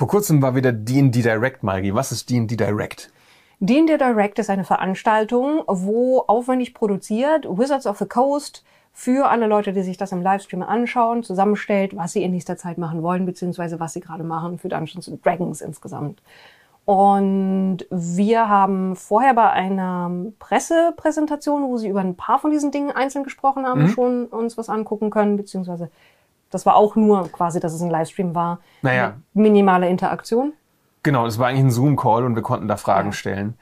Vor kurzem war wieder D&D Direct, Margie. Was ist D&D Direct? D&D Direct ist eine Veranstaltung, wo aufwendig produziert Wizards of the Coast für alle Leute, die sich das im Livestream anschauen, zusammenstellt, was sie in nächster Zeit machen wollen, beziehungsweise was sie gerade machen für Dungeons Dragons insgesamt. Und wir haben vorher bei einer Pressepräsentation, wo sie über ein paar von diesen Dingen einzeln gesprochen haben, mhm. schon uns was angucken können, beziehungsweise das war auch nur quasi, dass es ein Livestream war. Naja. Minimale Interaktion. Genau, es war eigentlich ein Zoom-Call und wir konnten da Fragen ja. stellen.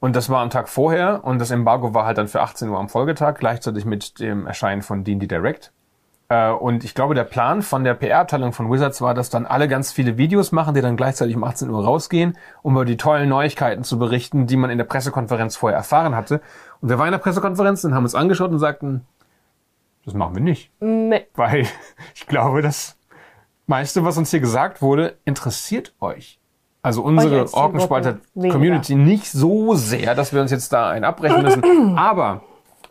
Und das war am Tag vorher und das Embargo war halt dann für 18 Uhr am Folgetag, gleichzeitig mit dem Erscheinen von D&D Direct. Äh, und ich glaube, der Plan von der PR-Abteilung von Wizards war, dass dann alle ganz viele Videos machen, die dann gleichzeitig um 18 Uhr rausgehen, um über die tollen Neuigkeiten zu berichten, die man in der Pressekonferenz vorher erfahren hatte. Und wir waren in der Pressekonferenz und haben uns angeschaut und sagten, das machen wir nicht. Nee. Weil ich glaube, das meiste, was uns hier gesagt wurde, interessiert euch. Also unsere Orkenspalter Community nicht so sehr, dass wir uns jetzt da einen abbrechen müssen. Aber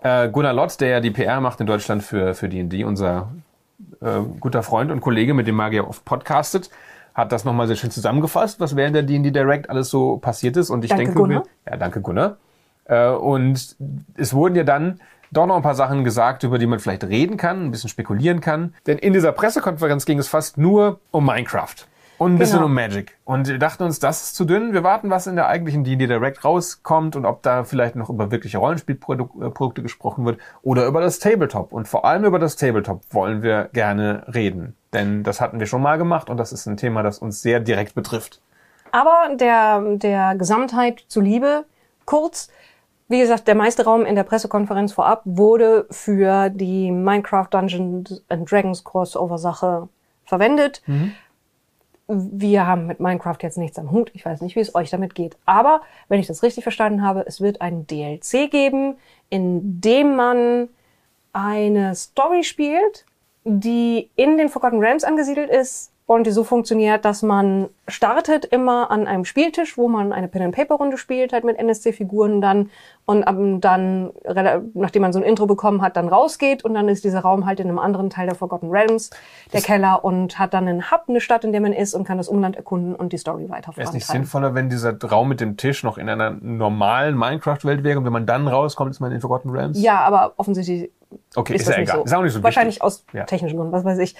äh, Gunnar Lotz, der ja die PR macht in Deutschland für für D&D, unser äh, guter Freund und Kollege, mit dem Magier oft podcastet, hat das nochmal sehr schön zusammengefasst, was während der D&D Direct alles so passiert ist. Und ich danke denke, Gunnar. Ja, danke Gunnar. Äh, und es wurden ja dann doch noch ein paar Sachen gesagt, über die man vielleicht reden kann, ein bisschen spekulieren kann. Denn in dieser Pressekonferenz ging es fast nur um Minecraft. Und ein bisschen genau. um Magic. Und wir dachten uns, das ist zu dünn. Wir warten, was in der eigentlichen D&D Direct rauskommt und ob da vielleicht noch über wirkliche Rollenspielprodukte gesprochen wird oder über das Tabletop. Und vor allem über das Tabletop wollen wir gerne reden. Denn das hatten wir schon mal gemacht und das ist ein Thema, das uns sehr direkt betrifft. Aber der, der Gesamtheit zuliebe, kurz, wie gesagt, der meiste Raum in der Pressekonferenz vorab wurde für die Minecraft Dungeons and Dragons Crossover Sache verwendet. Mhm. Wir haben mit Minecraft jetzt nichts am Hut. Ich weiß nicht, wie es euch damit geht. Aber wenn ich das richtig verstanden habe, es wird ein DLC geben, in dem man eine Story spielt, die in den Forgotten Realms angesiedelt ist, und die so funktioniert, dass man startet immer an einem Spieltisch, wo man eine Pen-and-Paper-Runde spielt, halt mit NSC-Figuren dann und dann, nachdem man so ein Intro bekommen hat, dann rausgeht und dann ist dieser Raum halt in einem anderen Teil der Forgotten Realms, der das Keller und hat dann einen Hub, eine Stadt, in der man ist und kann das Umland erkunden und die Story weiter Wäre es nicht sinnvoller, wenn dieser Raum mit dem Tisch noch in einer normalen Minecraft-Welt wäre und wenn man dann rauskommt, ist man in den Forgotten Realms? Ja, aber offensichtlich Okay, ist, ist ja egal. So. Ist auch nicht so Wahrscheinlich wichtig. aus ja. technischen Gründen, was weiß ich.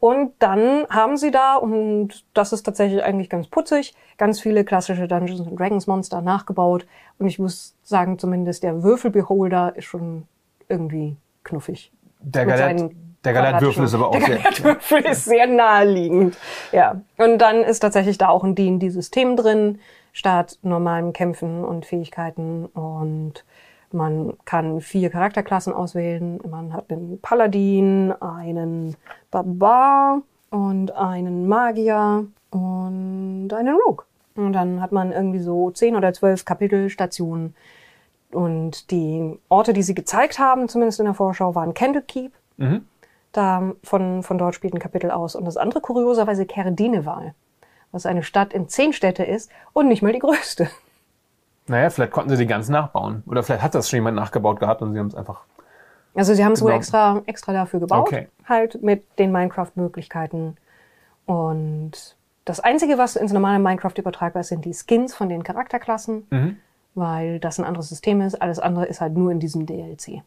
Und dann haben sie da, und das ist tatsächlich eigentlich ganz putzig, ganz viele klassische Dungeons and Dragons Monster nachgebaut. Und ich muss sagen, zumindest der Würfelbeholder ist schon irgendwie knuffig. Der Galett, der Galettwürfel ist aber auch der sehr... Der Galettwürfel ist sehr naheliegend. Ja. Und dann ist tatsächlich da auch ein D&D-System drin, statt normalen Kämpfen und Fähigkeiten und man kann vier Charakterklassen auswählen. Man hat einen Paladin, einen Barbar und einen Magier und einen Rogue. Und dann hat man irgendwie so zehn oder zwölf Kapitelstationen. Und die Orte, die sie gezeigt haben, zumindest in der Vorschau, waren Candlekeep. Mhm. Da von, von dort spielt ein Kapitel aus. Und das andere kurioserweise Kerdineval, was eine Stadt in zehn Städte ist und nicht mal die größte. Naja, vielleicht konnten sie die ganz nachbauen. Oder vielleicht hat das schon jemand nachgebaut gehabt und sie haben es einfach. Also sie haben es wohl extra, extra dafür gebaut. Okay. Halt mit den Minecraft-Möglichkeiten. Und das Einzige, was ins normale Minecraft übertragbar ist, sind die Skins von den Charakterklassen. Mhm. Weil das ein anderes System ist. Alles andere ist halt nur in diesem DLC.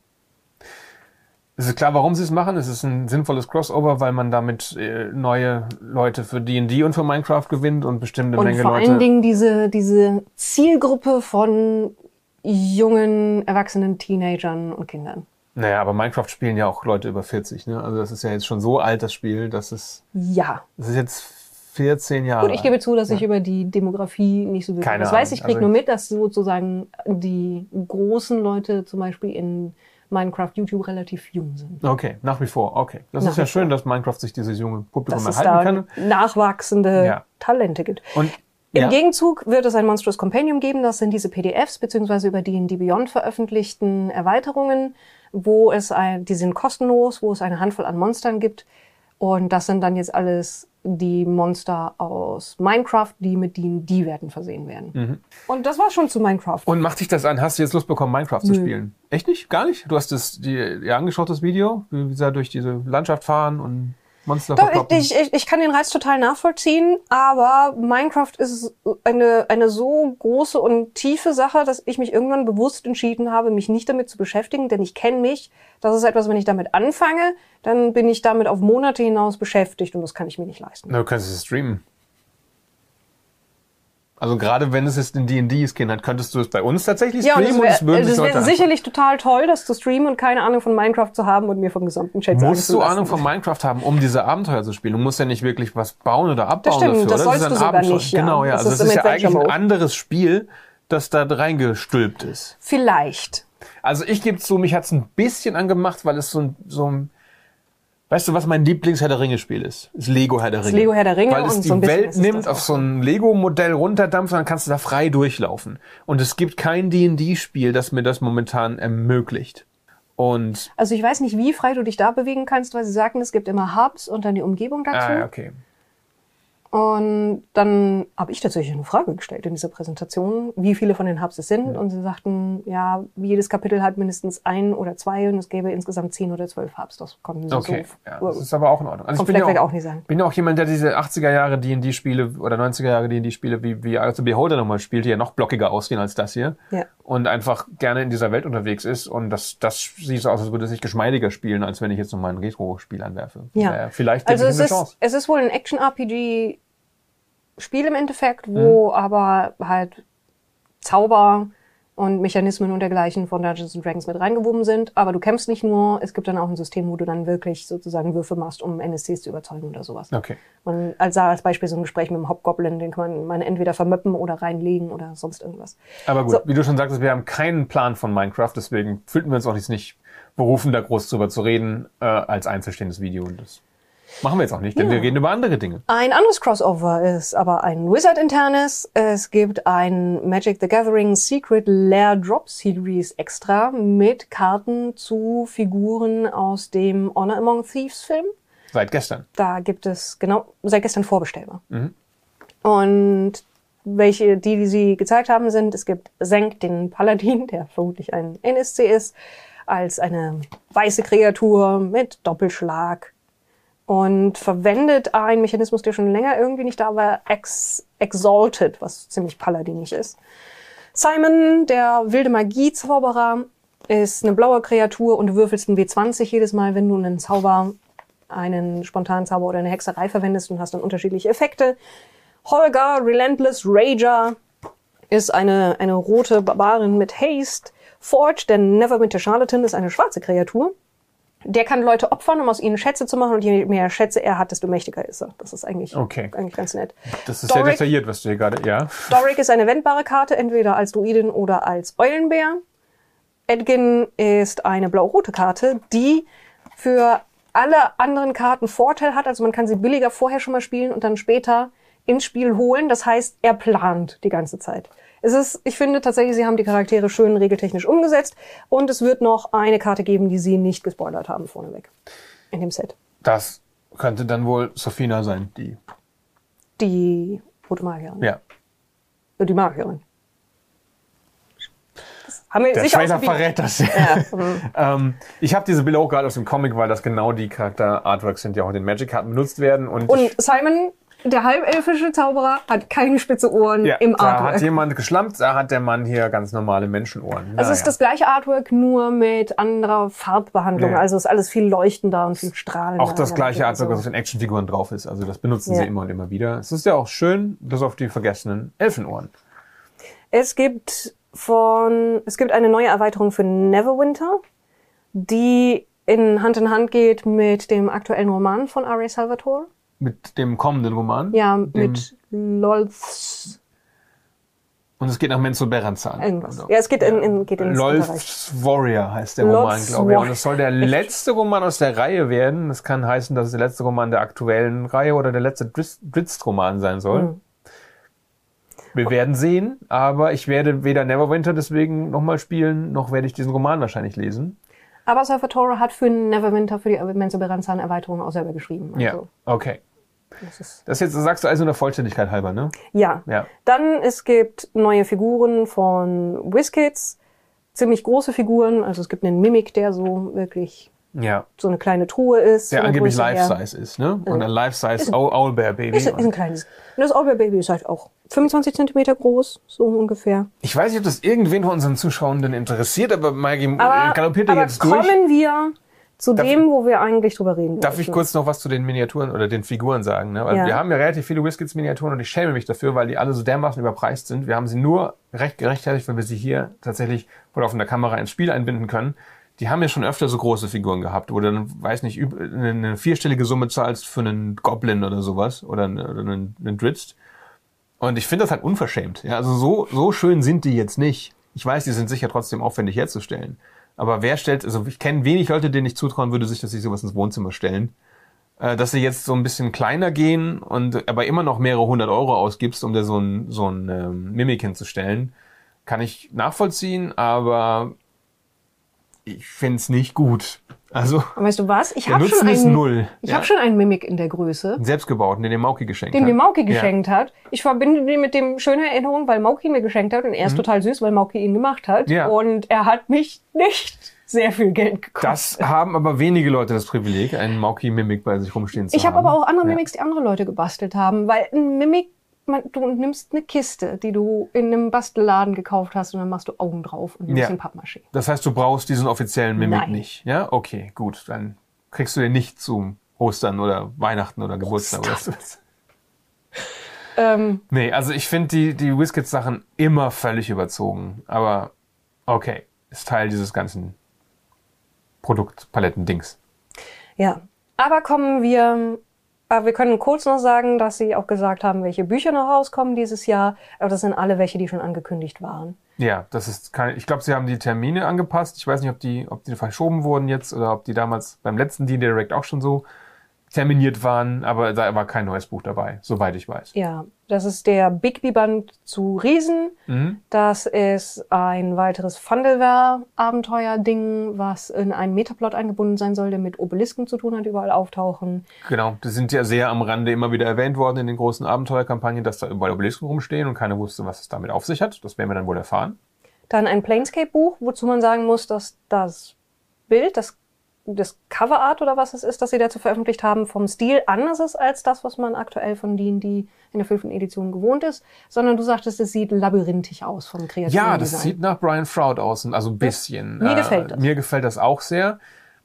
Es ist klar, warum sie es machen. Es ist ein sinnvolles Crossover, weil man damit äh, neue Leute für D&D und für Minecraft gewinnt und bestimmte und Menge Leute. vor allen Dingen diese, diese Zielgruppe von jungen, erwachsenen Teenagern und Kindern. Naja, aber Minecraft spielen ja auch Leute über 40, ne? Also das ist ja jetzt schon so alt, das Spiel, dass es... Ja. Das ist jetzt 14 Jahre. Gut, ich gebe zu, dass ja. ich über die Demografie nicht so wirklich das weiß. Ich kriege also nur mit, dass sozusagen die großen Leute zum Beispiel in Minecraft YouTube relativ jung sind. Okay, nach wie vor, okay. Das nach ist ja schön, dass Minecraft sich dieses junge Publikum dass erhalten es da kann. nachwachsende ja. Talente gibt. Und im ja. Gegenzug wird es ein Monstrous Compendium geben. Das sind diese PDFs beziehungsweise über die in die Beyond veröffentlichten Erweiterungen, wo es ein, die sind kostenlos, wo es eine Handvoll an Monstern gibt. Und das sind dann jetzt alles die Monster aus Minecraft, die mit D&D-Werten versehen werden. Mhm. Und das war schon zu Minecraft. Und macht dich das an? Hast du jetzt Lust bekommen, Minecraft zu spielen? Echt nicht? Gar nicht? Du hast das dir, dir angeschaut, das Video? Wie sie da durch diese Landschaft fahren und... Monster Doch, verkloppen. ich, ich, ich kann den Reiz total nachvollziehen, aber Minecraft ist eine, eine so große und tiefe Sache, dass ich mich irgendwann bewusst entschieden habe, mich nicht damit zu beschäftigen, denn ich kenne mich. Das ist etwas, wenn ich damit anfange, dann bin ich damit auf Monate hinaus beschäftigt und das kann ich mir nicht leisten. Na, du kannst es streamen. Also gerade wenn es jetzt in D&Ds gehen, dann könntest du es bei uns tatsächlich Ja, und streamen es und es wäre das wär sicherlich total toll, das zu streamen und keine Ahnung von Minecraft zu haben und mir vom gesamten Chat Musst du. Ahnung von Minecraft haben, um diese Abenteuer zu spielen. Du musst ja nicht wirklich was bauen oder abbauen stimmt, dafür. das oder? sollst ist du ein sogar Abenteuer. nicht, ja. Genau, ja. Das Also ist es ist im ja eigentlich ein anderes Spiel, das da reingestülpt ist. Vielleicht. Also ich gebe zu, mich hat's ein bisschen angemacht, weil es so ein, so ein Weißt du, was mein Lieblings-Herr der Ringe-Spiel ist? Ist Lego Herr der Ringe. Lego Herr der Ringe Weil es die so Welt nimmt, das auf so ein Lego-Modell runterdampft und dann kannst du da frei durchlaufen. Und es gibt kein D&D-Spiel, das mir das momentan ermöglicht. Und, Also ich weiß nicht, wie frei du dich da bewegen kannst, weil sie sagten, es gibt immer Hubs und dann die Umgebung dazu. ah, okay. Und dann habe ich tatsächlich eine Frage gestellt in dieser Präsentation, wie viele von den Hubs es sind. Und sie sagten, ja, jedes Kapitel hat mindestens ein oder zwei und es gäbe insgesamt zehn oder zwölf Hubs. Das konnten sie Okay, so. ja, das ist aber auch in Ordnung. Also ich bin ja vielleicht auch, auch nicht sagen. bin ja auch jemand, der diese 80er Jahre D&D-Spiele oder 90er Jahre D&D-Spiele wie, wie the Beholder nochmal spielt, die ja noch blockiger aussehen als das hier. Ja. Und einfach gerne in dieser Welt unterwegs ist. Und das, das sieht so aus, als würde es sich geschmeidiger spielen, als wenn ich jetzt nochmal ein Retro-Spiel anwerfe. Ja. Daher vielleicht Also es eine ist, Chance. es ist wohl ein Action-RPG-Spiel im Endeffekt, wo Mhm. aber halt Zauber und Mechanismen und dergleichen von Dungeons and Dragons mit reingewoben sind. Aber du kämpfst nicht nur, es gibt dann auch ein System, wo du dann wirklich sozusagen Würfe machst, um NSCs zu überzeugen oder sowas. Okay. Man als, als Beispiel so ein Gespräch mit dem Hobgoblin, den kann man, man entweder vermöppen oder reinlegen oder sonst irgendwas. Aber gut, So. wie du schon sagtest, wir haben keinen Plan von Minecraft, deswegen fühlten wir uns auch jetzt nicht berufen, da groß drüber zu reden, äh, als einzelstehendes Video. Und das machen wir jetzt auch nicht, denn Ja. wir reden über andere Dinge. Ein anderes Crossover ist aber ein Wizard-internes. Es gibt ein Magic the Gathering Secret Lair Drop Series extra mit Karten zu Figuren aus dem Honor Among Thieves Film. Seit gestern. Da gibt es genau seit gestern vorbestellbar. Und welche, die, die sie gezeigt haben, sind, es gibt Senk, den Paladin, der vermutlich ein NSC ist, als eine weiße Kreatur mit Doppelschlag und verwendet einen Mechanismus, der schon länger irgendwie nicht da war, Ex Exalted, was ziemlich paladinig ist. Simon, der wilde Magie-Zauberer, ist eine blaue Kreatur und du würfelst einen W20 jedes Mal, wenn du einen Zauber, einen spontanen Zauber oder eine Hexerei verwendest und hast dann unterschiedliche Effekte. Holger, Relentless Rager, ist eine, eine rote Barbarin mit Haste. Forge, der Neverwinter Charlatan, ist eine schwarze Kreatur. Der kann Leute opfern, um aus ihnen Schätze zu machen und je mehr Schätze er hat, desto mächtiger ist er. Das ist eigentlich, Okay. eigentlich ganz nett. Das ist sehr Doric- detailliert, was du hier gerade, ja. Doric ist eine wendbare Karte, entweder als Druidin oder als Eulenbär. Edgin ist eine blau-rote Karte, die für alle anderen Karten Vorteil hat. Also man kann sie billiger vorher schon mal spielen und dann später ins Spiel holen. Das heißt, er plant die ganze Zeit. Es ist, ich finde tatsächlich, sie haben die Charaktere schön regeltechnisch umgesetzt und es wird noch eine Karte geben, die sie nicht gespoilert haben vorneweg. In dem Set. Das könnte dann wohl Sophina sein, die, Die rote Magierin. ja. Die Magierin. Haben wir Der Trailer verrät das. Ja, mhm. ähm, ich habe diese Bilder auch gerade aus dem Comic, weil das genau die Charakter-Artworks sind, die auch in den Magic-Karten benutzt werden. Und, Und Simon, der halbelfische Zauberer, hat keine spitze Ohren ja, im da hat Artwork. jemand geschlampt, da hat der Mann hier ganz normale Menschenohren. Es ist das gleiche Artwork, nur mit anderer Farbbehandlung. Ja. Also ist alles viel leuchtender und viel strahlender. Auch das gleiche Artwork, und was auf den Actionfiguren drauf ist. Also das benutzen sie Ja. immer und immer wieder. Es ist ja auch schön, bis auf die vergessenen Elfenohren. Es gibt von, es gibt eine neue Erweiterung für Neverwinter, die in Hand in Hand geht mit dem aktuellen Roman von R.A. Salvatore. Mit dem kommenden Roman. Ja, mit Lolths Und es geht nach Menzo Beranzan. irgendwas. Oder? Ja, es geht in, in geht ins. Lolth's Warrior heißt der Roman, Lolth's glaube ich. Und es soll der letzte Roman aus der Reihe werden. Das kann heißen, dass es der letzte Roman der aktuellen Reihe oder der letzte Drizzt-Roman sein soll. Mhm. Wir werden sehen, aber ich werde weder Neverwinter deswegen nochmal spielen, noch werde ich diesen Roman wahrscheinlich lesen. Aber Salvatore hat für Neverwinter, für die Menzo Beranzan Erweiterung auch selber geschrieben. Ja, Also, okay. Das jetzt sagst du also der Vollständigkeit halber, ne? Ja. Ja. Dann, es gibt neue Figuren von WizKids. Ziemlich große Figuren. Also es gibt einen Mimic, der so wirklich Ja. so eine kleine Truhe ist. Der angeblich. Life-Size ist, ne? Und ein Life-Size Owl Owlbear Baby. Ist, ist ein kleines. Und das Owlbear Baby ist halt auch 25 Zentimeter groß, so ungefähr. Ich weiß nicht, ob das irgendwen von unseren Zuschauern denn interessiert, aber Maggie Aber, galoppiert er aber jetzt durch. kommen wir zu Darf- dem, wo wir eigentlich drüber reden Darf ich wollten. kurz noch was zu den Miniaturen oder den Figuren sagen? Ne? Weil Ja. wir haben ja relativ viele Whiskets-Miniaturen und ich schäme mich dafür, weil die alle so dermaßen überpreist sind. Wir haben sie nur recht gerechtfertigt, weil wir sie hier tatsächlich vor laufender Kamera ins Spiel einbinden können. Die haben ja schon öfter so große Figuren gehabt, wo du dann, weiß nicht, eine vierstellige Summe zahlst für einen Goblin oder sowas oder einen, oder einen, einen Dritzt. Und ich finde das halt unverschämt. Ja, also so, so schön sind die jetzt nicht. Ich weiß, die sind sicher trotzdem aufwendig herzustellen. Aber wer stellt, also ich kenne wenig Leute, denen ich zutrauen würde, sich, dass sie sowas ins Wohnzimmer stellen. Äh, dass sie jetzt so ein bisschen kleiner gehen und aber immer noch mehrere hundert Euro ausgibst, um dir so ein, so ein ähm, Mimik hinzustellen, kann ich nachvollziehen, aber ich find's nicht gut. Also, Aber weißt du was? Ich habe schon einen, null. ich Ja. habe schon einen Mimik in der Größe, selbstgebauten, den der Mauki geschenkt den hat. mir Mauki Ja. geschenkt hat. Ich verbinde den mit dem schönen Erinnerung, weil Mauki ihn mir geschenkt hat und er ist total süß, weil Mauki ihn gemacht hat. Mhm. Ja. Und er hat mich nicht sehr viel Geld gekostet. Das haben aber wenige Leute das Privileg, einen Mauki-Mimik bei sich rumstehen zu Ich habe haben. aber auch andere Ja. Mimics, die andere Leute gebastelt haben, weil ein Mimik, man, du nimmst eine Kiste, die du in einem Bastelladen gekauft hast und dann machst du Augen drauf und ein Ja. bisschen Pappmaché. Das heißt, du brauchst diesen offiziellen Mimik Nein. nicht. Ja, okay, gut. Dann kriegst du den nicht zu Ostern oder Weihnachten oder Geburtstag oder so. Ähm, Nee, also ich finde die, die Whiskets-Sachen immer völlig überzogen. Aber okay, ist Teil dieses ganzen Produktpaletten-Dings. ja, aber kommen wir, aber wir können kurz noch sagen, dass sie auch gesagt haben, welche Bücher noch rauskommen dieses Jahr, aber das sind alle welche, die schon angekündigt waren. Ja, das ist kein, ich glaube, sie haben die Termine angepasst. Ich weiß nicht, ob die, ob die verschoben wurden jetzt oder ob die damals beim letzten D-Direct auch schon so terminiert waren, aber da war kein neues Buch dabei, soweit ich weiß. Ja, das ist der Bigby-Band zu Riesen. Mhm. Das ist ein weiteres Fundelware-Abenteuer-Ding, was in einen Metaplot eingebunden sein soll, der mit Obelisken zu tun hat, überall auftauchen. Genau, die sind ja sehr am Rande immer wieder erwähnt worden in den großen Abenteuerkampagnen, dass da überall Obelisken rumstehen und keiner wusste, was es damit auf sich hat. Das werden wir dann wohl erfahren. Dann ein Planescape-Buch, wozu man sagen muss, dass das Bild, das, das Coverart oder was es ist, das sie dazu veröffentlicht haben, vom Stil anders ist als das, was man aktuell von D&D in der fünften Edition gewohnt ist, sondern du sagtest, es sieht labyrinthisch aus vom kreativen Ja, das Design. sieht nach Brian Froud aus, also ein bisschen. mir gefällt das. Mir gefällt das auch sehr.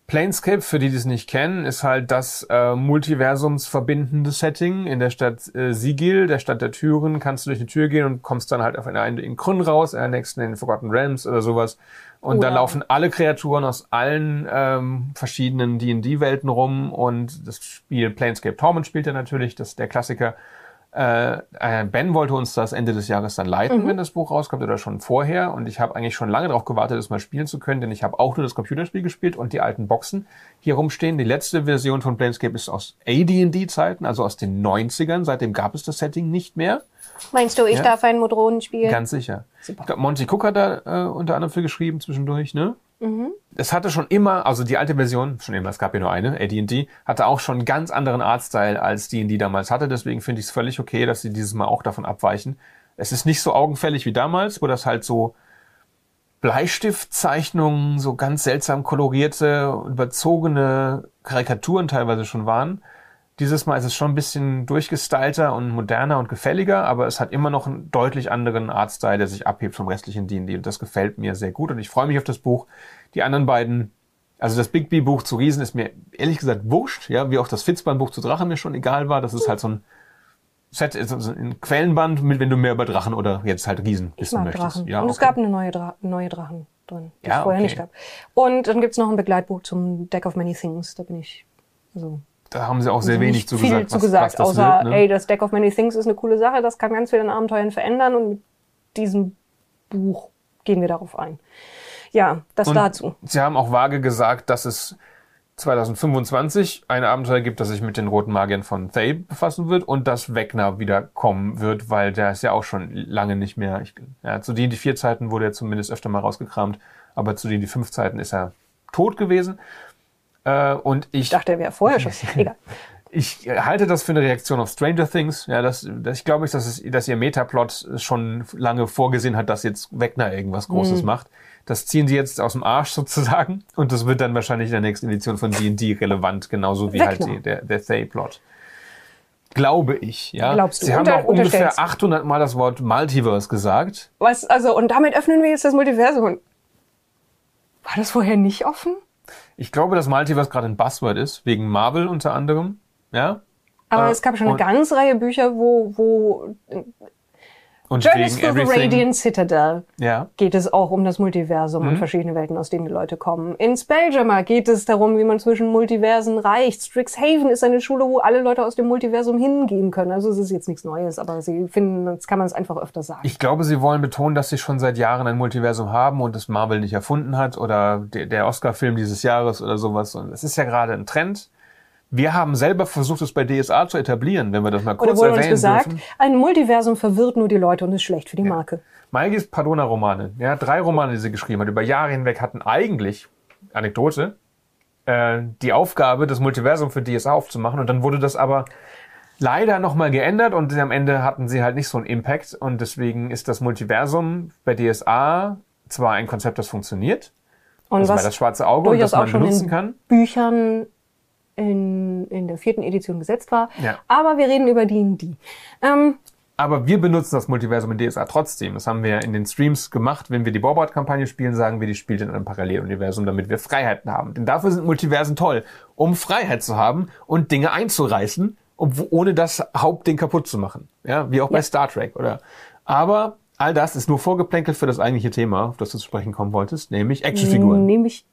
Planescape, für die, die es nicht kennen, ist halt das äh, multiversumsverbindende Setting in der Stadt äh, Sigil, der Stadt der Türen. Kannst du durch eine Tür gehen und kommst dann halt auf eine, in Kryn raus, in der nächsten in den Forgotten Realms oder sowas. Und da Oder- laufen alle Kreaturen aus allen ähm, verschiedenen D&D-Welten rum und das Spiel Planescape Torment spielt er natürlich, das ist der Klassiker. Äh, äh, Ben wollte uns das Ende des Jahres dann leiten, Mhm. wenn das Buch rauskommt oder schon vorher. Und ich habe eigentlich schon lange darauf gewartet, das mal spielen zu können, denn ich habe auch nur das Computerspiel gespielt und die alten Boxen hier rumstehen. Die letzte Version von Planescape ist aus AD&D-Zeiten, also aus den 90ern. Seitdem gab es das Setting nicht mehr. Meinst du, ich Ja. darf einen Modronen spielen? Ganz sicher. Super. Ich glaub, Monty Cook hat da äh, unter anderem für geschrieben zwischendurch, ne? Mhm. Es hatte schon immer, also die alte Version, schon immer, es gab ja nur eine, AD&D, hatte auch schon einen ganz anderen Artstyle als D&D damals hatte. Deswegen finde ich es völlig okay, dass sie dieses Mal auch davon abweichen. Es ist nicht so augenfällig wie damals, wo das halt so Bleistiftzeichnungen, so ganz seltsam kolorierte, überzogene Karikaturen teilweise schon waren. Dieses Mal ist es schon ein bisschen durchgestylter und moderner und gefälliger, aber es hat immer noch einen deutlich anderen Artstyle, der sich abhebt vom restlichen D&D und das gefällt mir sehr gut und ich freue mich auf das Buch. Die anderen beiden, also das Big B-Buch zu Riesen ist mir ehrlich gesagt wurscht, ja, wie auch das Fitzband-Buch zu Drachen mir schon egal war. Das ist halt so ein Set, so ein Quellenband, mit, wenn du mehr über Drachen oder jetzt halt Riesen wissen möchtest. Drachen. Ja, und es okay. gab eine neue, Dra neue Drachen drin, die Ja, es vorher okay. nicht gab. Und dann gibt's noch ein Begleitbuch zum Deck of Many Things. Da bin ich so Da haben sie auch sehr wenig zu viel gesagt, zu was, gesagt, was außer, wird. Ne? ey, das Deck of Many Things ist eine coole Sache, das kann ganz viel in Abenteuern verändern und mit diesem Buch gehen wir darauf ein. Ja, das Und dazu. Sie haben auch vage gesagt, dass es 2025 ein Abenteuer gibt, das sich mit den roten Magiern von Thay befassen wird und dass Wegner wiederkommen wird, weil der ist ja auch schon lange nicht mehr. Ich, ja, zu denen die vier Zeiten wurde er zumindest öfter mal rausgekramt, aber zu denen die fünf Zeiten ist er tot gewesen. Äh, und ich Ich dachte, er wäre vorher schon. Egal. ich halte das für eine Reaktion auf Stranger Things. Ja, das, das ich glaube nicht, dass, es, dass ihr Metaplot schon lange vorgesehen hat, dass jetzt Wegner irgendwas Großes Mhm. macht. Das ziehen sie jetzt aus dem Arsch sozusagen und das wird dann wahrscheinlich in der nächsten Edition von D&D relevant, genauso wie halt Wegner. die, der, der Thay-Plot. Glaube ich, ja. Glaubst du? Sie haben auch ungefähr unterstellst. 800 Mal das Wort Multiverse gesagt. Was, also, und damit öffnen wir jetzt das Multiversum. War das vorher nicht offen? Ich glaube, dass Multiverse gerade ein Buzzword ist, wegen Marvel unter anderem, ja. Aber Äh, es gab schon eine ganze Reihe Bücher, wo, wo Und Journeys wegen through the. Radiant Citadel Ja. geht es auch um das Multiversum Mhm. und verschiedene Welten, aus denen die Leute kommen. In Spelljammer geht es darum, wie man zwischen Multiversen reicht. Strixhaven ist eine Schule, wo alle Leute aus dem Multiversum hingehen können. Also es ist jetzt nichts Neues, aber sie finden, jetzt kann man es einfach öfter sagen. Ich glaube, sie wollen betonen, dass sie schon seit Jahren ein Multiversum haben und das Marvel nicht erfunden hat oder der, der Oscar-Film dieses Jahres oder sowas. Und es ist ja gerade ein Trend. Wir haben selber versucht, es bei DSA zu etablieren, wenn wir das mal Oder kurz wurde uns erwähnen gesagt, dürfen. ein Multiversum verwirrt nur die Leute und ist schlecht für die Marke. Maigis Padona-Romane, ja, drei Romane, die sie geschrieben hat, über Jahre hinweg hatten eigentlich, Anekdote, äh, die Aufgabe, das Multiversum für DSA aufzumachen. Und dann wurde das aber leider nochmal geändert und am Ende hatten sie halt nicht so einen Impact. Und deswegen ist das Multiversum bei DSA zwar ein Konzept, das funktioniert, Und also was das schwarze Auge und das man auch schon benutzen in kann. Büchern in, in der vierten Edition gesetzt war. Ja. Aber wir reden über D&D. Ähm, Aber wir benutzen das Multiversum in DSA trotzdem. Das haben wir in den Streams gemacht. Wenn wir die Borbard-Kampagne spielen, sagen wir, die spielt in einem Paralleluniversum, damit wir Freiheiten haben. Denn dafür sind Multiversen toll, um Freiheit zu haben und Dinge einzureißen, obwo- ohne das Hauptding kaputt zu machen. Ja, wie auch bei Star Trek, oder? Aber all das ist nur vorgeplänkelt für das eigentliche Thema, auf das du zu sprechen kommen wolltest, nämlich Actionfiguren. Nämlich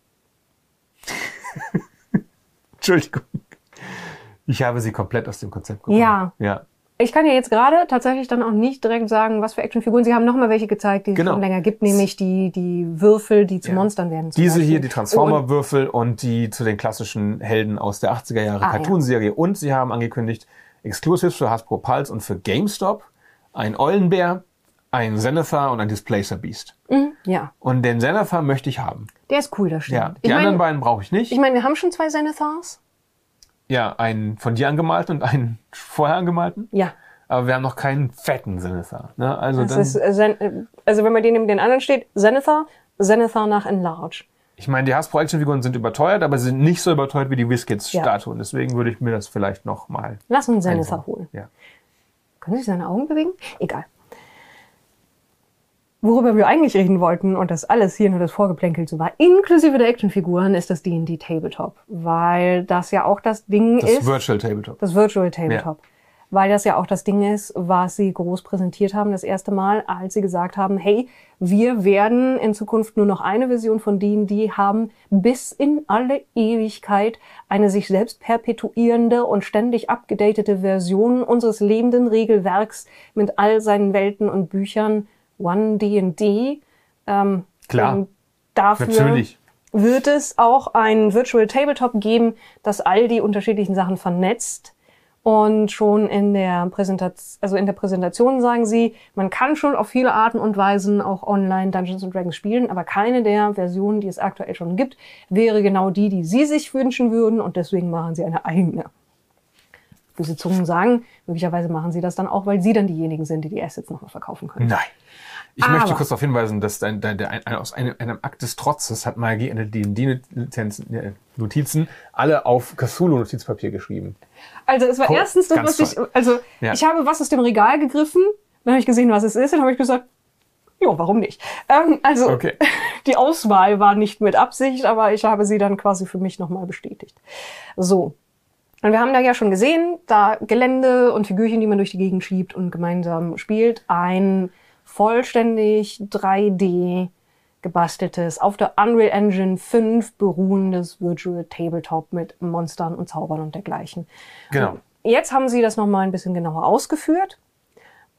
Entschuldigung. Ich habe sie komplett aus dem Konzept gebracht. Ja. Ja. Ich kann ja jetzt gerade tatsächlich dann auch nicht direkt sagen, was für Actionfiguren. Sie haben noch mal welche gezeigt, die es Genau. schon länger gibt, nämlich die, die Würfel, die zu Ja. Monstern werden. Diese hier, Beispiel. die Transformer-Würfel und die zu den klassischen Helden aus der 80er Jahre Ah, Cartoon-Serie. Und sie haben angekündigt, Exclusives für Hasbro Pulse und für GameStop, ein Eulenbär, ein Zenithar und ein Displacer Beast. Und, ja, Und den Zenithar möchte ich haben. der ist cool, das stimmt. Ja, die ich anderen meine, beiden brauche ich nicht. ich meine, wir haben schon zwei Zenithars. ja, einen von dir angemalten und einen vorher angemalten. Ja. Aber wir haben noch keinen fetten Zenithar. Ne? Also Das dann, ist, äh, äh, also wenn man den neben den anderen steht, Zenithar, Zenithar nach Enlarge. ich meine, die Hasbro Actionfiguren sind überteuert, aber sie sind nicht so überteuert wie die Whiskits Ja. Deswegen würde ich mir das vielleicht noch mal Lass uns einbauen. holen. Ja. Können sich seine Augen bewegen? Egal. Worüber wir eigentlich reden wollten, und das alles hier nur das Vorgeplänkel so war, inklusive der Actionfiguren, ist das D&D Tabletop. Weil das ja auch das Ding Das ist, Virtual Tabletop. das Virtual Tabletop. Weil das ja auch das Ding ist, was sie groß präsentiert haben, das erste Mal, als sie gesagt haben, hey, wir werden in Zukunft nur noch eine Version von D&D haben, bis in alle Ewigkeit eine sich selbst perpetuierende und ständig abgedatete Version unseres lebenden Regelwerks mit all seinen Welten und Büchern, One D&D. Ähm, Klar. und dafür Natürlich. wird es auch ein Virtual Tabletop geben, das all die unterschiedlichen Sachen vernetzt. Und schon in der Präsentation, also in der Präsentation sagen sie, man kann schon auf viele Arten und Weisen auch online Dungeons and Dragons spielen, aber keine der Versionen, die es aktuell schon gibt, wäre genau die, die sie sich wünschen würden und deswegen machen sie eine eigene. Böse Zungen sagen, möglicherweise machen sie das dann auch, weil sie dann diejenigen sind, die die Assets nochmal verkaufen können. Nein. Ich Aber- möchte kurz darauf hinweisen, dass dein, dein, der, ein, aus einem, einem Akt des Trotzes hat Magie in die Notizen alle auf Cthulhu-Notizpapier geschrieben. Also es war Cool. erstens das, was ich, also Ja. ich habe was aus dem Regal gegriffen, dann habe ich gesehen, was es ist, und habe ich gesagt, jo, warum nicht? Ähm, also Okay. die Auswahl war nicht mit Absicht, aber ich habe sie dann quasi für mich nochmal bestätigt. So. Und wir haben da ja schon gesehen, da Gelände und Figürchen, die man durch die Gegend schiebt und gemeinsam spielt, ein vollständig 3D gebasteltes, auf der Unreal Engine 5 beruhendes Virtual Tabletop mit Monstern und Zaubern und dergleichen. Genau. Jetzt haben sie das nochmal ein bisschen genauer ausgeführt.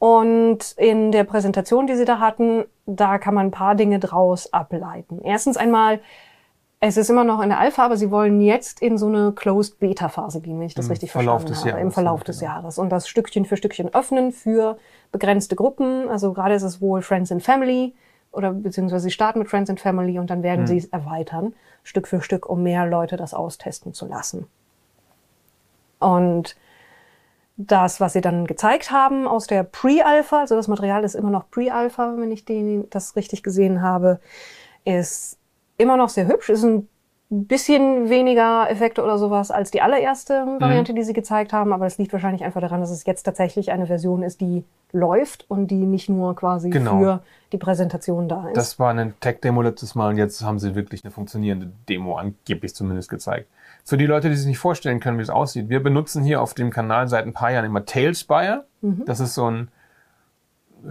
Und in der Präsentation, die sie da hatten, da kann man ein paar Dinge draus ableiten. Erstens einmal, es ist immer noch in der Alpha, aber sie wollen jetzt in so eine Closed Beta Phase gehen, wenn ich das Im richtig Verlauf verstanden des habe. Jahres, Im Verlauf ja, des genau. Jahres. Und das Stückchen für Stückchen öffnen für begrenzte Gruppen. Also gerade ist es wohl Friends and Family oder beziehungsweise sie starten mit Friends and Family und dann werden Hm. sie es erweitern, Stück für Stück, um mehr Leute das austesten zu lassen. Und das, was sie dann gezeigt haben aus der Pre-Alpha, also das Material ist immer noch Pre-Alpha, wenn ich den, das richtig gesehen habe, ist immer noch sehr hübsch, ist ein bisschen weniger Effekte oder sowas als die allererste Variante, mhm. die sie gezeigt haben, aber das liegt wahrscheinlich einfach daran, dass es jetzt tatsächlich eine Version ist, die läuft und die nicht nur quasi genau. für die Präsentation da ist. Das war eine Tech-Demo letztes Mal und jetzt haben sie wirklich eine funktionierende Demo angeblich zumindest gezeigt. Für die Leute, die sich nicht vorstellen können, wie es aussieht, wir benutzen hier auf dem Kanal seit ein paar Jahren immer Tailspire. Mhm. Das ist so ein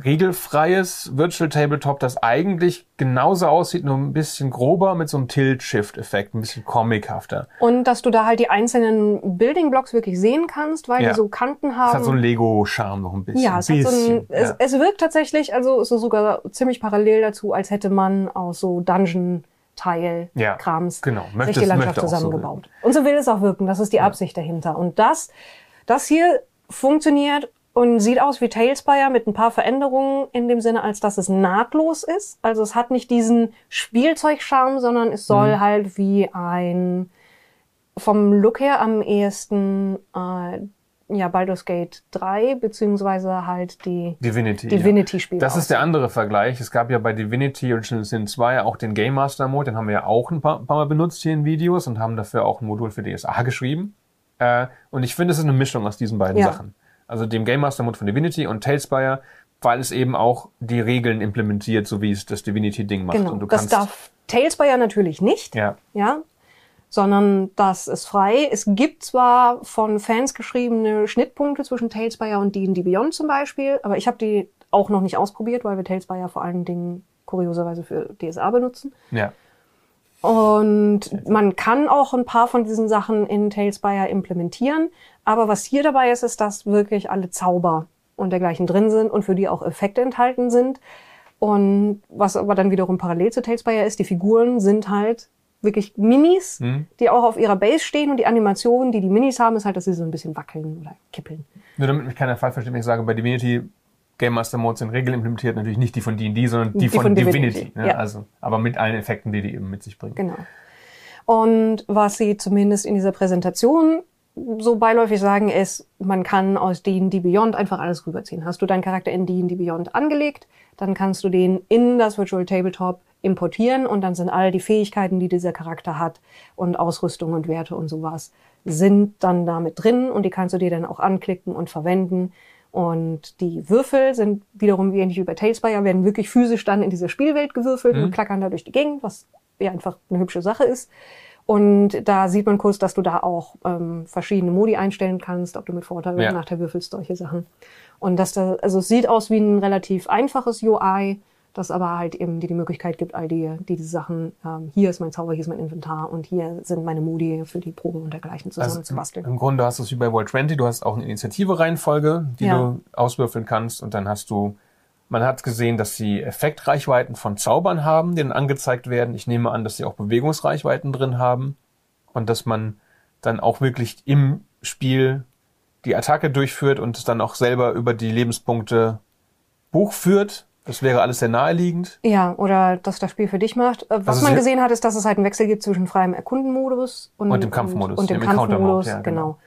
regelfreies Virtual Tabletop, das eigentlich genauso aussieht, nur ein bisschen grober mit so einem Tilt-Shift-Effekt, ein bisschen comichafter. Und dass du da halt die einzelnen Building Blocks wirklich sehen kannst, weil ja. die so Kanten haben. Es hat so einen Lego-Charme noch ein bisschen. Ja, es, bisschen, so ein, ja. es, es wirkt tatsächlich, also es ist sogar ziemlich parallel dazu, als hätte man aus so Dungeon Teil ja, Krams genau. möchte, die Landschaft zusammengebaut. So und so will es auch wirken. Das ist die Absicht dahinter. Und das, das hier funktioniert und sieht aus wie Tailspire mit ein paar Veränderungen in dem Sinne, als dass es nahtlos ist. Also es hat nicht diesen Spielzeugcharme, sondern es soll mhm. halt wie ein vom Look her am ehesten äh, ja Baldur's Gate 3 beziehungsweise halt die Divinity, Divinity Spiele. Das ist der andere Vergleich. Es gab ja bei Divinity Original Sin 2 auch den Game Master Mode, den haben wir ja auch ein paar, paar Mal benutzt hier in Videos und haben dafür auch ein Modul für DSA geschrieben. Äh, und ich finde, es ist eine Mischung aus diesen beiden ja. Sachen also dem Game Master Mode von Divinity und Tailspire, weil es eben auch die Regeln implementiert, so wie es das Divinity-Ding macht. Genau, und du das darf Tailspire natürlich nicht. Ja. ja sondern das ist frei. Es gibt zwar von Fans geschriebene Schnittpunkte zwischen Tailspire und D&D Beyond zum Beispiel, aber ich habe die auch noch nicht ausprobiert, weil wir Tailspire vor allen Dingen kurioserweise für DSA benutzen. Ja. Und man kann auch ein paar von diesen Sachen in Tailspire implementieren. Aber was hier dabei ist, ist, dass wirklich alle Zauber und dergleichen drin sind und für die auch Effekte enthalten sind. Und was aber dann wiederum parallel zu Tailspire ist, die Figuren sind halt wirklich Minis, mhm. die auch auf ihrer Base stehen und die Animation, die die Minis haben, ist halt, dass sie so ein bisschen wackeln oder kippeln. Nur damit mich keiner falsch versteht, wenn ich sage, bei Divinity Game Master Mode sind Regeln implementiert, natürlich nicht die von D&D, sondern die, die von, von, Divinity. Divinity ne? ja. Also, aber mit allen Effekten, die die eben mit sich bringen. Genau. Und was sie zumindest in dieser Präsentation so beiläufig sagen, ist, man kann aus D&D Beyond einfach alles rüberziehen. Hast du deinen Charakter in D&D Beyond angelegt, dann kannst du den in das Virtual Tabletop importieren und dann sind all die Fähigkeiten, die dieser Charakter hat und Ausrüstung und Werte und sowas, sind dann damit drin und die kannst du dir dann auch anklicken und verwenden und die Würfel sind wiederum wie ähnlich wie bei Tailspire, werden wirklich physisch dann in diese Spielwelt gewürfelt mhm. und klackern da durch die Gegend, was ja einfach eine hübsche Sache ist. Und da sieht man kurz, dass du da auch ähm, verschiedene Modi einstellen kannst, ob du mit Vorteil oder ja. Nachteil würfelst, solche Sachen. Und dass da, also es sieht aus wie ein relativ einfaches UI, das aber halt eben dir die Möglichkeit gibt, all die, die, die Sachen, ähm, hier ist mein Zauber, hier ist mein Inventar und hier sind meine Modi für die Probe und dergleichen zusammen also zu basteln. Im Grunde hast du es wie bei World 20, du hast auch eine Initiative-Reihenfolge, die ja. du auswürfeln kannst und dann hast du, man hat gesehen, dass sie Effektreichweiten von Zaubern haben, die dann angezeigt werden. Ich nehme an, dass sie auch Bewegungsreichweiten drin haben und dass man dann auch wirklich im Spiel die Attacke durchführt und es dann auch selber über die Lebenspunkte Buch führt das wäre alles sehr naheliegend. Ja, oder dass das Spiel für dich macht. Äh, was also man gesehen hat, ist, dass es halt einen Wechsel gibt zwischen freiem Erkundenmodus und, und dem Kampfmodus. Und, und dem, dem Kampfmodus, ja, genau. genau.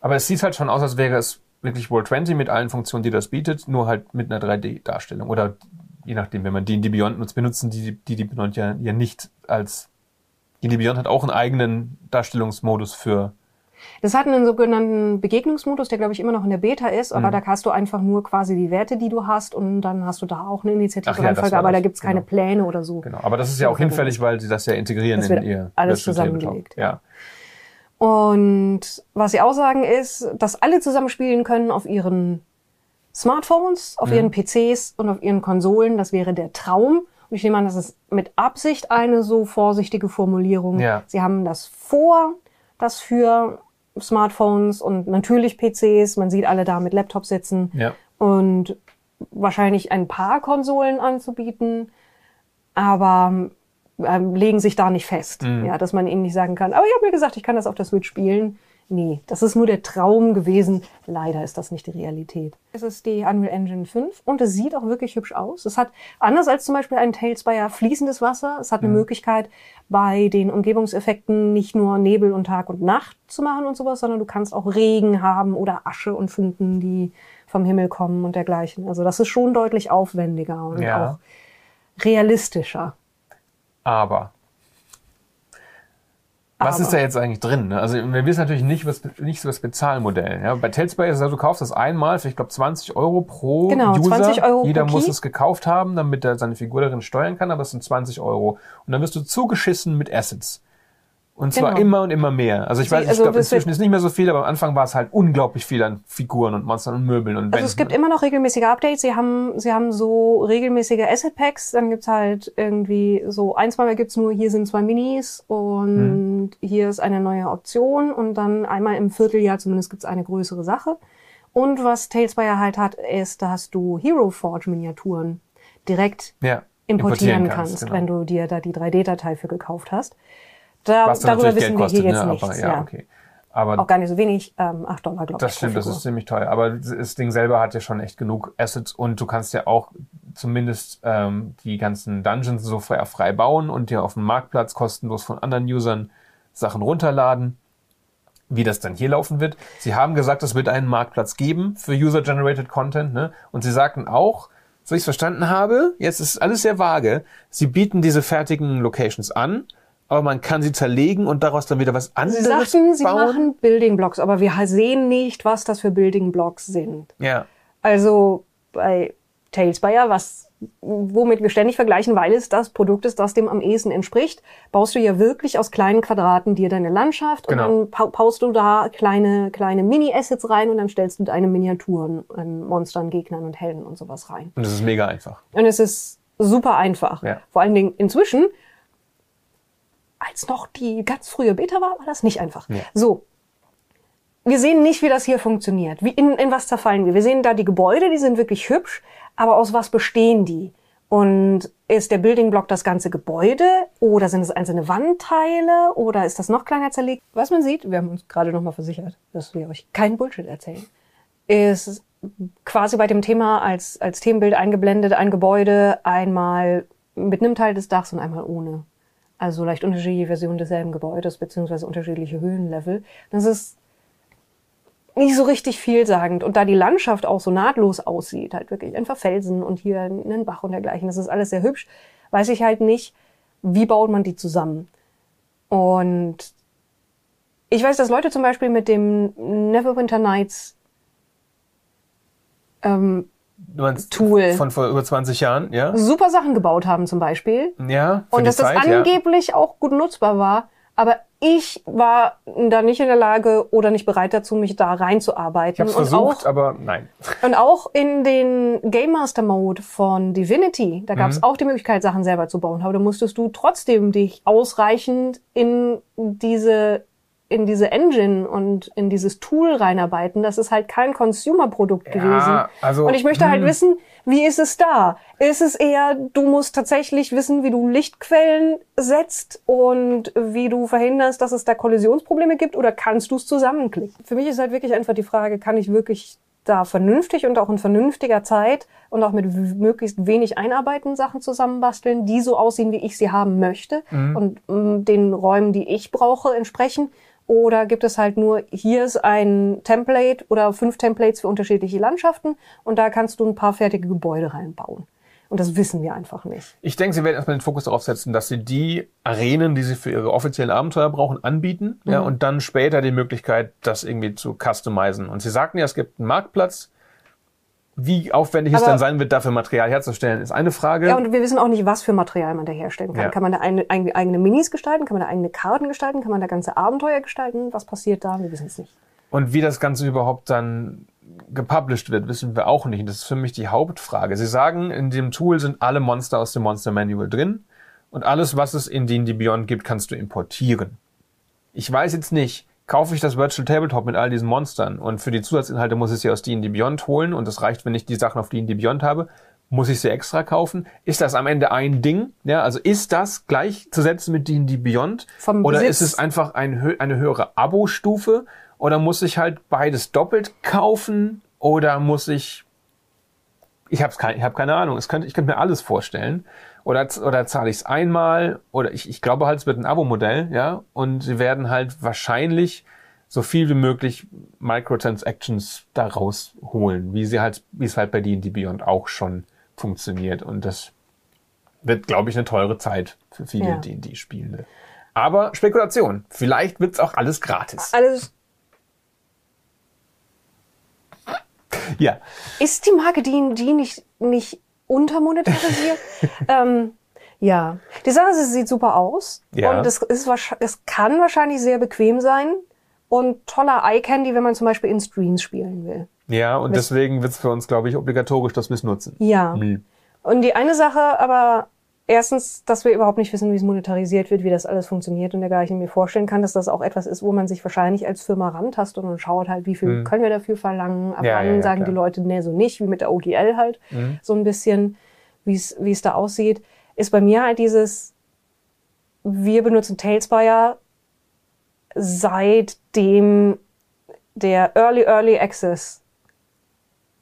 Aber es sieht halt schon aus, als wäre es wirklich World 20 mit allen Funktionen, die das bietet, nur halt mit einer 3D-Darstellung. Oder je nachdem, wenn man D&D Beyond nutzt, benutzen die D&D Beyond ja, ja nicht als... D&D Beyond hat auch einen eigenen Darstellungsmodus für das hat einen sogenannten Begegnungsmodus, der glaube ich immer noch in der Beta ist, aber mhm. da hast du einfach nur quasi die Werte, die du hast und dann hast du da auch eine Initiative-Reihenfolge, ja, aber da gibt's genau. keine Pläne oder so. Genau, aber das ist ja auch hinfällig, weil sie das ja integrieren das in ihr alles zusammengelegt. Ja. Und was sie auch sagen ist, dass alle zusammenspielen können auf ihren Smartphones, auf mhm. ihren PCs und auf ihren Konsolen. Das wäre der Traum. Und ich nehme an, das ist mit Absicht eine so vorsichtige Formulierung. Ja. Sie haben das vor, das für Smartphones und natürlich PCs. Man sieht alle da mit Laptops sitzen. Ja. Und wahrscheinlich ein paar Konsolen anzubieten, aber ähm, legen sich da nicht fest. Mhm. Ja, dass man ihnen nicht sagen kann, aber ich habe mir gesagt, ich kann das auf der Switch spielen. Nee, das ist nur der Traum gewesen. Leider ist das nicht die Realität. Es ist die Unreal Engine 5 und es sieht auch wirklich hübsch aus. Es hat, anders als zum Beispiel ein Tailspire, fließendes Wasser. Es hat eine Möglichkeit, bei den Umgebungseffekten nicht nur Nebel und Tag und Nacht zu machen und sowas, sondern du kannst auch Regen haben oder Asche und Funken, die vom Himmel kommen und dergleichen. Also das ist schon deutlich aufwendiger und Ja. auch realistischer. Aber. Was ist da jetzt eigentlich drin? Ne? Also wir wissen natürlich nicht, was nicht so das Bezahlmodell. Ja? Bei Tailspire ist es so, du kaufst das einmal für, ich glaube, 20 Euro pro Genau, User. 20 Euro pro Jeder muss Key. es gekauft haben, damit er seine Figur darin steuern kann, aber es sind 20 Euro. Und dann wirst du zugeschissen mit Assets. Und zwar Genau. immer und immer mehr. Also ich weiß, ich also glaube, das wird- inzwischen ist nicht mehr so viel, aber am Anfang war es halt unglaublich viel an Figuren und Monstern und Möbeln und Also Wänden. es gibt immer noch regelmäßige Updates. Sie haben, sie haben so regelmäßige Asset Packs. Dann gibt's halt irgendwie so ein, zweimal gibt's nur, hier sind zwei Minis und hier ist eine neue Option und dann einmal im Vierteljahr zumindest gibt's eine größere Sache. Und was Talespire halt hat, ist, dass du Hero Forge Miniaturen direkt ja, importieren, kannst, genau. wenn du dir da die 3D-Datei für gekauft hast. Da, Was darüber natürlich wissen Geld wir hier kostet, jetzt ne? nichts. Aber, ja, ja. okay. Aber Auch gar nicht so wenig, ähm, 8 Dollar, glaube ich. Das stimmt, das ist ziemlich teuer. Aber das Ding selber hat ja schon echt genug Assets und du kannst ja auch zumindest ähm, die ganzen Dungeons so frei, frei bauen und dir auf dem Marktplatz kostenlos von anderen Usern Sachen runterladen. Wie das dann hier laufen wird. Sie haben gesagt, es wird einen Marktplatz geben für User-Generated Content. Ne? Und sie sagten auch, so ich es verstanden habe, jetzt ist alles sehr vage, sie bieten diese fertigen Locations an, aber man kann sie zerlegen und daraus dann wieder was Sie anderes sie bauen. machen Building Blocks, aber wir sehen nicht, was das für Building Blocks sind. ja. Also bei Talespire, was, womit wir ständig vergleichen, weil es das Produkt ist, das dem am ehesten entspricht, baust du ja wirklich aus kleinen Quadraten dir deine Landschaft Genau. und dann baust du da kleine, kleine Mini-Assets rein und dann stellst du deine Miniaturen an Monstern, Gegnern und Helden und sowas rein. Und das ist mega einfach. Und es ist super einfach. Ja. Vor allen Dingen inzwischen, als noch die ganz frühe Beta war, war das nicht einfach. Ja. So. Wir sehen nicht, wie das hier funktioniert. Wie, in, in was zerfallen wir? Wir sehen da die Gebäude, die sind wirklich hübsch, aber aus was bestehen die? Und ist der Building Block das ganze Gebäude oder sind es einzelne Wandteile oder ist das noch kleiner zerlegt? Was man sieht, wir haben uns gerade nochmal versichert, dass wir euch keinen Bullshit erzählen, ist quasi bei dem Thema als, als Themenbild eingeblendet ein Gebäude einmal mit einem Teil des Dachs und einmal ohne. Also leicht unterschiedliche Versionen desselben Gebäudes beziehungsweise unterschiedliche Höhenlevel. Das ist nicht so richtig vielsagend. Und da die Landschaft auch so nahtlos aussieht, halt wirklich einfach Felsen und hier einen Bach und dergleichen, das ist alles sehr hübsch, weiß ich halt nicht, wie baut man die zusammen. Und ich weiß, dass Leute zum Beispiel mit dem Neverwinter Nights ähm, Tool. Von vor über 20 Jahren, ja? super Sachen gebaut haben zum Beispiel. Ja. Und dass das Zeit, ja. angeblich auch gut nutzbar war. Aber ich war da nicht in der Lage oder nicht bereit dazu, mich da Ich reinzuarbeiten. habe es und, versucht, auch, aber nein. und auch in den Game Master Mode von Divinity, da Mhm. gab es auch die Möglichkeit, Sachen selber zu bauen. Aber da musstest du trotzdem dich ausreichend in diese in diese Engine und in dieses Tool reinarbeiten. Das ist halt kein Consumer-Produkt gewesen. also, und ich möchte halt hm. wissen, wie ist es da? Ist es eher, du musst tatsächlich wissen, wie du Lichtquellen setzt und wie du verhinderst, dass es da Kollisionsprobleme gibt oder kannst du es zusammenklicken? Für mich ist halt wirklich einfach die Frage, kann ich wirklich da vernünftig und auch in vernünftiger Zeit und auch mit möglichst wenig Einarbeiten Sachen zusammenbasteln, die so aussehen, wie ich sie haben möchte und mm, den Räumen, die ich brauche, entsprechen? Oder gibt es halt nur, hier ist ein Template oder fünf Templates für unterschiedliche Landschaften und da kannst du ein paar fertige Gebäude reinbauen. Und das wissen wir einfach nicht. Ich denke, sie werden erstmal den Fokus darauf setzen, dass sie die Arenen, die sie für ihre offiziellen Abenteuer brauchen, anbieten. Ja, Mhm. und dann später die Möglichkeit, das irgendwie zu customizen. Und sie sagten ja, es gibt einen Marktplatz. Wie aufwendig es Aber- dann sein wird, dafür Material herzustellen, ist eine Frage. Ja, und wir wissen auch nicht, was für Material man da herstellen kann. Ja. Kann man da eine, eigene, eigene Minis gestalten? Kann man da eigene Karten gestalten? Kann man da ganze Abenteuer gestalten? Was passiert da? Wir wissen es nicht. Und wie das Ganze überhaupt dann gepublished wird, wissen wir auch nicht. Das ist für mich die Hauptfrage. Sie sagen, in dem Tool sind alle Monster aus dem Monster Manual drin und alles, was es in D&D Beyond gibt, kannst du importieren. Ich weiß jetzt nicht, kaufe ich das Virtual Tabletop mit all diesen Monstern und für die Zusatzinhalte muss ich sie aus D&D Beyond holen und das reicht, wenn ich die Sachen auf D&D Beyond habe. Muss ich sie extra kaufen? Ist das am Ende ein Ding? Ja, also ist das gleichzusetzen mit D&D Beyond? Vom Oder Besitz- ist es einfach ein, eine höhere Abo-Stufe? Oder muss ich halt beides doppelt kaufen? Oder muss ich ich habe kein, ich hab keine Ahnung. Es könnte, ich könnte mir alles vorstellen. Oder, oder zahle ich es einmal? Oder ich, ich glaube halt, es wird ein Abo-Modell, ja. Und sie werden halt wahrscheinlich so viel wie möglich Microtransactions daraus holen, wie sie halt, wie es halt bei D&D Beyond auch schon funktioniert. Und das wird, glaube ich, eine teure Zeit für viele Ja. D&D-Spielende. Aber Spekulation. Vielleicht wird's auch alles gratis. Alles Ja. Ist die Marke D&D nicht, nicht untermonetarisiert? ähm, ja. Die Sache ist, es sieht super aus. Ja. Und es, ist, es kann wahrscheinlich sehr bequem sein. Und toller Eye-Candy, wenn man zum Beispiel in Streams spielen will. Ja, und deswegen wird's für uns, glaube ich, obligatorisch, dass wir es nutzen. Ja. Hm. Und die eine Sache, aber erstens, dass wir überhaupt nicht wissen, wie es monetarisiert wird, wie das alles funktioniert und dergleichen mir vorstellen kann, dass das auch etwas ist, wo man sich wahrscheinlich als Firma rantastet und schaut halt, wie viel können wir dafür verlangen, ab. Ja, wann ja, ja, sagen klar. Die Leute, nee, so nicht, wie mit der OGL halt, so ein bisschen, wie es wie es da aussieht, ist bei mir halt dieses, wir benutzen Tailspire seitdem der Early Early Access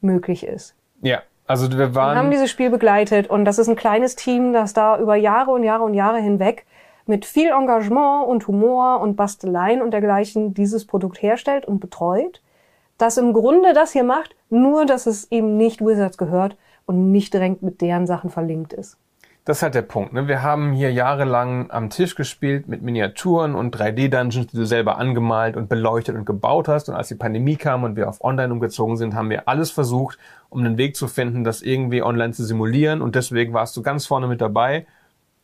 möglich ist. Ja, also wir Wir haben waren, dieses Spiel begleitet und das ist ein kleines Team, das da über Jahre und Jahre und Jahre hinweg mit viel Engagement und Humor und Basteleien und dergleichen dieses Produkt herstellt und betreut, das im Grunde das hier macht, nur dass es eben nicht Wizards gehört und nicht direkt mit deren Sachen verlinkt ist. Das ist halt der Punkt. Ne? Wir haben hier jahrelang am Tisch gespielt mit Miniaturen und 3D-Dungeons, die du selber angemalt und beleuchtet und gebaut hast. Und als die Pandemie kam und wir auf Online umgezogen sind, haben wir alles versucht, um einen Weg zu finden, das irgendwie online zu simulieren. Und deswegen warst du ganz vorne mit dabei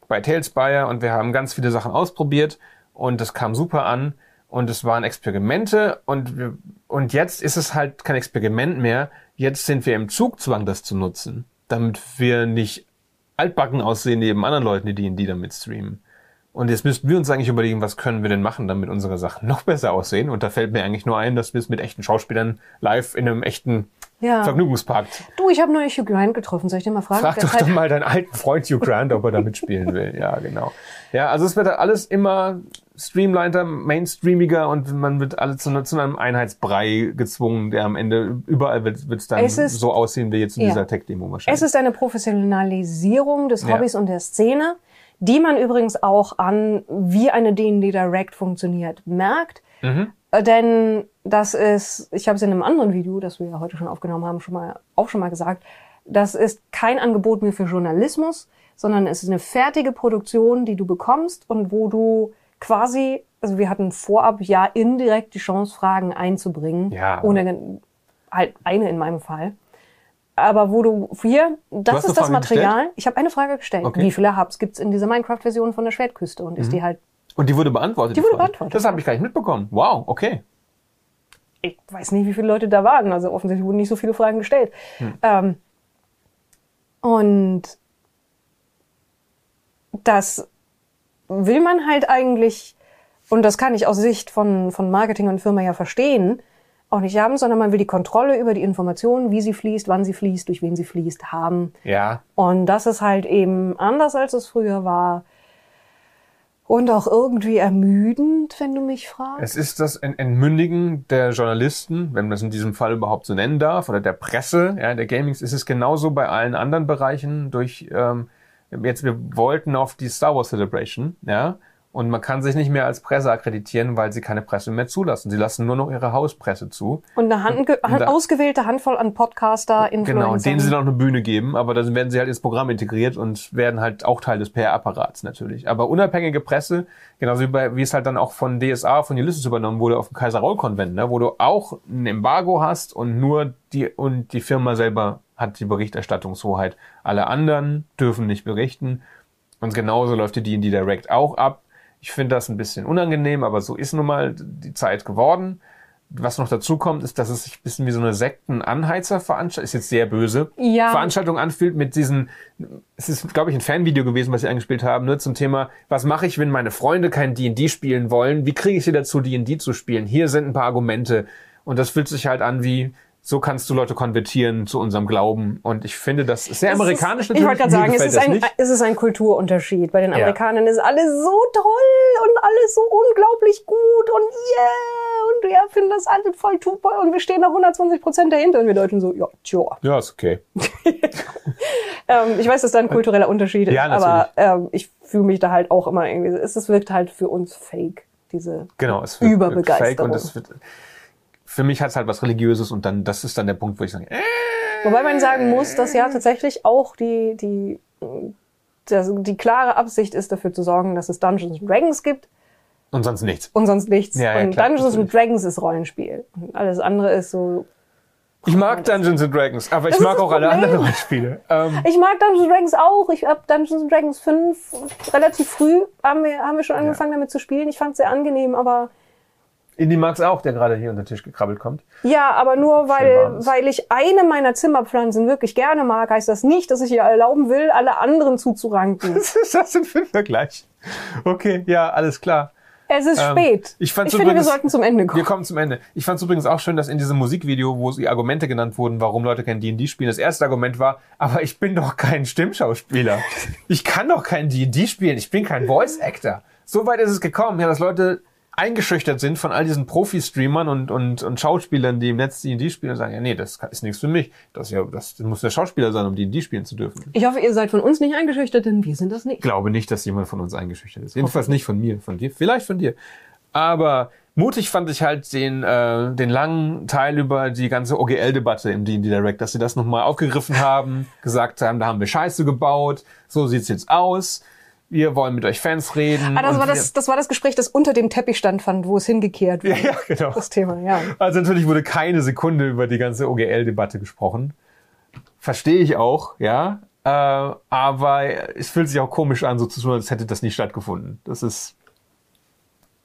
bei Tailspire und wir haben ganz viele Sachen ausprobiert und das kam super an und es waren Experimente und wir, und jetzt ist es halt kein Experiment mehr. Jetzt sind wir im Zugzwang, das zu nutzen, damit wir nicht altbacken aussehen neben anderen Leuten, die D&D damit streamen. Und jetzt müssten wir uns eigentlich überlegen, was können wir denn machen, damit unsere Sachen noch besser aussehen. Und da fällt mir eigentlich nur ein, dass wir es mit echten Schauspielern live in einem echten Ja. Vergnügungspark. Du, ich habe neulich Hugh Grant getroffen. Soll ich dir mal fragen? Frag doch doch mal deinen alten Freund Hugh Grant, ob er da mitspielen will. Ja, genau. Ja, also es wird alles immer streamliner, mainstreamiger und man wird alle zu, zu einem Einheitsbrei gezwungen, der am Ende überall wird es dann Es ist- so aussehen wie jetzt in Ja. dieser Tech-Demo Es wahrscheinlich. ist eine Professionalisierung des Ja. Hobbys und der Szene, die man übrigens auch an, wie eine D&D Direct funktioniert, merkt. Mhm. Äh, Denn das ist, ich habe es in einem anderen Video, das wir ja heute schon aufgenommen haben, schon mal, auch schon mal gesagt, das ist kein Angebot mehr für Journalismus, sondern es ist eine fertige Produktion, die du bekommst und wo du quasi, also wir hatten vorab ja indirekt die Chance, Fragen einzubringen, Ja. ohne halt eine in meinem Fall. Aber wo du hier, das ist das Frage Material. Ich habe eine Frage gestellt. Okay. Wie viele Hubs gibt's in dieser Minecraft-Version von der Schwertküste? Und ist die halt, Und die wurde beantwortet. Die wurde Frage. beantwortet. Das habe ich gar nicht mitbekommen. Wow, okay. ich weiß nicht, wie viele Leute da waren. Also offensichtlich wurden nicht so viele Fragen gestellt. Hm. Ähm, und das will man halt eigentlich, und das kann ich aus Sicht von, von Marketing und Firma ja verstehen, auch nicht haben, sondern man will die Kontrolle über die Informationen, wie sie fließt, wann sie fließt, durch wen sie fließt, haben. Ja, Und das ist halt eben anders, als es früher war. Und auch irgendwie ermüdend, wenn du mich fragst. es ist das Ent- Entmündigen der Journalisten, wenn man das in diesem Fall überhaupt so nennen darf, oder der Presse, ja, der Gamings, ist es genauso bei allen anderen Bereichen durch, ähm, jetzt, wir wollten auf die Star Wars Celebration, ja, und man kann sich nicht mehr als Presse akkreditieren, weil sie keine Presse mehr zulassen. Sie lassen nur noch ihre Hauspresse zu. Und eine Hand, da- ausgewählte Handvoll an Podcaster, Influencer. Genau, denen sie auch eine Bühne geben, aber dann werden sie halt ins Programm integriert und werden halt auch Teil des PR-Apparats natürlich. Aber unabhängige Presse, genauso wie, bei, wie es halt dann auch von DSA, von Ulysses übernommen wurde auf dem Kaiser-Raul-Konvent, ne, wo du auch ein Embargo hast und nur die, und die Firma selber hat die Berichterstattungshoheit. Alle anderen dürfen nicht berichten. Und genauso läuft die D&D Direct auch ab. Ich finde das ein bisschen unangenehm, aber so ist nun mal die Zeit geworden. Was noch dazu kommt, ist, dass es sich ein bisschen wie so eine Sekten-Anheizer-Veranstaltung, ist jetzt sehr böse, Ja. Veranstaltung anfühlt mit diesen, es ist, glaube ich, ein Fanvideo gewesen, was sie eingespielt haben, ne, zum Thema, was mache ich, wenn meine Freunde kein D&D spielen wollen? Wie kriege ich sie dazu, D&D zu spielen? Hier sind ein paar Argumente. Und das fühlt sich halt an wie, so kannst du Leute konvertieren zu unserem Glauben. Und ich finde, das ist sehr Es amerikanisch ist, Ich wollte gerade sagen, es ist, ein, es ist ein Kulturunterschied. Bei den Ja. Amerikanern ist alles so toll und alles so unglaublich gut und yeah und wir finden das alles voll super und wir stehen da 120 Prozent dahinter und wir Deutschen so, ja, tja. Ja, ist okay. Ähm, ich weiß, dass da ein kultureller Unterschied ist, Ja, aber ähm, ich fühle mich da halt auch immer irgendwie, es, es wirkt halt für uns fake, diese Genau, es wird, wird fake Überbegeisterung. und es wird, für mich hat es halt was Religiöses und dann, das ist dann der Punkt, wo ich sage, äh, Wobei man sagen muss, dass ja tatsächlich auch die, die, das, die klare Absicht ist, dafür zu sorgen, dass es Dungeons and Dragons gibt und sonst nichts. und sonst nichts. Ja, ja, und klar, Dungeons and. Dragons ist Rollenspiel. Und alles andere ist so. Ich mag Dungeons and Dragons, aber ich Das ist mag auch alle anderen Rollenspiele. Ähm, Ich mag Dungeons and Dragons auch. Ich habe Dungeons and Dragons 5 relativ früh haben wir, haben wir schon angefangen damit zu spielen. Ich fand es sehr angenehm, aber Indy mag's auch, der gerade hier unter den Tisch gekrabbelt kommt. ja, aber nur weil, weil ich eine meiner Zimmerpflanzen wirklich gerne mag, heißt das nicht, dass ich ihr erlauben will, alle anderen zuzuranken. Was ist das denn für ein Vergleich? Okay, ja, alles klar. Es ist Ähm, spät. ich fand's finde, wir übrigens- sollten zum Ende kommen. Wir kommen zum Ende. Ich fand es übrigens auch schön, dass in diesem Musikvideo, wo die Argumente genannt wurden, warum Leute kein D&D spielen, das erste Argument war, aber ich bin doch kein Stimmschauspieler. Ich kann doch kein D&D spielen. Ich bin kein Voice Actor. So weit ist es gekommen, ja, dass Leute eingeschüchtert sind von all diesen Profi-Streamern und, und, und Schauspielern, die im Netz D&D spielen und sagen, ja, nee, das ist nichts für mich. Das, ja, das muss der Schauspieler sein, um D&D spielen zu dürfen. Ich hoffe, ihr seid von uns nicht eingeschüchtert, denn wir sind das nicht. Ich glaube nicht, dass jemand von uns eingeschüchtert ist. Jedenfalls nicht von mir, von dir, vielleicht von dir. Aber mutig fand ich halt den, äh, den langen Teil über die ganze OGL-Debatte im D&D Direct, dass sie das nochmal aufgegriffen haben, gesagt haben, da haben wir Scheiße gebaut, so sieht's jetzt aus, wir wollen mit euch Fans reden. Ah, das war das, das war das Gespräch, das unter dem Teppich stand, fand, wo es hingekehrt wurde. Ja, genau. Das Thema, ja. Also natürlich wurde keine Sekunde über die ganze OGL-Debatte gesprochen. Verstehe ich auch, ja. Äh, aber es fühlt sich auch komisch an, so zu tun, als hätte das nie stattgefunden. Das ist.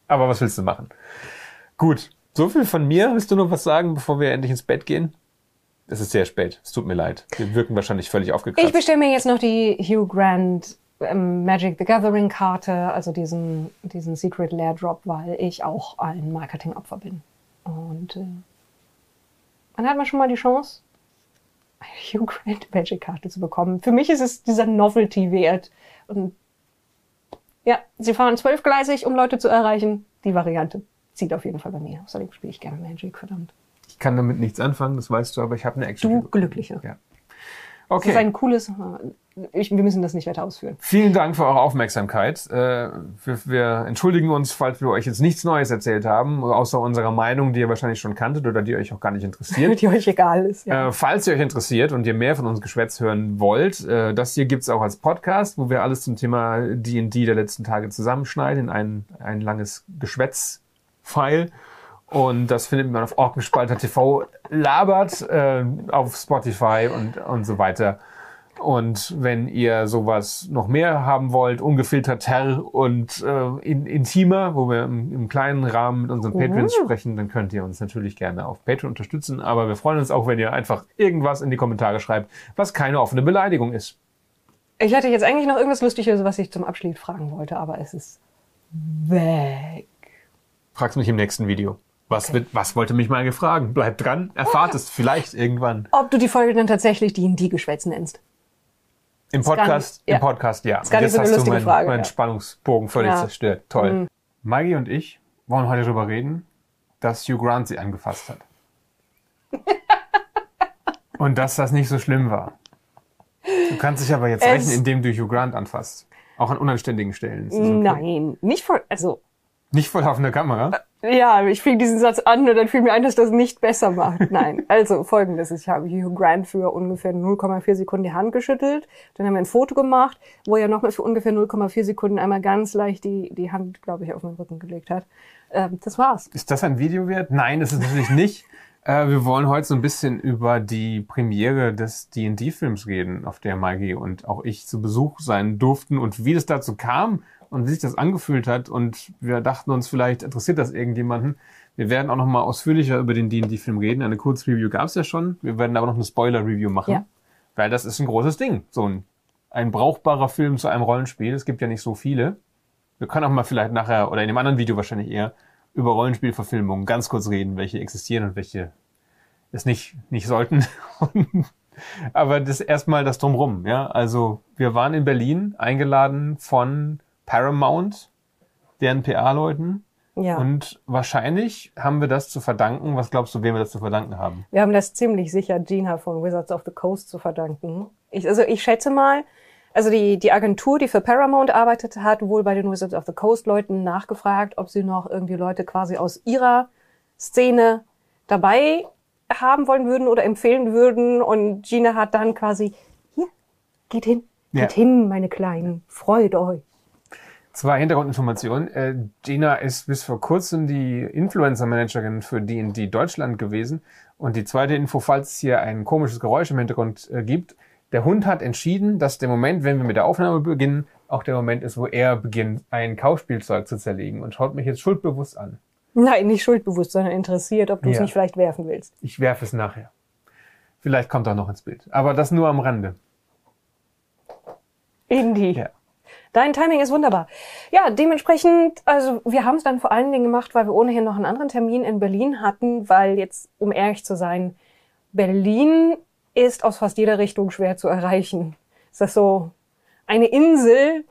Aber was willst du machen? Gut, so viel von mir. Willst du noch was sagen, bevor wir endlich ins Bett gehen? Es ist sehr spät. Es tut mir leid. Wir wirken wahrscheinlich völlig Ich aufgekratzt. bestelle mir jetzt noch die Hugh Grant Magic the Gathering Karte, also diesen, diesen Secret Lair Drop, weil ich auch ein Marketingopfer bin. Und äh, dann hat man schon mal die Chance, eine Hugh Grant Magic Karte zu bekommen. Für mich ist es dieser Novelty wert. Und ja, sie fahren zwölfgleisig, um Leute zu erreichen. Die Variante zieht auf jeden Fall bei mir. Außerdem spiele ich gerne Magic, verdammt. Ich kann damit nichts anfangen, das weißt du, aber ich habe eine Action. Du Glücklicher. Ja. Das ist Okay. ein cooles. Ich, wir müssen das nicht weiter ausführen. Vielen Dank für eure Aufmerksamkeit. Äh, wir, wir entschuldigen uns, falls wir euch jetzt nichts Neues erzählt haben, außer unserer Meinung, die ihr wahrscheinlich schon kanntet oder die euch auch gar nicht interessiert. Die euch egal ist. Ja. Äh, falls ihr euch interessiert und ihr mehr von uns Geschwätz hören wollt, äh, das hier gibt's auch als Podcast, wo wir alles zum Thema D&D der letzten Tage zusammenschneiden in ein, ein langes Geschwätz-File. Und das findet man auf Orkenspalter TV labert, äh, auf Spotify und, und so weiter. Und wenn ihr sowas noch mehr haben wollt, ungefilterter und äh, in, intimer, wo wir im, im kleinen Rahmen mit unseren Patreons sprechen, dann könnt ihr uns natürlich gerne auf Patreon unterstützen. Aber wir freuen uns auch, wenn ihr einfach irgendwas in die Kommentare schreibt, was keine offene Beleidigung ist. Ich hatte jetzt eigentlich noch irgendwas Lustiges, was ich zum Abschied fragen wollte, aber es ist weg. Frag's mich im nächsten Video. Was, wird, was wollte mich mal gefragt? Bleibt dran, erfahrt es vielleicht irgendwann. Ob du die Folge dann tatsächlich die in die Geschwätz nennst. Im Podcast, nicht- ja. im Podcast, ja. Ist gar nicht Jetzt so eine hast du lustige meinen, Frage, meinen ja. Spannungsbogen völlig Ja. Mhm. zerstört. Toll. Maggie und ich wollen heute darüber reden, dass Hugh Grant sie angefasst hat. und dass das nicht so schlimm war. Du kannst dich aber jetzt Es- rächen, indem du Hugh Grant anfasst. Auch an unanständigen Stellen. Okay? Nein, nicht voll. Also, Nicht vor laufender Kamera. ja, ich fing diesen Satz an und dann fiel mir ein, dass das nicht besser macht. Nein, also folgendes. Ich habe Hugh Grant für ungefähr 0,4 Sekunden die Hand geschüttelt. Dann haben wir ein Foto gemacht, wo er nochmal für ungefähr 0,4 Sekunden einmal ganz leicht die, die Hand, glaube ich, auf meinen Rücken gelegt hat. Ähm, das war's. Ist das ein Video wert? Nein, das ist natürlich nicht. Äh, wir wollen heute so ein bisschen über die Premiere des D&D-Films reden, auf der Maggie und auch ich zu Besuch sein durften und wie es dazu kam und wie sich das angefühlt hat. Und wir dachten uns, vielleicht interessiert das irgendjemanden. Wir werden auch noch mal ausführlicher über den D&D-Film reden. Eine Kurzreview gab es ja schon. Wir werden aber noch eine Spoiler-Review machen, Ja. weil das ist ein großes Ding. So ein, ein brauchbarer Film zu einem Rollenspiel. Es gibt ja nicht so viele. Wir können auch mal vielleicht nachher oder in dem anderen Video wahrscheinlich eher über Rollenspielverfilmungen ganz kurz reden, welche existieren und welche es nicht, nicht sollten. Aber das erstmal das drumrum, ja. Also wir waren in Berlin eingeladen von Paramount, deren PA-Leuten. Ja. Und wahrscheinlich haben wir das zu verdanken. Was glaubst du, wem wir das zu verdanken haben? Wir haben das ziemlich sicher Gina von Wizards of the Coast zu verdanken. Ich, also ich schätze mal, also die, die Agentur, die für Paramount arbeitet, hat wohl bei den Wizards of the Coast Leuten nachgefragt, ob sie noch irgendwie Leute quasi aus ihrer Szene dabei haben wollen würden oder empfehlen würden. Und Gina hat dann quasi, hier, geht hin, Ja. geht hin, meine Kleinen, freut euch. Zwei Hintergrundinformationen. Äh, Gina ist bis vor kurzem die Influencer-Managerin für D&D Deutschland gewesen. Und die zweite Info, falls es hier ein komisches Geräusch im Hintergrund äh, gibt. Der Hund hat entschieden, dass der Moment, wenn wir mit der Aufnahme beginnen, auch der Moment ist, wo er beginnt, ein Kauspielzeug zu zerlegen und schaut mich jetzt schuldbewusst an. Nein, nicht schuldbewusst, sondern interessiert, ob du es Ja. nicht vielleicht werfen willst. Ich werfe es nachher. Vielleicht kommt er noch ins Bild. Aber das nur am Rande. Indie. Ja. Dein Timing ist wunderbar. Ja, dementsprechend, also wir haben es dann vor allen Dingen gemacht, weil wir ohnehin noch einen anderen Termin in Berlin hatten, weil jetzt, um ehrlich zu sein, Berlin ist aus fast jeder Richtung schwer zu erreichen. Ist das so eine Insel,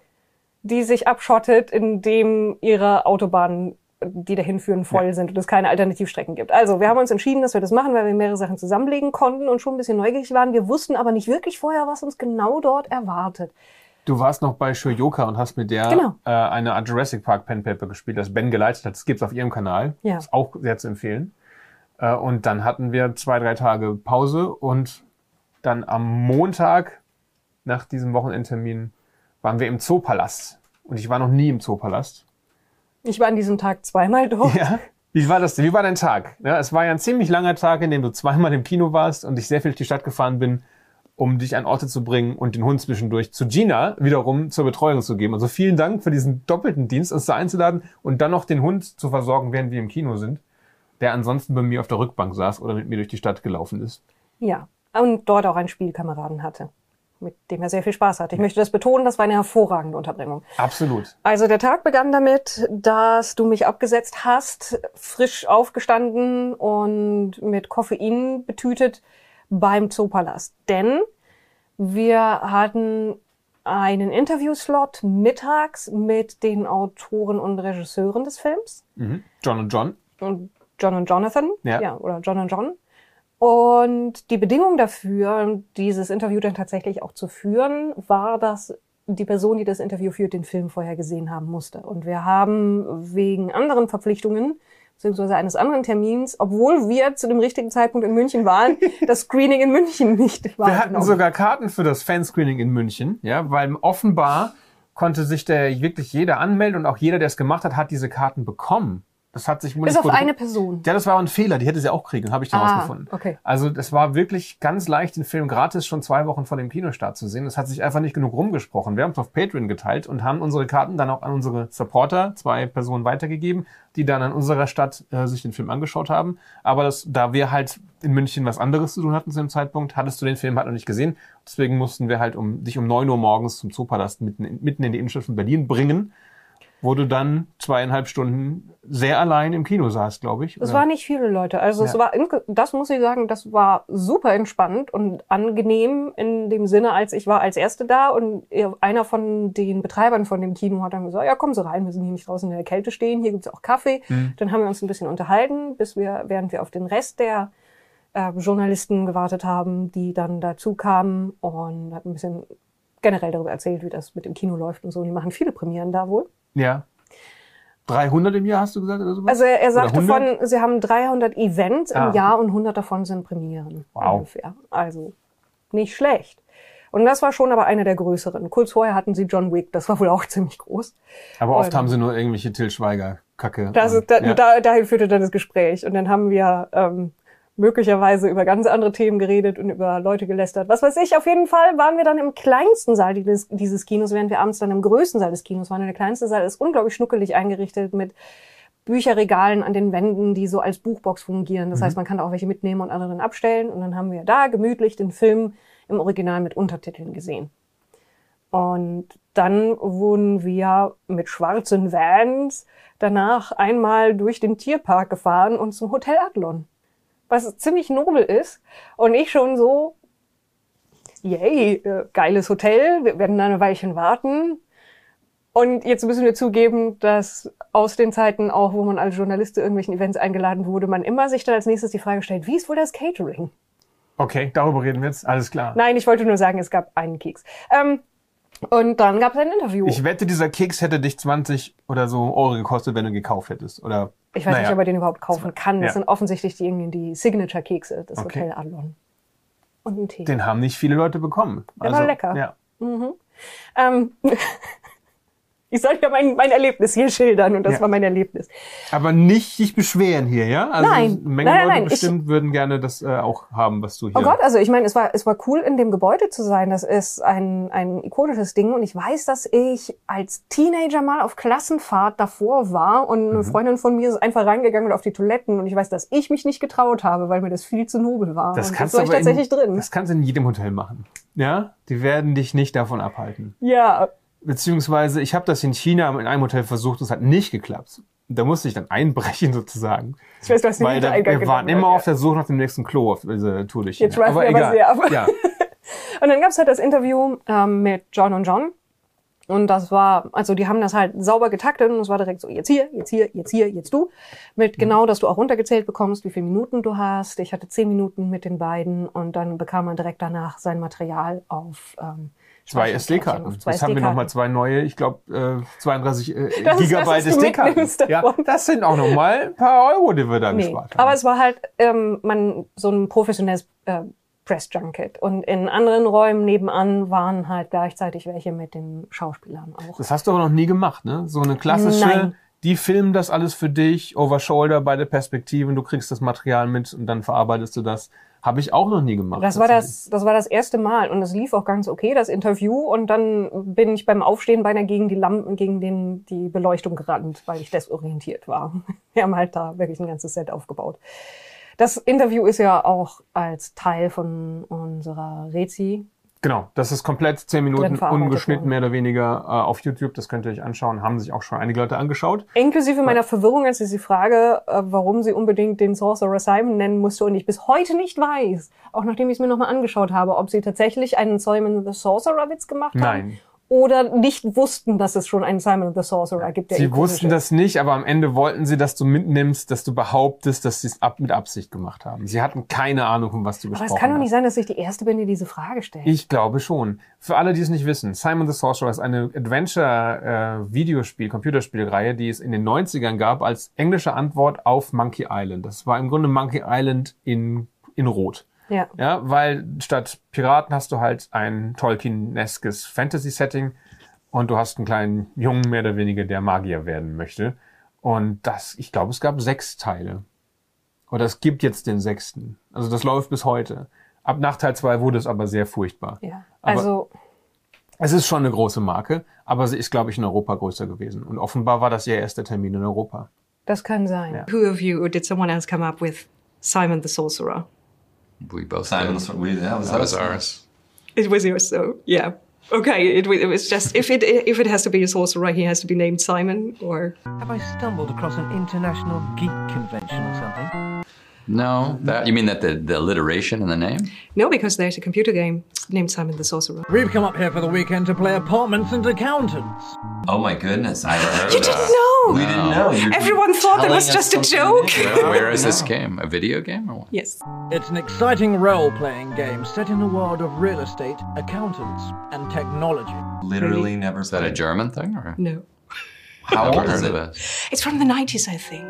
die sich abschottet, in dem ihre Autobahnen, die dahin führen, voll sind und es keine Alternativstrecken gibt. Also wir haben uns entschieden, dass wir das machen, weil wir mehrere Sachen zusammenlegen konnten und schon ein bisschen neugierig waren. Wir wussten aber nicht wirklich vorher, was uns genau dort erwartet. Du warst noch bei Shoyoka und hast mit der Genau. äh, eine Art Jurassic Park Pen Paper gespielt, das Ben geleitet hat. Das gibt's auf ihrem Kanal. Ja. Ist auch sehr zu empfehlen. Äh, und dann hatten wir zwei, drei Tage Pause und dann am Montag nach diesem Wochenendtermin waren wir im Zoopalast. Und ich war noch nie im Zoopalast. Ich war an diesem Tag zweimal dort. Ja. Wie war das denn? Wie war dein Tag? Ja, es war ja ein ziemlich langer Tag, in dem du zweimal im Kino warst und ich sehr viel durch die Stadt gefahren bin, um dich an Orte zu bringen und den Hund zwischendurch zu Gina wiederum zur Betreuung zu geben. Also vielen Dank für diesen doppelten Dienst, uns da einzuladen und dann noch den Hund zu versorgen, während wir im Kino sind, der ansonsten bei mir auf der Rückbank saß oder mit mir durch die Stadt gelaufen ist. Ja, und dort auch einen Spielkameraden hatte, mit dem er sehr viel Spaß hatte. Ich möchte das betonen, das war eine hervorragende Unterbringung. Absolut. Also der Tag begann damit, dass du mich abgesetzt hast, frisch aufgestanden und mit Koffein betütet beim Zoopalast. Denn wir hatten einen Interviewslot mittags mit den Autoren und Regisseuren des Films. Mhm. John und John. und John und Jonathan, Ja. oder John und John. Und die Bedingung dafür, dieses Interview dann tatsächlich auch zu führen, war, dass die Person, die das Interview führt, den Film vorher gesehen haben musste. Und wir haben wegen anderen Verpflichtungen beziehungsweise eines anderen Termins, obwohl wir zu dem richtigen Zeitpunkt in München waren, das Screening in München nicht Wir hatten sogar Karten für das Fanscreening in München, ja, weil offenbar konnte sich der wirklich jeder anmelden und auch jeder, der es gemacht hat, hat diese Karten bekommen. Das hat sich Bis auf eine Person. Ja, das war ein Fehler, die hätte sie auch kriegen, habe ich dann Ah, rausgefunden. okay. Also das war wirklich ganz leicht, den Film gratis schon zwei Wochen vor dem Kinostart zu sehen. Das hat sich einfach nicht genug rumgesprochen. Wir haben es auf Patreon geteilt und haben unsere Karten dann auch an unsere Supporter, zwei Personen weitergegeben, die dann an unserer Stadt äh, sich den Film angeschaut haben. Aber das, da wir halt in München was anderes zu tun hatten zu dem Zeitpunkt, hattest du den Film halt noch nicht gesehen. Deswegen mussten wir halt um dich um neun Uhr morgens zum Zoopalast mitten in, mitten in die Innenstadt von Berlin bringen, wo du dann zweieinhalb Stunden sehr allein im Kino saßt, glaube ich. Es waren nicht viele Leute. Also es Ja. war, insge- das muss ich sagen, das war super entspannt und angenehm in dem Sinne, als ich war als Erste da und einer von den Betreibern von dem Kino hat dann gesagt, ja, kommen Sie rein, wir sind hier nicht draußen in der Kälte stehen, hier gibt's auch Kaffee. Dann haben wir uns ein bisschen unterhalten, bis wir, während wir auf den Rest der äh, Journalisten gewartet haben, die dann dazu kamen und hat ein bisschen generell darüber erzählt, wie das mit dem Kino läuft und so. Und die machen viele Premieren da wohl. Ja. 300 im Jahr hast du gesagt oder sowas? Also er, er sagte Oder 100? von, sie haben 300 Events im Ah. Jahr und 100 davon sind Premieren. Wow. Ungefähr. Also nicht schlecht. Und das war schon aber eine der größeren. Kurz vorher hatten sie John Wick, das war wohl auch ziemlich groß. Aber oft Und- haben sie nur irgendwelche Till Schweiger Kacke. Das und- da, ja. da, dahin führte dann das Gespräch. Und dann haben wir ähm, möglicherweise über ganz andere Themen geredet und über Leute gelästert. Was weiß ich, auf jeden Fall waren wir dann im kleinsten Saal dieses, dieses Kinos, während wir abends dann im größten Saal des Kinos waren. Und der kleinste Saal ist unglaublich schnuckelig eingerichtet mit Bücherregalen an den Wänden, die so als Buchbox fungieren. Das heißt, man kann da auch welche mitnehmen und andere dann abstellen. Und dann haben wir da gemütlich den Film im Original mit Untertiteln gesehen. Und dann wurden wir mit schwarzen Vans danach einmal durch den Tierpark gefahren und zum Hotel Adlon. Was ziemlich nobel ist. Und ich schon so, yay, äh, geiles Hotel, wir werden da eine Weilchen warten. Und jetzt müssen wir zugeben, dass aus den Zeiten auch, wo man als Journalist zu irgendwelchen Events eingeladen wurde, man immer sich dann als nächstes die Frage stellt, wie ist wohl das Catering? Okay, darüber reden wir jetzt. Alles klar. Nein, ich wollte nur sagen, es gab einen Keks. Ähm, und dann gab es ein Interview. Ich wette, dieser Keks hätte dich 20 oder so Euro gekostet, wenn du gekauft hättest. Oder Ich weiß naja. nicht, ob er den überhaupt kaufen kann. Das Ja. sind offensichtlich die, die Signature-Kekse des Okay. Hotel Adlon. Und ein Tee. Den haben nicht viele Leute bekommen. Der war lecker. Ja. Ähm, ich soll ja mein, mein Erlebnis hier schildern und das Ja. war mein Erlebnis. Aber nicht sich beschweren hier, ja? Also Nein. Menge Nein, nein, Leute nein, ich- bestimmt würden gerne das äh, auch haben, was du hier. Oh Gott, also ich meine, es war, es war cool, in dem Gebäude zu sein. Das ist ein, ein ikonisches Ding. Und ich weiß, dass ich als Teenager mal auf Klassenfahrt davor war und Mhm. eine Freundin von mir ist einfach reingegangen und auf die Toiletten. Und ich weiß, dass ich mich nicht getraut habe, weil mir das viel zu nobel war. das und kannst du ich tatsächlich in, drin. Das kannst du in jedem Hotel machen. Ja? Die werden dich nicht davon abhalten. Ja, Beziehungsweise, ich habe das in China in einem Hotel versucht, das hat nicht geklappt. Da musste ich dann einbrechen sozusagen. ich weiß, den Weil da, wir waren immer ja. auf der Suche nach dem nächsten Klo auf dieser Tour durch China. Jetzt schweifen wir aber sehr ab. Ja. Und dann gab's halt das Interview ähm, mit John und John. Und das war, also die haben das halt sauber getaktet und es war direkt so, jetzt hier, jetzt hier, jetzt hier, jetzt du. Mit genau, dass du auch runtergezählt bekommst, wie viele Minuten du hast. Ich hatte zehn Minuten mit den beiden und dann bekam man direkt danach sein Material auf ähm, Zwei SD-Karten. Jetzt haben wir nochmal zwei neue, ich glaube, äh, 32 äh, Das Gigabyte SD-Karten. Ja, das sind auch nochmal ein paar Euro, die wir da Nee, gespart haben. aber es war halt ähm, man so ein professionelles äh, Press Junket. Und in anderen Räumen nebenan waren halt gleichzeitig welche mit den Schauspielern auch. Das hast du aber noch nie gemacht, ne? So eine klassische, Nein. die filmen das alles für dich, over shoulder, beide Perspektiven, du kriegst das Material mit und dann verarbeitest du das. Habe ich auch noch nie gemacht. Das war das, das war das erste Mal und es lief auch ganz okay, das Interview. Und dann bin ich beim Aufstehen beinahe gegen die Lampen, gegen den, die Beleuchtung gerannt, weil ich desorientiert war. Wir haben halt da wirklich ein ganzes Set aufgebaut. Das Interview ist ja auch als Teil von unserer Rezi. Genau, das ist komplett zehn Minuten ungeschnitten, mehr oder weniger äh, auf YouTube. Das könnt ihr euch anschauen. Haben sich auch schon einige Leute angeschaut. Inklusive meiner Verwirrung, als ich sie frage, äh, warum sie unbedingt den Sorcerer Simon nennen musste und ich bis heute nicht weiß, auch nachdem ich es mir nochmal angeschaut habe, ob sie tatsächlich einen Simon the Sorcerer Witz gemacht haben. Nein. Oder nicht wussten, dass es schon einen Simon the Sorcerer gibt. Sie wussten das nicht, aber am Ende wollten sie, dass du mitnimmst, dass du behauptest, dass sie es ab mit Absicht gemaut haben. Sie hatten keine Ahnung, von was du Aber gesprochen es kann doch hast. nicht sein, dass ich die Erste bin, die diese Frage stellt. Ich glaube schon. Für alle, die es nicht wissen, Simon the Sorcerer ist eine Adventure-Videospiel, Computerspielreihe, die es in den 90ern gab als englische Antwort auf Monkey Island. Das war im Grunde Monkey Island in, in Rot. Ja. Ja, weil statt Piraten hast du halt ein Tolkien-eskes Fantasy-Setting und du hast einen kleinen Jungen, mehr oder weniger, der Magier werden möchte. Und das, ich glaube, es gab sechs Teile. Oder es gibt jetzt den sechsten. Also das läuft bis heute. Ab nach Teil zwei wurde es aber sehr furchtbar. ja. Aber- Also, Es ist schon eine große Marke, aber sie ist, glaube ich, in Europa größer gewesen. Und offenbar war das ihr erster Termin in Europa. das kann sein. Ja. Who of you or did someone else come up with Simon the Sorcerer? We both Simon, did. we, that was, That was ours. It was yours, so yeah. Okay, it, it was just if it if it has to be a sorcerer, he has to be named Simon or Have I stumbled across an international geek convention or something? No, that you mean that the, the alliteration in the name? no, because there's a computer game named Simon the Sorcerer. We've come up here for the weekend to play apartments and accountants. Oh my goodness! I heard You didn't that. know. We didn't know. You're Everyone thought that telling was just a joke. new. Where is this game? A video game or what? Yes. It's an exciting role-playing game set in the world of real estate, accountants, and technology. Literally never. Is that a German thing or? No. How old is heard it? of it. It's from the 90s, I think.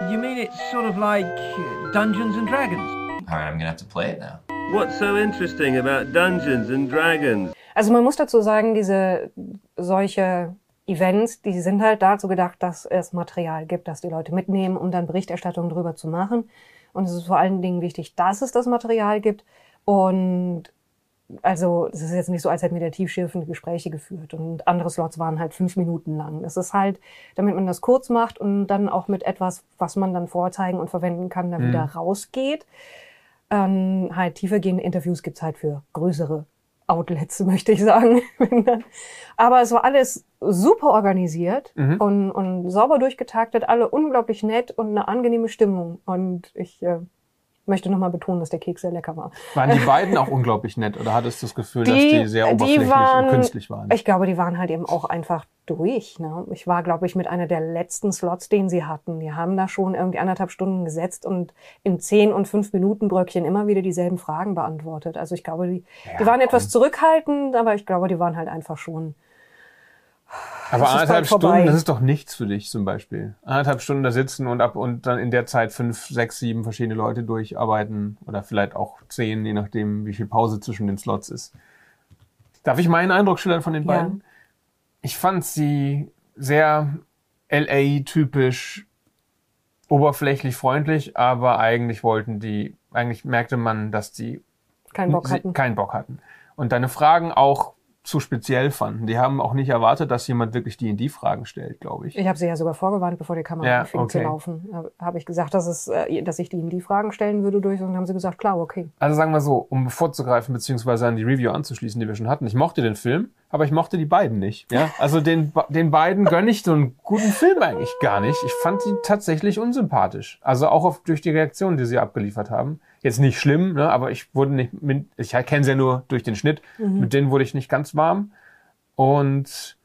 You mean it's sort of like uh, Dungeons and Dragons? All right, I'm gonna have to play it now. What's so interesting about Dungeons and Dragons? Also man muss dazu sagen, diese solche Events, die sind halt dazu gedacht, dass es Material gibt, das die Leute mitnehmen, um dann Berichterstattung drüber zu machen. Und es ist vor allen Dingen wichtig, dass es das Material gibt. Und also es ist jetzt nicht so, als hätten wir da tiefschürfende Gespräche geführt. Und andere Slots waren halt fünf Minuten lang. Es ist halt, damit man das kurz macht und dann auch mit etwas, was man dann vorzeigen und verwenden kann, dann wieder rausgeht. Ähm, halt tiefergehende Interviews gibt's halt für größere Outlets, möchte ich sagen. Aber es war alles super organisiert und, und sauber durchgetaktet, alle unglaublich nett und eine angenehme Stimmung. Und ich, äh, möchte nochmal betonen, dass der Keks sehr lecker war. Waren die beiden auch unglaublich nett oder hattest du das Gefühl, dass die sehr oberflächlich und künstlich waren? Ich glaube, die waren halt eben auch einfach durch. Ne? Ich war, glaube ich, mit einer der letzten Slots, den sie hatten. Die haben da schon irgendwie anderthalb Stunden gesetzt und in zehn und fünf Minuten Bröckchen immer wieder dieselben Fragen beantwortet. Also ich glaube, die, die waren etwas zurückhaltend, aber ich glaube, die waren halt einfach schon. Aber anderthalb. Stunden, das ist doch nichts für dich zum Beispiel. Anderthalb Stunden da sitzen und ab und dann in der Zeit fünf, sechs, sieben verschiedene Leute durcharbeiten oder vielleicht auch zehn, je nachdem, wie viel Pause zwischen den Slots ist. Darf ich meinen Eindruck schildern von den Ja. beiden? Ich fand sie sehr LA-typisch oberflächlich freundlich, aber eigentlich wollten die, eigentlich merkte man, dass die Keinen Bock sie hatten. keinen Bock hatten. Und deine Fragen auch zu speziell fanden. Die haben auch nicht erwartet, dass jemand wirklich D&D-Fragen stellt, glaube ich. Ich habe sie ja sogar vorgewarnt, bevor die Kamera Ja, anfing zu okay. laufen. Habe hab ich gesagt, dass, es, äh, dass ich die in die Fragen stellen würde durch und dann haben sie gesagt, klar, okay. Also sagen wir so, um vorzugreifen beziehungsweise an die Review anzuschließen, die wir schon hatten. Ich mochte den Film, aber ich mochte die beiden nicht. Ja, also den den beiden gönne ich so einen guten Film eigentlich gar nicht. Ich fand die tatsächlich unsympathisch. Also auch auf, durch die Reaktionen, die sie abgeliefert haben. Jetzt nicht schlimm, ne, aber ich wurde nicht, mit, ich kenne sie ja nur durch den Schnitt. Mit denen wurde ich nicht ganz warm. Und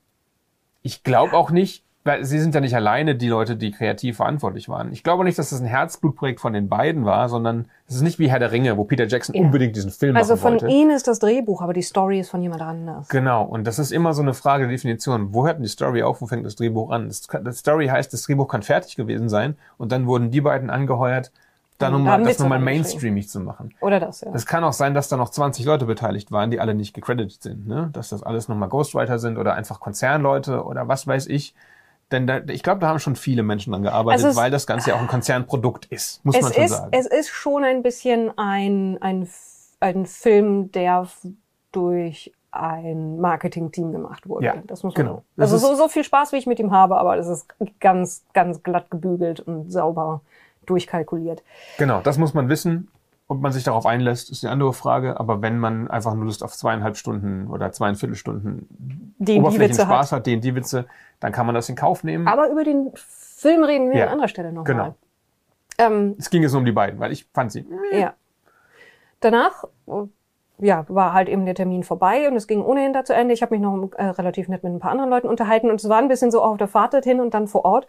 ich glaube auch nicht, weil sie sind ja nicht alleine die Leute, die kreativ verantwortlich waren. Ich glaube nicht, dass das ein Herzblutprojekt von den beiden war, sondern es ist nicht wie Herr der Ringe, wo Peter Jackson Ja. unbedingt diesen Film Also machen von wollte. ihnen ist das Drehbuch, aber die Story ist von jemand anders. Genau, und das ist immer so eine Frage der Definition. Wo hört denn die Story auf, wo fängt das Drehbuch an? Das, das Story heißt, das Drehbuch kann fertig gewesen sein und dann wurden die beiden angeheuert, dann Um da das nochmal mainstreamig zu machen. Oder das, ja. Es kann auch sein, dass da noch 20 Leute beteiligt waren, die alle nicht gecredited sind. Ne? Dass das alles nochmal Ghostwriter sind oder einfach Konzernleute oder was weiß ich. Denn da, ich glaube, da haben schon viele Menschen dran gearbeitet, Also weil das Ganze ja auch ein Konzernprodukt ist, muss man schon ist, sagen. es ist schon ein bisschen ein, ein, ein Film, der durch ein Marketing-Team gemacht wurde. Ja, das muss man. genau. Das Also ist- so, so viel Spaß, wie ich mit ihm habe, aber das ist ganz, ganz glatt gebügelt und sauber durchkalkuliert. Genau, das muss man wissen. Ob man sich darauf einlässt, ist eine andere Frage. Aber wenn man einfach nur Lust auf zweieinhalb Stunden oder zweieinviertel Stunden Die Oberflächen Witze Spaß hat. hat, den die Witze, dann kann man das in Kauf nehmen. Aber über den Film reden wir Ja, an anderer Stelle nochmal. genau. Ähm, es ging jetzt nur um die beiden, weil ich fand sie. Ja. Danach, äh, ja, war halt eben der Termin vorbei und es ging ohnehin da zu Ende. Ich habe mich noch äh, relativ nett mit ein paar anderen Leuten unterhalten und es war ein bisschen so auf der Fahrt dorthin und dann vor Ort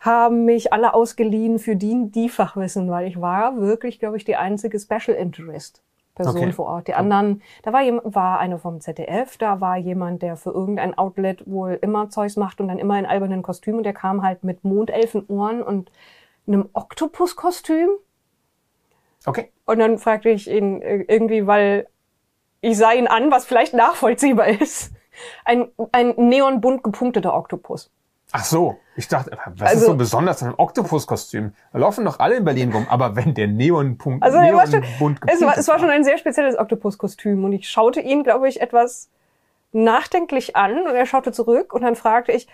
haben mich alle ausgeliehen für die, die Fachwissen, weil ich war wirklich, glaube ich, die einzige Special Interest. Person Okay. vor Ort. Die anderen, da war jemand, war eine vom ZDF, da war jemand, der für irgendein Outlet wohl immer Zeugs macht und dann immer in albernen Kostüm und der kam halt mit Mondelfenohren und einem Oktopuskostüm. Okay. Und dann fragte ich ihn äh, irgendwie, weil ich sah ihn an, was vielleicht nachvollziehbar ist. Ein, ein neonbunt gepunkteter Oktopus. Ach so, ich dachte, was Also- ist so besonders an einem Oktopuskostüm? Da laufen doch alle in Berlin rum, aber wenn der Neonpunkt Also er war schon, es, war, es war schon ein sehr spezielles Oktopuskostüm und ich schaute ihn, glaube ich, etwas nachdenklich an und er schaute zurück und dann fragte ich,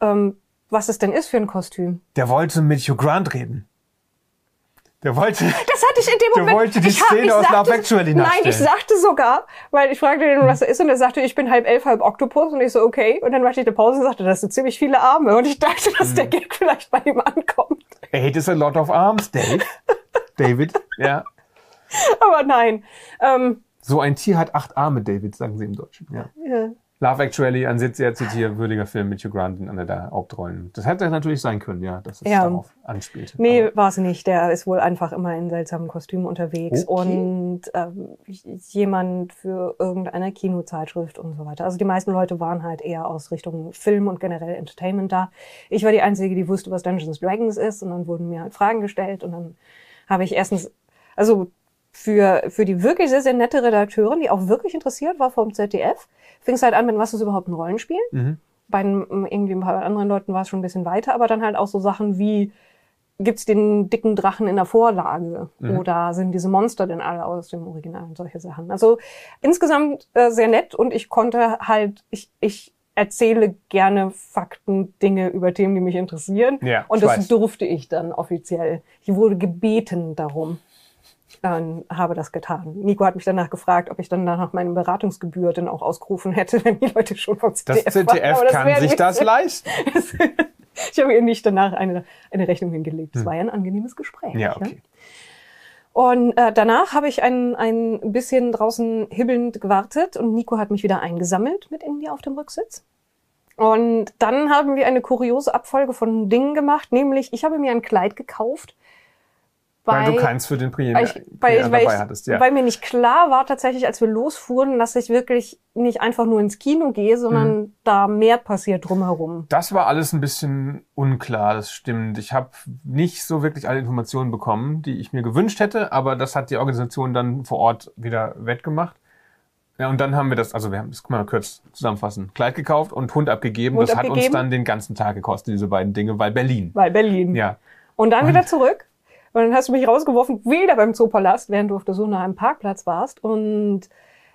ähm, was es denn ist für ein Kostüm. Der wollte mit Hugh Grant reden. Der wollte. Das hatte ich in dem Der Moment. wollte die ich hab- Szene ich aus sagte- Love Actually Nein, nachstellen. ich sagte sogar, weil ich fragte ihn, was er ist, und er sagte, ich bin halb elf, halb Oktopus, und ich so, okay. Und dann machte ich eine Pause und sagte, das sind ziemlich viele Arme, und ich dachte, dass der Gag vielleicht bei ihm ankommt. Eight is a lot of arms, Dave. David, ja. Aber nein. Ähm, So ein Tier hat acht Arme, David, sagen sie im Deutschen. Ja. ja. Love Actually, ein sehr, zitierwürdiger Film mit Hugh Grant in einer der Hauptrollen. Das hätte natürlich sein können, ja, dass es Ja. darauf anspielt. Nee, war es nicht. Der ist wohl einfach immer in seltsamen Kostümen unterwegs Okay. und ähm, jemand für irgendeine Kinozeitschrift und so weiter. Also die meisten Leute waren halt eher aus Richtung Film und generell Entertainment da. Ich war die Einzige, die wusste, was Dungeons Dragons ist und dann wurden mir halt Fragen gestellt und dann habe ich erstens, also für, für die wirklich sehr, sehr nette Redakteurin, die auch wirklich interessiert war vom ZDF, fing es halt an mit, was ist überhaupt ein Rollenspiel? Bei einem, irgendwie ein paar anderen Leuten war es schon ein bisschen weiter, aber dann halt auch so Sachen wie, gibt's den dicken Drachen in der Vorlage? Oder sind diese Monster denn alle aus dem Original und solche Sachen? Also insgesamt äh, sehr nett und ich konnte halt, ich, ich erzähle gerne Fakten, Dinge über Themen, die mich interessieren. Ja, und das weiß. durfte ich dann offiziell. Ich wurde gebeten darum. Dann habe das getan. Nico hat mich danach gefragt, ob ich dann danach meine Beratungsgebühr dann auch ausgerufen hätte, wenn die Leute schon vom Das ZDF, ZDF waren. Das kann wäre sich das leisten. ich habe ihr nicht danach eine, eine Rechnung hingelegt. Es war ja ein angenehmes Gespräch. Hm. Ja, ne? okay. Und äh, danach habe ich ein, ein bisschen draußen hibbelnd gewartet und Nico hat mich wieder eingesammelt mit Indy auf dem Rücksitz. Und dann haben wir eine kuriose Abfolge von Dingen gemacht, nämlich ich habe mir ein Kleid gekauft. Weil bei- du keins für den Premiere weil, ich, weil, ich, weil, dabei ich, hattest, ja. weil mir nicht klar war tatsächlich, als wir losfuhren, dass ich wirklich nicht einfach nur ins Kino gehe, sondern Mhm. da mehr passiert drumherum. Das war alles ein bisschen unklar, das stimmt. Ich habe nicht so wirklich alle Informationen bekommen, die ich mir gewünscht hätte, aber das hat die Organisation dann vor Ort wieder wettgemacht. Ja, und dann haben wir das, also wir haben das kann man kurz zusammenfassen, Kleid gekauft und Hund abgegeben. Hund das hat uns abgegeben. dann den ganzen Tag gekostet, diese beiden Dinge, weil Berlin. Weil Berlin. Ja. Und dann wieder zurück. Und dann hast du mich rausgeworfen, wieder beim Zoopalast, während du auf der Suche nach einem Parkplatz warst. Und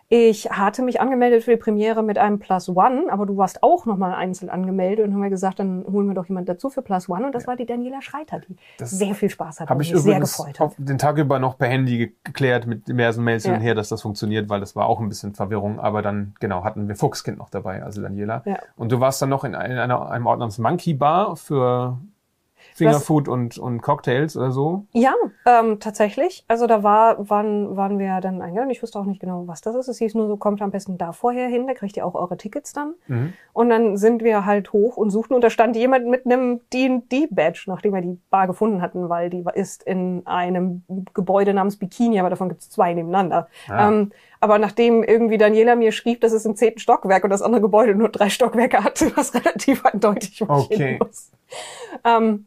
ich hatte mich angemeldet für die Premiere mit einem Plus One, aber du warst auch nochmal einzeln angemeldet und haben wir gesagt, dann holen wir doch jemand dazu für Plus One. Und das war die Daniela Schreiter, die Das sehr viel Spaß hat Habe und ich mich sehr gefreut hat. den Tag über noch per Handy ge- geklärt mit diversen Mails hin Ja. und her, dass das funktioniert, weil das war auch ein bisschen Verwirrung. Aber dann, genau, hatten wir Fuchskind noch dabei, also Daniela. Ja. Und du warst dann noch in einer, einer, einem Ort namens Monkey Bar für Fingerfood und, und Cocktails oder so. Ja, ähm, tatsächlich. Also da war, waren, waren wir dann eingeladen. Ich wusste auch nicht genau, was das ist. Es hieß nur so, kommt am besten da vorher hin, da kriegt ihr auch eure Tickets dann. Mhm. Und dann sind wir halt hoch und suchten und da stand jemand mit einem D&D-Badge, nachdem wir die Bar gefunden hatten, weil die ist in einem Gebäude namens Bikini, aber davon gibt es zwei nebeneinander. Ah. Ähm, aber nachdem irgendwie Daniela mir schrieb, dass es im zehnten Stockwerk und das andere Gebäude nur drei Stockwerke hatte, was relativ eindeutig ich Okay. hin muss. Ähm,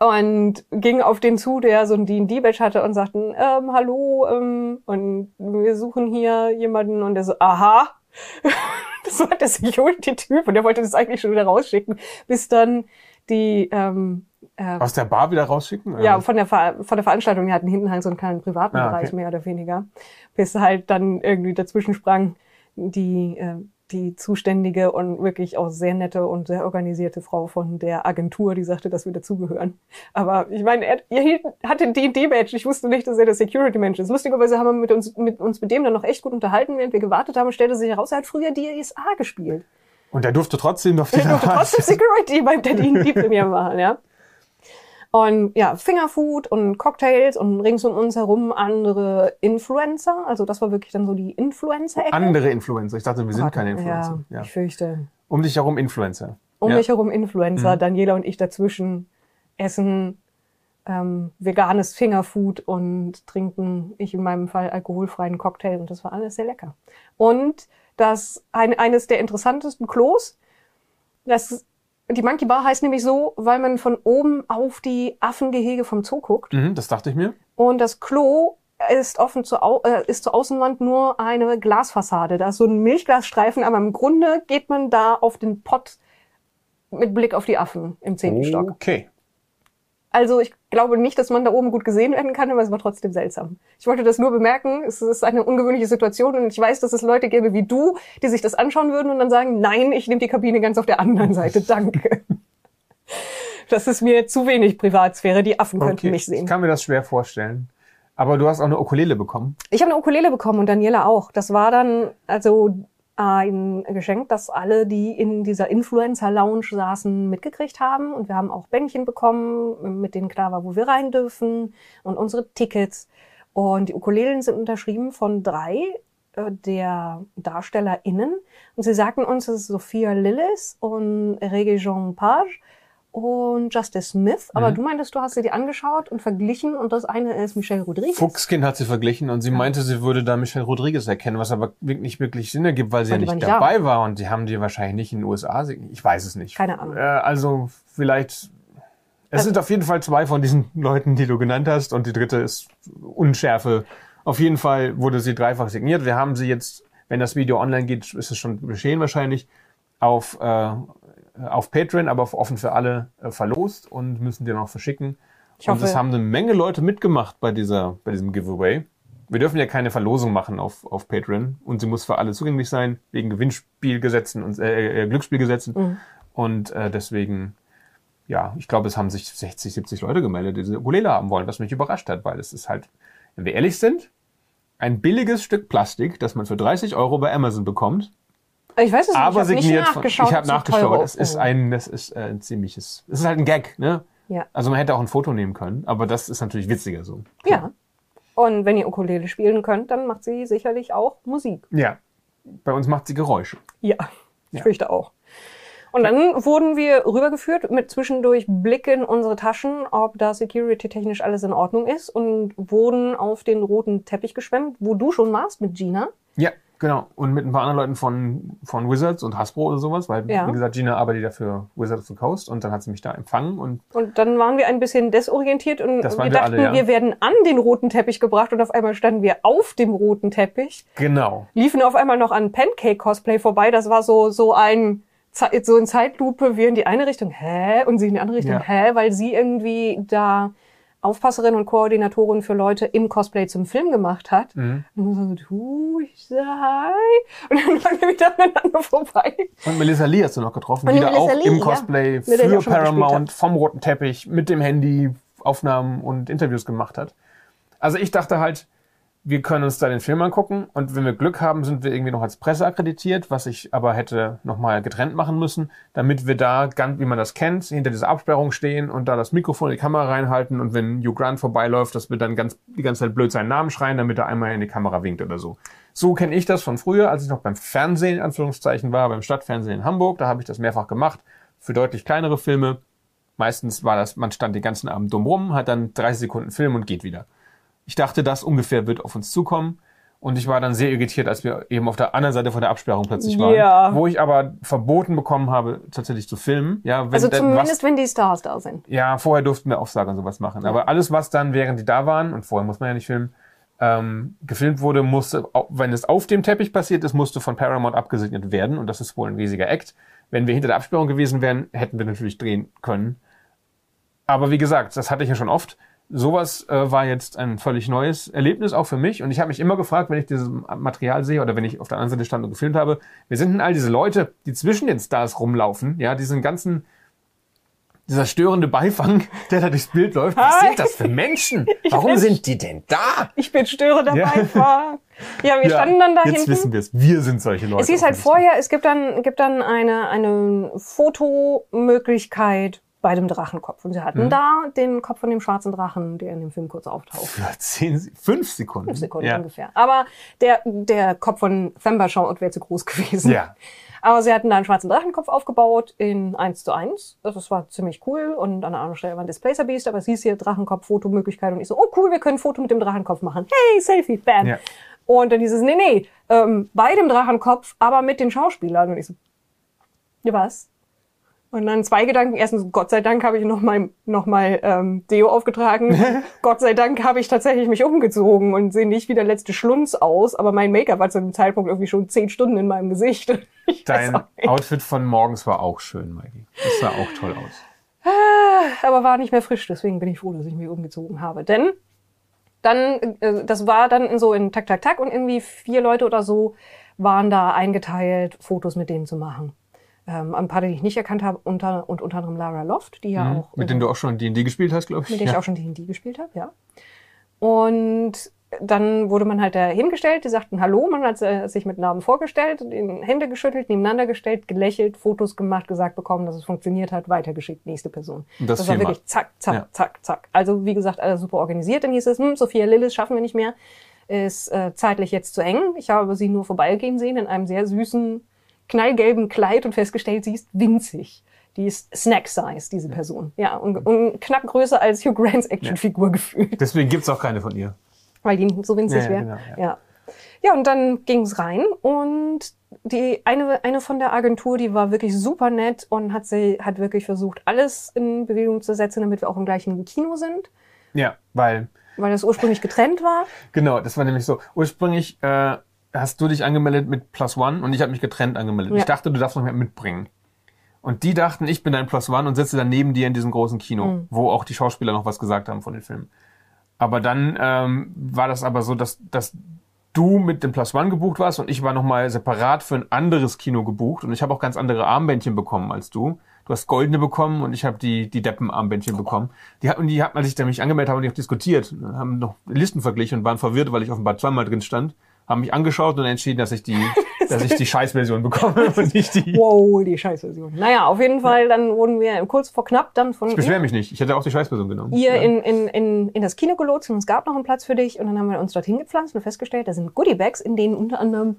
und ging auf den zu, der so ein D&D-Badge hatte und sagten, ähm, hallo, ähm, und wir suchen hier jemanden und der so, aha. Das war der Security-Typ und der wollte das eigentlich schon wieder rausschicken, bis dann die, ähm, äh, Aus der Bar wieder rausschicken? oder ja, von der, Ver von der Veranstaltung, die hatten hinten halt so einen kleinen privaten Ah, Bereich, okay. mehr oder weniger. Bis halt dann irgendwie dazwischen sprang die, äh, die zuständige und wirklich auch sehr nette und sehr organisierte Frau von der Agentur, die sagte, dass wir dazugehören. Aber ich meine, er, er hatte den D&D-Badge. Ich wusste nicht, dass er der Security-Mensch ist. Lustigerweise haben wir mit uns, mit uns mit dem dann noch echt gut unterhalten, während wir gewartet haben. Stellte sich heraus, er hat früher DSA gespielt. Und der durfte trotzdem noch Der durfte trotzdem Security bei der D&D-Premiere machen, ja. Und ja, Fingerfood und Cocktails und rings um uns herum andere Influencer. Also das war wirklich dann so die Influencer-Ecke. Andere Influencer. Ich dachte, wir sind keine Ja, Influencer. Ja. ich fürchte. Um dich herum Influencer. Um ja. mich herum Influencer, Mhm. Daniela und ich dazwischen essen ähm, veganes Fingerfood und trinken, ich in meinem Fall alkoholfreien Cocktail und das war alles sehr lecker. Und das ein, eines der interessantesten Klos, das die Monkey Bar heißt nämlich so, weil man von oben auf die Affengehege vom Zoo guckt. Mhm, das dachte ich mir. Und das Klo ist offen zur, Au äh, ist zur Außenwand nur eine Glasfassade. Da ist so ein Milchglasstreifen, aber im Grunde geht man da auf den Pott mit Blick auf die Affen im zehnten Stock. Okay. Also ich glaube nicht, dass man da oben gut gesehen werden kann, aber es war trotzdem seltsam. Ich wollte das nur bemerken. Es ist eine ungewöhnliche Situation und ich weiß, dass es Leute gäbe wie du, die sich das anschauen würden und dann sagen, nein, ich nehme die Kabine ganz auf der anderen Seite. Danke. Das ist mir zu wenig Privatsphäre. Die Affen könnten okay. mich sehen. Ich kann mir das schwer vorstellen. Aber du hast auch eine Ukulele bekommen. Ich habe eine Ukulele bekommen und Daniela auch. Das war dann also ein Geschenk, das alle, die in dieser Influencer-Lounge saßen, mitgekriegt haben. Und wir haben auch Bändchen bekommen, mit denen klar war, wo wir rein dürfen und unsere Tickets. Und die Ukulelen sind unterschrieben von drei äh, der DarstellerInnen. Und sie sagten uns, es ist Sophia Lillis und Regé Jean Page und Justice Smith. Aber du meintest, du hast sie dir angeschaut und verglichen und das eine ist Michelle Rodriguez. Fuchskind hat sie verglichen und sie meinte, sie würde da Michelle Rodriguez erkennen, was aber wirklich nicht wirklich Sinn ergibt, weil sie Weil ja nicht dabei war und die haben die wahrscheinlich nicht in den USA. signiert. Ich weiß es nicht. Keine Ahnung. Äh, also vielleicht. Es sind auf jeden Fall zwei von diesen Leuten, die du genannt hast und die dritte ist Unschärfe. Auf jeden Fall wurde sie dreifach signiert. Wir haben sie jetzt, wenn das Video online geht, ist es schon geschehen wahrscheinlich, auf, äh, auf Patreon, aber offen für alle äh, verlost und müssen die noch verschicken. Ich und hoffe- es haben eine Menge Leute mitgemacht bei dieser, bei diesem Giveaway. Wir dürfen ja keine Verlosung machen auf, auf Patreon und sie muss für alle zugänglich sein, wegen Gewinnspielgesetzen und äh, äh, Glücksspielgesetzen. Mhm. Und äh, deswegen, ja, ich glaube, es haben sich 60, 70 Leute gemeldet, die diese Ukulele haben wollen, was mich überrascht hat, weil es ist halt, wenn wir ehrlich sind, ein billiges Stück Plastik, das man für 30 Euro bei Amazon bekommt, Ich weiß es aber nicht, ich signiert habe nicht nachgeschaut. ich habe nachgeschaut. Es ist ein, das ist äh, ein ziemliches, es ist halt ein Gag, ne? Ja. Also man hätte auch ein Foto nehmen können, aber das ist natürlich witziger so. Ja. Und wenn ihr Ukulele spielen könnt, dann macht sie sicherlich auch Musik. Ja. Bei uns macht sie Geräusche. Ja, ich Ja. fürchte auch. Und dann wurden wir rübergeführt mit zwischendurch Blick in unsere Taschen, ob da security-technisch alles in Ordnung ist und wurden auf den roten Teppich geschwemmt, wo du schon warst mit Gina. Ja, genau. Und mit ein paar anderen Leuten von, von Wizards und Hasbro oder sowas, weil, Ja. wie gesagt, Gina arbeitet ja für Wizards of the Coast und dann hat sie mich da empfangen und Und dann waren wir ein bisschen desorientiert und wir waren wir dachten, alle, ja. wir werden an den roten Teppich gebracht und auf einmal standen wir auf dem roten Teppich, genau. liefen auf einmal noch an Pancake-Cosplay vorbei. Das war so, so ein, so in Zeitlupe, wir in die eine Richtung, hä? Und sie in die andere Richtung, Ja. hä? Weil sie irgendwie da Aufpasserin und Koordinatorin für Leute im Cosplay zum Film gemacht hat. Mhm. Und so, du, ich sag hi. Und dann waren wir wieder aneinander vorbei. Und Melissa Lee hast du noch getroffen, Und die die da Melissa auch Lee, im ja. Cosplay ich für Paramount vom roten Teppich mit dem Handy Aufnahmen und Interviews gemacht hat. Also ich dachte halt, wir können uns da den Film angucken und wenn wir Glück haben, sind wir irgendwie noch als Presse akkreditiert, was ich aber hätte nochmal getrennt machen müssen, damit wir da, ganz wie man das kennt, hinter dieser Absperrung stehen und da das Mikrofon in die Kamera reinhalten und wenn Hugh Grant vorbeiläuft, dass wir dann ganz, die ganze Zeit blöd seinen Namen schreien, damit er einmal in die Kamera winkt oder so. So kenne ich das von früher, als ich noch beim Fernsehen, in Anführungszeichen, war, beim Stadtfernsehen in Hamburg. Da habe ich das mehrfach gemacht für deutlich kleinere Filme. Meistens war das, man stand den ganzen Abend dumm rum, hat dann 30 Sekunden Film und geht wieder. Ich dachte, das ungefähr wird auf uns zukommen. Und ich war dann sehr irritiert, als wir eben auf der anderen Seite von der Absperrung plötzlich waren. Ja. Wo ich aber verboten bekommen habe, tatsächlich zu filmen. Ja, wenn Also zumindest, was, wenn die Stars da sind. ja, vorher durften wir Aufsager und sowas machen. Aber alles, was dann, während die da waren, und vorher muss man ja nicht filmen, ähm, gefilmt wurde, musste, wenn es auf dem Teppich passiert ist, musste von Paramount abgesegnet werden. Und das ist wohl ein riesiger Act. Wenn wir hinter der Absperrung gewesen wären, hätten wir natürlich drehen können. Aber wie gesagt, das hatte ich ja schon oft. Sowas äh, war jetzt ein völlig neues Erlebnis, auch für mich. Und ich habe mich immer gefragt, wenn ich dieses Material sehe oder wenn ich auf der anderen Seite stand und gefilmt habe, wer sind denn all diese Leute, die zwischen den Stars rumlaufen? Ja, diesen ganzen, dieser störende Beifang, der da durchs Bild läuft. Was Hi. sind das für Menschen? Warum sind die denn da? Ich bin Störe dabei. Ja. Ja, ja wir standen dann da jetzt hinten. wissen wir es. Wir sind solche Leute. Es hieß halt vorher, es gibt dann, gibt dann eine, eine Fotomöglichkeit bei dem Drachenkopf. Und sie hatten Mhm. da den Kopf von dem schwarzen Drachen, der in dem Film kurz auftaucht. Für zehn, fünf Sekunden. Fünf Sekunden ja. ungefähr. Aber der, der Kopf von Thembershot wäre zu groß gewesen. Ja. Aber sie hatten da einen schwarzen Drachenkopf aufgebaut in 1 zu 1. Also das war ziemlich cool. Und an einer anderen Stelle war ein Displacer Beast, aber es hieß hier Drachenkopf, Fotomöglichkeit. Und ich so, oh cool, wir können ein Foto mit dem Drachenkopf machen. Hey, Selfie, bam. Ja. Und dann dieses, nee, nee, ähm, bei dem Drachenkopf, aber mit den Schauspielern. Und ich so, ja was? Und dann zwei Gedanken. Erstens, Gott sei Dank habe ich nochmal noch mal, ähm, Deo aufgetragen. Gott sei Dank habe ich tatsächlich mich umgezogen und sehe nicht wie der letzte Schlunz aus. Aber mein Make-up war zu dem Zeitpunkt irgendwie schon zehn Stunden in meinem Gesicht. Ich Dein. Outfit von morgens war auch schön, Maggie. Das sah auch toll aus. aber war nicht mehr frisch, deswegen bin ich froh, dass ich mich umgezogen habe. Denn dann, äh, das war dann so in Tak, Tak, Tak und irgendwie vier Leute oder so waren da eingeteilt, Fotos mit denen zu machen. Ähm, ein paar, die ich nicht erkannt habe, unter, und unter anderem Lara Loft, die ja auch... Mhm. Mit denen du auch schon D&D gespielt hast, glaube ich. mit der ja. ich auch schon D&D gespielt habe, ja. Und dann wurde man halt da hingestellt, die sagten Hallo, man hat äh, sich mit Namen vorgestellt, Hände geschüttelt, nebeneinander gestellt, gelächelt, Fotos gemacht, gesagt bekommen, dass es funktioniert hat, weitergeschickt, nächste Person. Und das war wirklich zack, zack, Ja. zack, zack. Also wie gesagt, alles super organisiert. Dann hieß es, hm, Sophia Lillis schaffen wir nicht mehr, ist äh, zeitlich jetzt zu eng. Ich habe sie nur vorbeigehen sehen in einem sehr süßen, knallgelben Kleid und festgestellt, sie ist winzig. Die ist Snack-Size, diese Person. Ja, und, und knapp größer als Hugh Grants Actionfigur gefühlt, Deswegen gibt's auch keine von ihr. weil die so winzig Ja, ja, wäre. genau, ja. ja. ja. und dann ging's rein und die eine, eine von der Agentur, die war wirklich super nett und hat sie hat wirklich versucht, alles in Bewegung zu setzen, damit wir auch im gleichen Kino sind, Ja, weil, weil das ursprünglich getrennt war. genau, das war nämlich so. Ursprünglich äh, hast du dich angemeldet mit Plus One und ich habe mich getrennt angemeldet. Ja. Ich dachte, du darfst noch mehr mitbringen. Und die dachten, ich bin dein Plus One und sitze dann neben dir in diesem großen Kino, Mhm. wo auch die Schauspieler noch was gesagt haben von den Filmen. Aber dann ähm, war das aber so, dass, dass du mit dem Plus One gebucht warst und ich war nochmal separat für ein anderes Kino gebucht und ich habe auch ganz andere Armbändchen bekommen als du. Du hast goldene bekommen und ich habe die, die Deppen-Armbändchen bekommen. Die hatten, die hatten, als ich da mich angemeldet habe, die auch diskutiert, haben noch Listen verglichen und waren verwirrt, weil ich offenbar zweimal drin stand, haben mich angeschaut und entschieden, dass ich die dass ich die Scheißversion bekomme und nicht die. Wow, die Scheißversion. Naja, auf jeden Fall, dann wurden wir kurz vor knapp dann von Ich beschwere mich nicht. Ich hätte auch die Scheißversion genommen. ihr Ja. in, in, in, in das Kino gelotst und es gab noch einen Platz für dich und dann haben wir uns dorthin gepflanzt und festgestellt, da sind Goodiebags, in denen unter anderem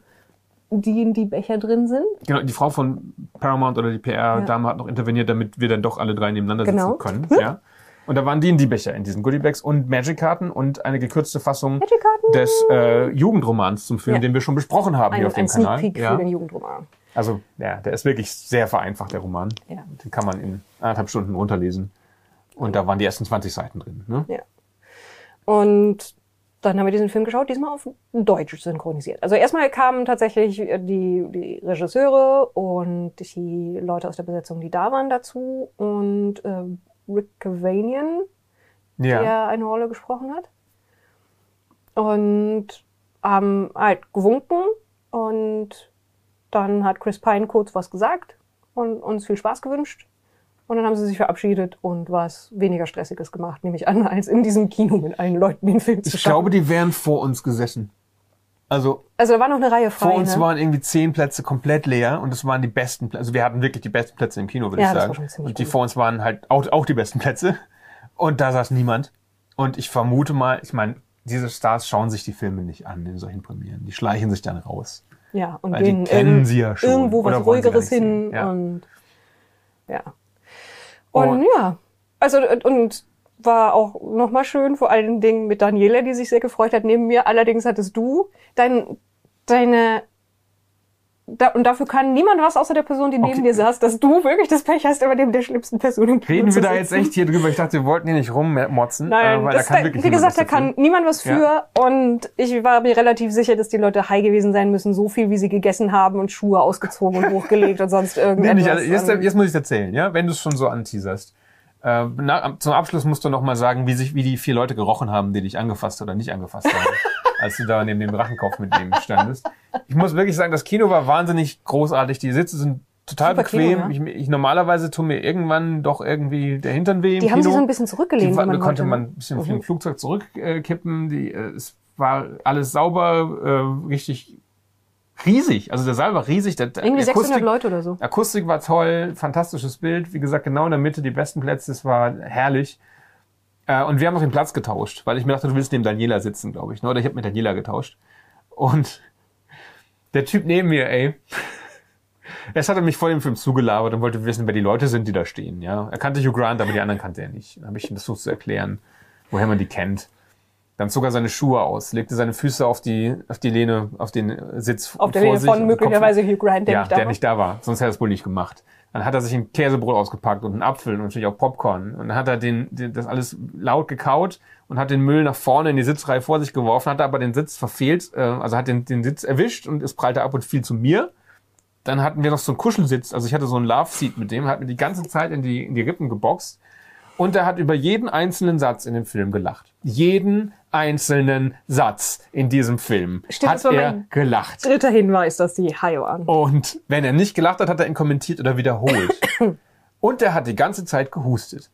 die, die Becher drin sind. Genau, die Frau von Paramount oder die PR-Dame hat noch interveniert, damit wir dann doch alle drei nebeneinander sitzen Genau. können. Ja. Und da waren die in die Becher in diesen Goodiebags und Magic-Karten und eine gekürzte Fassung des äh, Jugendromans zum Film, Ja. den wir schon besprochen haben hier Ein, auf dem ein Sneak Kanal. Peek Ja. für den Jugendroman. Also, ja, der ist wirklich sehr vereinfacht, der Roman. Ja. Den kann man in anderthalb Stunden runterlesen. Und da waren die ersten 20 Seiten drin. Ne? Ja. Und dann haben wir diesen Film geschaut, diesmal auf Deutsch synchronisiert. Also erstmal kamen tatsächlich die, die Regisseure und die Leute aus der Besetzung, die da waren, dazu. Und äh, Rick Cavanian, Ja. der eine Rolle gesprochen hat. Und haben halt gewunken und dann hat Chris Pine kurz was gesagt und uns viel Spaß gewünscht. Und dann haben sie sich verabschiedet und was weniger Stressiges gemacht, nämlich an, als in diesem Kino mit allen Leuten den Film zu Ich schauen. glaube, die wären vor uns gesessen. Also also da war noch eine Reihe frei. vor uns ne? waren irgendwie zehn Plätze komplett leer und es waren die besten Plätze. Also wir hatten wirklich die besten Plätze im Kino, würde Ja, ich das sagen. war schon ziemlich Und die gut. vor uns waren halt auch, auch die besten Plätze. Und da saß niemand. Und ich vermute mal, ich meine, diese Stars schauen sich die Filme nicht an in solchen Premieren. Die schleichen sich dann raus. ja, und Weil die gehen kennen irg- sie ja schon. irgendwo was Ruhigeres hin. Ja. und ja. Und, Und- ja, also und, und war auch nochmal schön, vor allen Dingen mit Daniela, die sich sehr gefreut hat. Neben mir allerdings hattest du dein, deine da, und dafür kann niemand was außer der Person, die neben Okay. dir saß, dass du wirklich das Pech hast, immer neben der schlimmsten Person im Kino Reden wir da jetzt echt hier drüber? Ich dachte, wir wollten hier nicht rummotzen. Nein, äh, weil da kann da, wirklich wie gesagt, da kann niemand was für. Ja. Und ich war mir relativ sicher, dass die Leute high gewesen sein müssen, so viel wie sie gegessen haben und Schuhe ausgezogen und hochgelegt und sonst Nee, irgendetwas. nicht, also jetzt, jetzt muss ich erzählen, ja, wenn du es schon so anteaserst. Äh, na, zum Abschluss musst du noch mal sagen, wie sich, wie die vier Leute gerochen haben, die dich angefasst oder nicht angefasst haben, als du da neben dem Drachenkopf mit dem standest. Ich muss wirklich sagen, das Kino war wahnsinnig großartig. Die Sitze sind total Super bequem. Kino, ich, ich normalerweise tue mir irgendwann doch irgendwie der Hintern weh im Die haben Kino. sich so ein bisschen zurückgelehnt, Die, man konnte man ne? ein bisschen wie ein Flugzeug zurückkippen. Die, äh, es war alles sauber, äh, richtig riesig. Also der Saal war riesig. Der, Irgendwie 600 Akustik- Leute oder so. Akustik war toll, fantastisches Bild. Wie gesagt, genau in der Mitte die besten Plätze. Es war herrlich. Äh, und wir haben noch den Platz getauscht, weil ich mir dachte, du willst neben Daniela sitzen, glaube ich. Ne? Oder ich habe mit Daniela getauscht. Und der Typ neben mir, ey, erst hat er mich vor dem Film zugelabert und wollte wissen, wer die Leute sind, die da stehen. Ja, Er kannte Hugh Grant, aber die anderen kannte er nicht. Dann habe ich ihm versucht zu erklären, woher man die kennt. Dann zog er seine Schuhe aus, legte seine Füße auf die, auf die Lehne, auf den Sitz Auf der sich von möglicherweise Hugh Grant, der ja, nicht da der war. nicht da war. Sonst hätte er es wohl nicht gemacht. Dann hat er sich ein Käsebrot ausgepackt und einen Apfel und natürlich auch Popcorn. Und dann hat er den, den, das alles laut gekaut und hat den Müll nach vorne in die Sitzreihe vor sich geworfen, hat aber den Sitz verfehlt, äh, also hat den, den Sitz erwischt und es prallte ab und fiel zu mir. Dann hatten wir noch so einen Kuschelsitz, also ich hatte so einen Love-Seat mit dem, hat mir die ganze Zeit in die, in die Rippen geboxt. Und er hat über jeden einzelnen Satz in dem Film gelacht. Jeden einzelnen Satz in diesem Film Stimmt, hat er gelacht. Dritter Hinweis, dass die high waren. Und wenn er nicht gelacht hat, hat er ihn kommentiert oder wiederholt. Und er hat die ganze Zeit gehustet.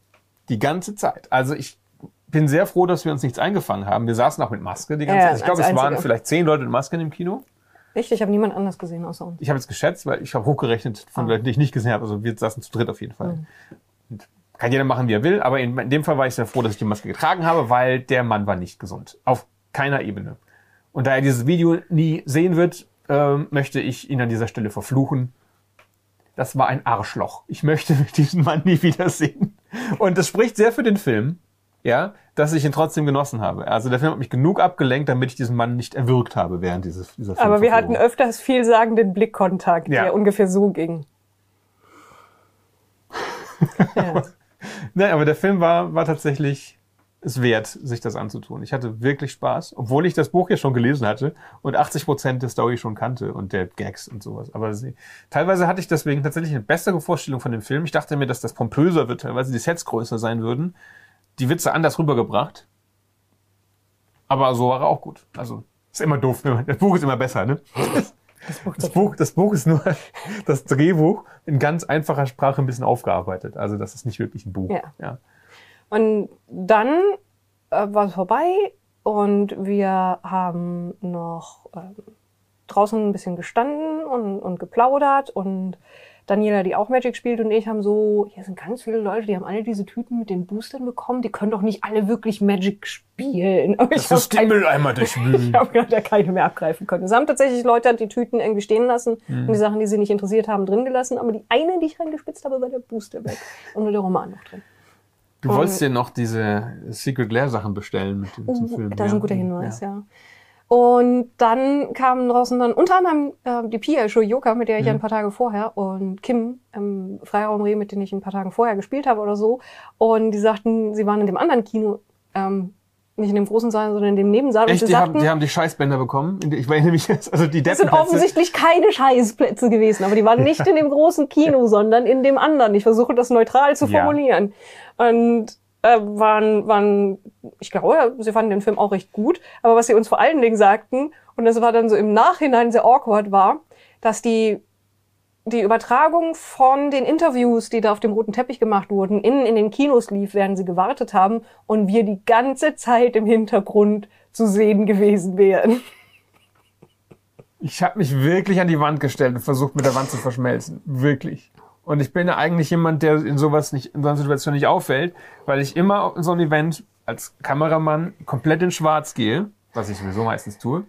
Die ganze Zeit. Also ich bin sehr froh, dass wir uns nichts eingefangen haben. Wir saßen auch mit Maske die ganze Ja, Zeit. Ich glaube, es waren vielleicht zehn Leute mit Maske in dem Kino. Echt? Ich habe niemand anders gesehen außer uns. Ich habe jetzt geschätzt, weil ich habe hochgerechnet von Ah. Leuten, die ich nicht gesehen habe. Also wir saßen zu dritt auf jeden Fall. Mhm. Kann jeder machen, wie er will. Aber in, in dem Fall war ich sehr froh, dass ich die Maske getragen habe, weil der Mann war nicht gesund. Auf keiner Ebene. Und da er dieses Video nie sehen wird, ähm, möchte ich ihn an dieser Stelle verfluchen. Das war ein Arschloch. Ich möchte diesen Mann nie wiedersehen. Und das spricht sehr für den Film, ja, dass ich ihn trotzdem genossen habe. Also der Film hat mich genug abgelenkt, damit ich diesen Mann nicht erwürgt habe während dieses, dieser Aber wir hatten öfters vielsagenden Blickkontakt, Ja. der ungefähr so ging. ja. Nein, aber der Film war, war tatsächlich es wert, sich das anzutun. Ich hatte wirklich Spaß, obwohl ich das Buch ja schon gelesen hatte und 80 Prozent der Story schon kannte und der Gags und sowas. Aber sie, teilweise hatte ich deswegen tatsächlich eine bessere Vorstellung von dem Film. Ich dachte mir, dass das pompöser wird, teilweise die Sets größer sein würden. Die Witze anders rübergebracht. Aber so war er auch gut. Also, ist immer doof. Das Buch ist immer besser, ne? Das Buch, das Buch ist nur das Drehbuch in ganz einfacher Sprache ein bisschen aufgearbeitet. Also das ist nicht wirklich ein Buch. Ja. ja. Und dann äh, war es vorbei und wir haben noch ähm, draußen ein bisschen gestanden und, und geplaudert und Daniela, die auch Magic spielt und ich haben so, hier sind ganz viele Leute, die haben alle diese Tüten mit den Boostern bekommen, die können doch nicht alle wirklich Magic spielen. Aber ich Das ist hab den Mülleimer durchwühlen. ich habe gerade keine mehr abgreifen können. Es haben tatsächlich Leute die Tüten irgendwie stehen lassen und die Sachen, die sie nicht interessiert haben, drin gelassen. Aber die eine, die ich reingespitzt habe, war der Booster weg und nur der Roman noch drin. Du wolltest dir noch diese Secret Lair Sachen bestellen mit dem, zum Film. Oh, Das ist ja. ein guter Hinweis, ja. Und dann kamen draußen dann unter anderem äh, die Pia Shoyoka, mit der ich ja ein paar Tage vorher, und Kim im Freiraum Reh, mit denen ich ein paar Tage vorher gespielt habe oder so. Und die sagten, sie waren in dem anderen Kino, ähm, nicht in dem großen Saal, sondern in dem Nebensaal. und Echt, sie die haben, sagten, die haben die Scheißbänder bekommen? Ich meine nämlich, jetzt- also die das sind offensichtlich keine Scheißplätze gewesen, aber die waren nicht in dem großen Kino, sondern in dem anderen. Ich versuche das neutral zu Ja. formulieren. Und äh, waren, waren, ich glaube, sie fanden den Film auch recht gut. Aber was sie uns vor allen Dingen sagten, und das war dann so im Nachhinein sehr awkward, war, dass die die Übertragung von den Interviews, die da auf dem roten Teppich gemacht wurden, innen in den Kinos lief, während sie gewartet haben und wir die ganze Zeit im Hintergrund zu sehen gewesen wären. Ich habe mich wirklich an die Wand gestellt und versucht, mit der Wand zu verschmelzen. Wirklich. Und ich bin ja eigentlich jemand, der in sowas nicht, in so einer Situation nicht auffällt, weil ich immer in so ein Event als Kameramann komplett in Schwarz gehe, was ich sowieso meistens tue.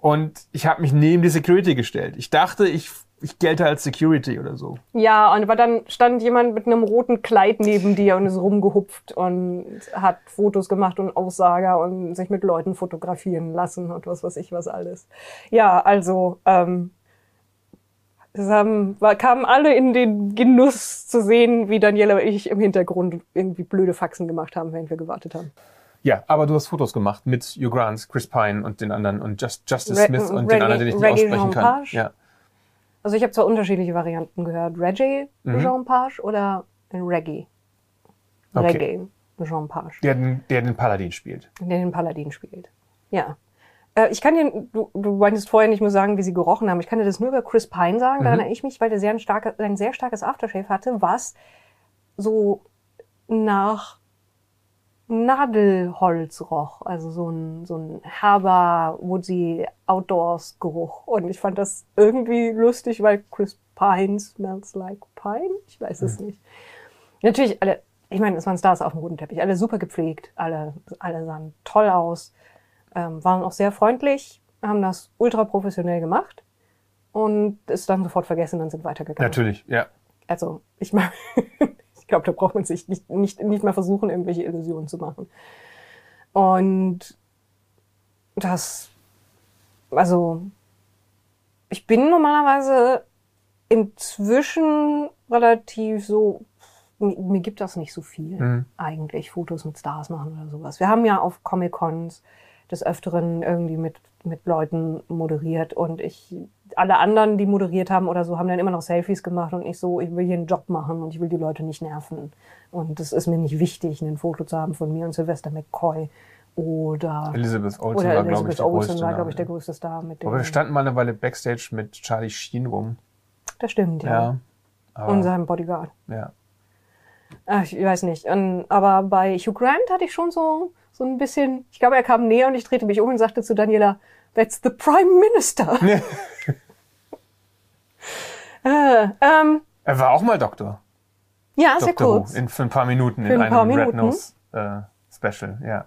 Und ich habe mich neben die Security gestellt. Ich dachte, ich, ich gelte als Security oder so. Ja, und aber dann stand jemand mit einem roten Kleid neben dir und ist rumgehupft und hat Fotos gemacht und Aussager und sich mit Leuten fotografieren lassen und was weiß ich was alles. Ja, also ähm, es haben, kamen alle in den Genuss zu sehen, wie Daniela und ich im Hintergrund irgendwie blöde Faxen gemacht haben, während wir gewartet haben. Ja, aber du hast Fotos gemacht mit Hugh Grant, Chris Pine und den anderen und Just, Justice Re- Smith und Reggae- den anderen, den ich nicht Reggae aussprechen Jean kann. Ja. Also ich habe zwar unterschiedliche Varianten gehört. Reggae Jean Page oder Reggae. Okay. Reggae Jean Page. Der, der den Paladin spielt. der den Paladin spielt. Ja. Äh, Ich kann dir, du, du meintest vorher nicht mehr sagen, wie sie gerochen haben. Ich kann dir das nur über Chris Pine sagen. Da erinnere ich mich, weil der sehr ein, starke, ein sehr starkes Aftershave hatte, was so nach Nadelholz roch. Also so ein, so ein herber, woodsy Outdoors-Geruch. Und ich fand das irgendwie lustig, weil Chris Pine smells like Pine. Ich weiß es nicht. Natürlich alle, ich meine, es waren Stars auf dem roten Teppich, alle super gepflegt, alle, alle sahen toll aus, ähm, waren auch sehr freundlich, haben das ultra professionell gemacht und ist dann sofort vergessen und sind weitergegangen. Natürlich, ja. Also ich meine, ich glaube, da braucht man sich nicht, nicht, nicht mehr versuchen, irgendwelche Illusionen zu machen. Und das, also ich bin normalerweise inzwischen relativ so, mir, mir gibt das nicht so viel Mhm. eigentlich, Fotos mit Stars machen oder sowas. Wir haben ja auf Comic-Cons des Öfteren irgendwie mit, mit Leuten moderiert und ich, alle anderen, die moderiert haben oder so, haben dann immer noch Selfies gemacht und ich so, ich will hier einen Job machen und ich will die Leute nicht nerven. Und es ist mir nicht wichtig, ein Foto zu haben von mir und Sylvester McCoy oder, Elizabeth Olsen oder war, glaube ich, Olsen größte war, glaube ich, der größte Star mit dem. Aber wir standen mal eine Weile Backstage mit Charlie Sheen rum. Das stimmt, ja. Ja. Und seinem Bodyguard. ja. Ach, ich weiß nicht. Und, aber bei Hugh Grant hatte ich schon so, so ein bisschen, ich glaube, er kam näher und ich drehte mich um und sagte zu Daniela, that's the Prime Minister. äh, ähm, Er war auch mal Doktor. ja, sehr Dr. Who. kurz. In, für ein paar Minuten Für in ein paar einem Red Minuten. Nose äh, Special, ja.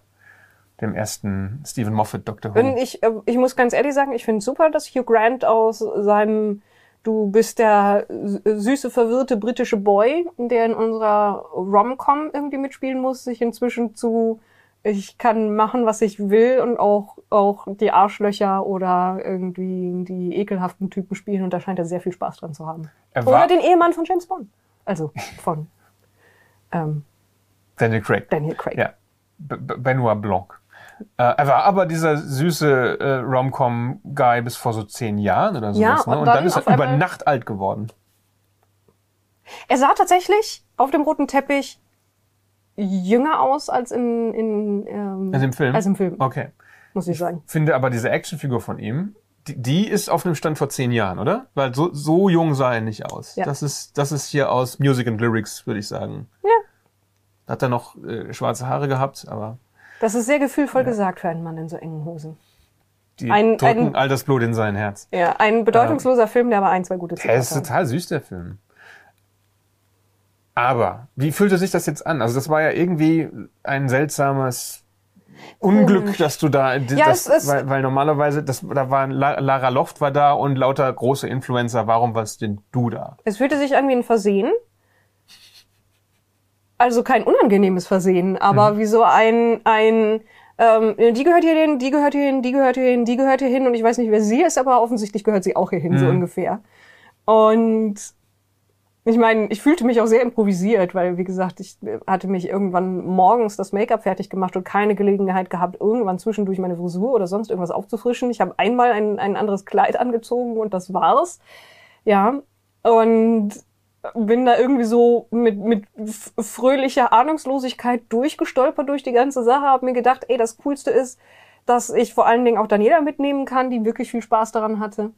Dem ersten Stephen Moffat. Who. Und ich, äh, ich muss ganz ehrlich sagen, ich finde es super, dass Hugh Grant aus seinem Du bist der sü- süße, verwirrte britische Boy, der in unserer Rom-Com irgendwie mitspielen muss, sich inzwischen zu ich kann machen, was ich will und auch, auch die Arschlöcher oder irgendwie die ekelhaften Typen spielen und da scheint er sehr viel Spaß dran zu haben. Er Oder den Ehemann von James Bond. Also von ähm, Daniel Craig. Daniel Craig. Ja. B Benoit Blanc. Äh, er war aber dieser süße äh, Rom-Com-Guy bis vor so zehn Jahren oder sowas. Ja, ne? und Und dann dann ist er über Nacht alt geworden. Er sah tatsächlich auf dem roten Teppich jünger aus als in, in ähm, Also im Film? Als im Film, Okay. muss ich sagen. Finde aber diese Actionfigur von ihm, die, die ist auf einem Stand vor zehn Jahren, oder? Weil so, so jung sah er nicht aus. Ja. Das ist, das ist hier aus Music and Lyrics, würde ich sagen. Ja. Hat er noch äh, schwarze Haare gehabt, aber Das ist sehr gefühlvoll gesagt für einen Mann in so engen Hosen. die Ein- drücken ein- all das Blut in sein Herz. Ja, ein bedeutungsloser Film, der aber ein, zwei gute ist Zitate hat. total süß, der Film. Aber, wie fühlte sich das jetzt an? Also das war ja irgendwie ein seltsames Unglück, dass du da, Ja, das, es ist- weil, weil normalerweise, das, da war La- Lara Loft war da und lauter große Influencer. Warum warst denn du da? Es fühlte sich an wie ein Versehen. Also kein unangenehmes Versehen, aber Mhm. wie so ein, ein ähm, die gehört hier hin, die gehört hier hin, die gehört hier hin, die gehört hier hin und ich weiß nicht, wer sie ist, aber offensichtlich gehört sie auch hier hin, so Mhm. ungefähr. Und ich meine, ich fühlte mich auch sehr improvisiert, weil, wie gesagt, ich hatte mich irgendwann morgens das Make-up fertig gemacht und keine Gelegenheit gehabt, irgendwann zwischendurch meine Frisur oder sonst irgendwas aufzufrischen. Ich habe einmal ein, ein anderes Kleid angezogen und das war's. Ja. Und bin da irgendwie so mit, mit fröhlicher Ahnungslosigkeit durchgestolpert durch die ganze Sache, habe mir gedacht, ey, das Coolste ist, dass ich vor allen Dingen auch Daniela mitnehmen kann, die wirklich viel Spaß daran hatte.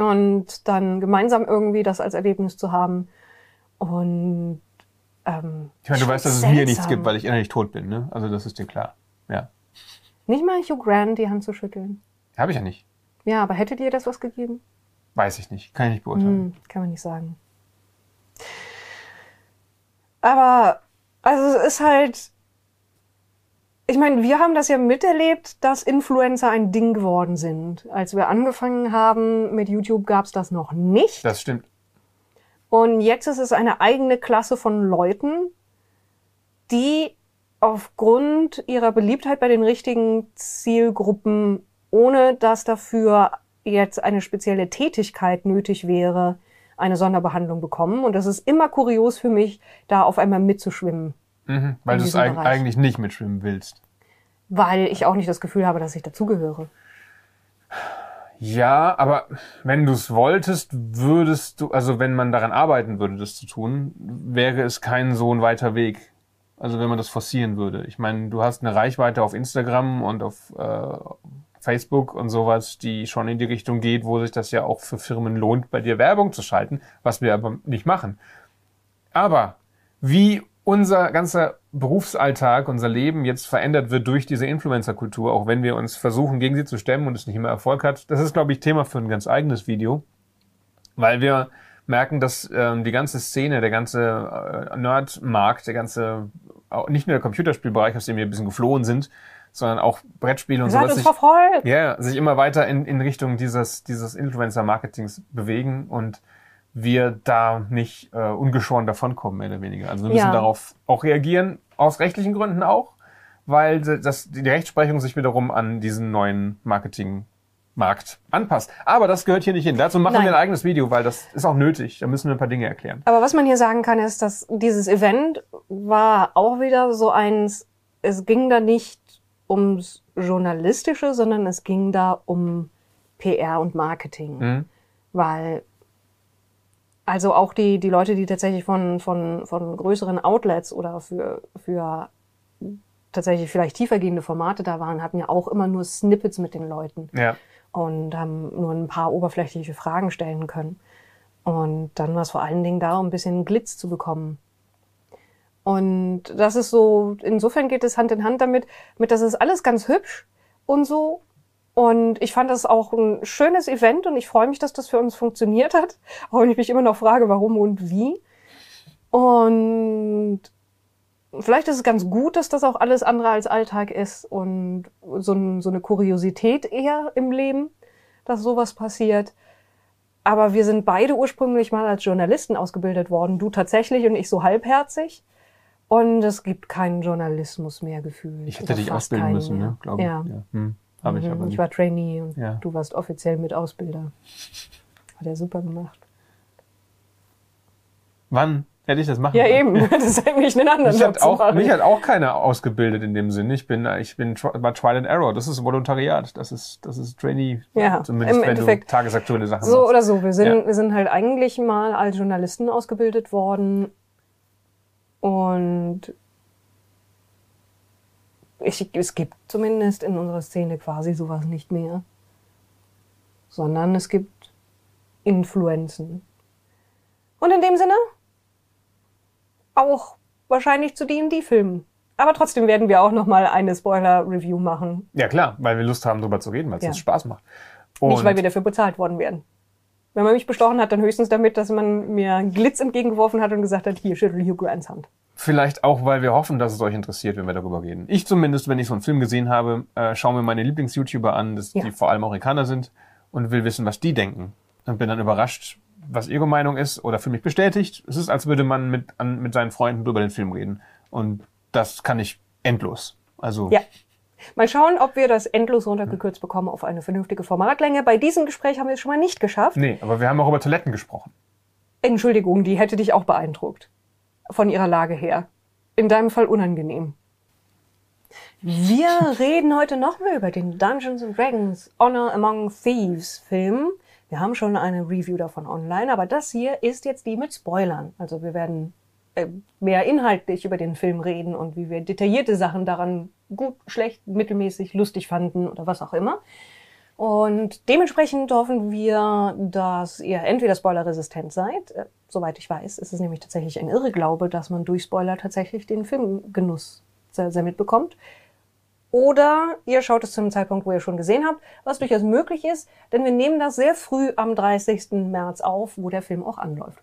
Und dann gemeinsam irgendwie das als Erlebnis zu haben. Und ähm, Ich meine, du weißt, dass es mir nichts seltsam. gibt, weil ich innerlich tot bin, ne? Also das ist dir klar. Ja. Nicht mal Hugh Grant die Hand zu schütteln. Habe ich ja nicht. Ja, aber hätte dir das was gegeben? Weiß ich nicht. Kann ich nicht beurteilen. Hm, kann man nicht sagen. Aber, also es ist halt, ich meine, wir haben das ja miterlebt, dass Influencer ein Ding geworden sind. Als wir angefangen haben mit YouTube, gab's das noch nicht. Das stimmt. Und jetzt ist es eine eigene Klasse von Leuten, die aufgrund ihrer Beliebtheit bei den richtigen Zielgruppen, ohne dass dafür jetzt eine spezielle Tätigkeit nötig wäre, eine Sonderbehandlung bekommen. Und das ist immer kurios für mich, da auf einmal mitzuschwimmen, Mhm. Weil du es eig Bereich. eigentlich nicht mitschwimmen willst. weil ich auch nicht das Gefühl habe, dass ich dazugehöre. Ja, aber wenn du es wolltest, würdest du, also wenn man daran arbeiten würde, das zu tun, wäre es kein so ein weiter Weg. Also wenn man das forcieren würde. Ich meine, du hast eine Reichweite auf Instagram und auf äh, Facebook und sowas, die schon in die Richtung geht, wo sich das ja auch für Firmen lohnt, bei dir Werbung zu schalten, was wir aber nicht machen. Aber wie unser ganzer Berufsalltag, unser Leben jetzt verändert wird durch diese Influencer-Kultur, auch wenn wir uns versuchen, gegen sie zu stemmen und es nicht immer Erfolg hat, das ist, glaube ich, Thema für ein ganz eigenes Video, weil wir merken, dass ähm, die ganze Szene, der ganze äh, Nerd-Markt, der ganze, nicht nur der Computerspielbereich, aus dem wir ein bisschen geflohen sind, sondern auch Brettspiele und sowas. sich- verfolgt. ja, sich immer weiter in, in Richtung dieses, dieses Influencer-Marketings bewegen und wir da nicht äh, ungeschoren davonkommen, mehr oder weniger. Also wir müssen Ja. darauf auch reagieren, aus rechtlichen Gründen auch, weil das, die Rechtsprechung sich wiederum an diesen neuen Marketingmarkt anpasst. Aber das gehört hier nicht hin. Dazu machen Nein. wir ein eigenes Video, weil das ist auch nötig. Da müssen wir ein paar Dinge erklären. Aber was man hier sagen kann, ist, dass dieses Event war auch wieder so eins, es ging da nicht ums Journalistische, sondern es ging da um PR und Marketing. Mhm. Weil, also auch die, die Leute, die tatsächlich von, von, von größeren Outlets oder für, für tatsächlich vielleicht tiefergehende Formate da waren, hatten ja auch immer nur Snippets mit den Leuten Ja. und haben nur ein paar oberflächliche Fragen stellen können. Und dann war es vor allen Dingen da, um ein bisschen Glitz zu bekommen. Und das ist so, insofern geht es Hand in Hand damit, mit das ist alles ganz hübsch und so. Und ich fand das auch ein schönes Event und ich freue mich, dass das für uns funktioniert hat. Auch wenn ich mich immer noch frage, warum und wie. Und vielleicht ist es ganz gut, dass das auch alles andere als Alltag ist und so, ein, so eine Kuriosität eher im Leben, dass sowas passiert. Aber wir sind beide ursprünglich mal als Journalisten ausgebildet worden. Du tatsächlich und ich so halbherzig. Und es gibt keinen Journalismus mehr gefühlt. Ich hätte Oder dich ausbilden keinen müssen, ne? Glaube ich. Ja. ja. Hm. Habe ich Mhm, aber ich war Trainee und Ja. du warst offiziell mit Ausbilder. Hat er super gemacht. Wann hätte ich das machen Ja, können? eben. Das ist eigentlich einen anderen Mich Job hat, auch, machen. mich hat auch keiner ausgebildet in dem Sinn. Ich bin, ich bin bei Trial and Error. Das ist Volontariat. Das ist, das ist Trainee. Ja, Zumindest im wenn Endeffekt. du tagesaktuelle Sachen So machst. oder so. Wir sind, Ja. wir sind halt eigentlich mal als Journalisten ausgebildet worden. Und ich, es gibt zumindest in unserer Szene quasi sowas nicht mehr. Sondern es gibt Influenzen. Und in dem Sinne auch wahrscheinlich zu D&D-Filmen. Aber trotzdem werden wir auch noch mal eine Spoiler-Review machen. Ja klar, weil wir Lust haben, drüber zu reden, weil es Ja. uns Spaß macht. Nicht, Und- weil wir dafür bezahlt worden wären. Wenn man mich bestochen hat, dann höchstens damit, dass man mir Glitz entgegengeworfen hat und gesagt hat, hier, schüttel Hugh Grants Hand. Vielleicht auch, weil wir hoffen, dass es euch interessiert, wenn wir darüber reden. Ich zumindest, wenn ich so einen Film gesehen habe, äh, schaue mir meine Lieblings-YouTuber an, das, Ja. die vor allem Amerikaner sind und will wissen, was die denken. Und bin dann überrascht, was ihre Meinung ist oder für mich bestätigt. Es ist, als würde man mit, an, mit seinen Freunden über den Film reden. Und das kann ich endlos. Also, Ja. Mal schauen, ob wir das endlos runtergekürzt bekommen auf eine vernünftige Formatlänge. Bei diesem Gespräch haben wir es schon mal nicht geschafft. nee, aber wir haben auch über Toiletten gesprochen. Entschuldigung, die hätte dich auch beeindruckt. Von ihrer Lage her. In deinem Fall unangenehm. Wir reden heute noch mehr über den Dungeons and Dragons Honor Among Thieves Film. Wir haben schon eine Review davon online, aber das hier ist jetzt die mit Spoilern. Also wir werden äh, mehr inhaltlich über den Film reden und wie wir detaillierte Sachen daran gut, schlecht, mittelmäßig, lustig fanden oder was auch immer. Und dementsprechend hoffen wir, dass ihr entweder spoilerresistent seid. Äh, soweit ich weiß, ist es nämlich tatsächlich ein Irrglaube, dass man durch Spoiler tatsächlich den Filmgenuss sehr, sehr mitbekommt. Oder ihr schaut es zu einem Zeitpunkt, wo ihr schon gesehen habt, was durchaus möglich ist, denn wir nehmen das sehr früh am 30. März auf, wo der Film auch anläuft.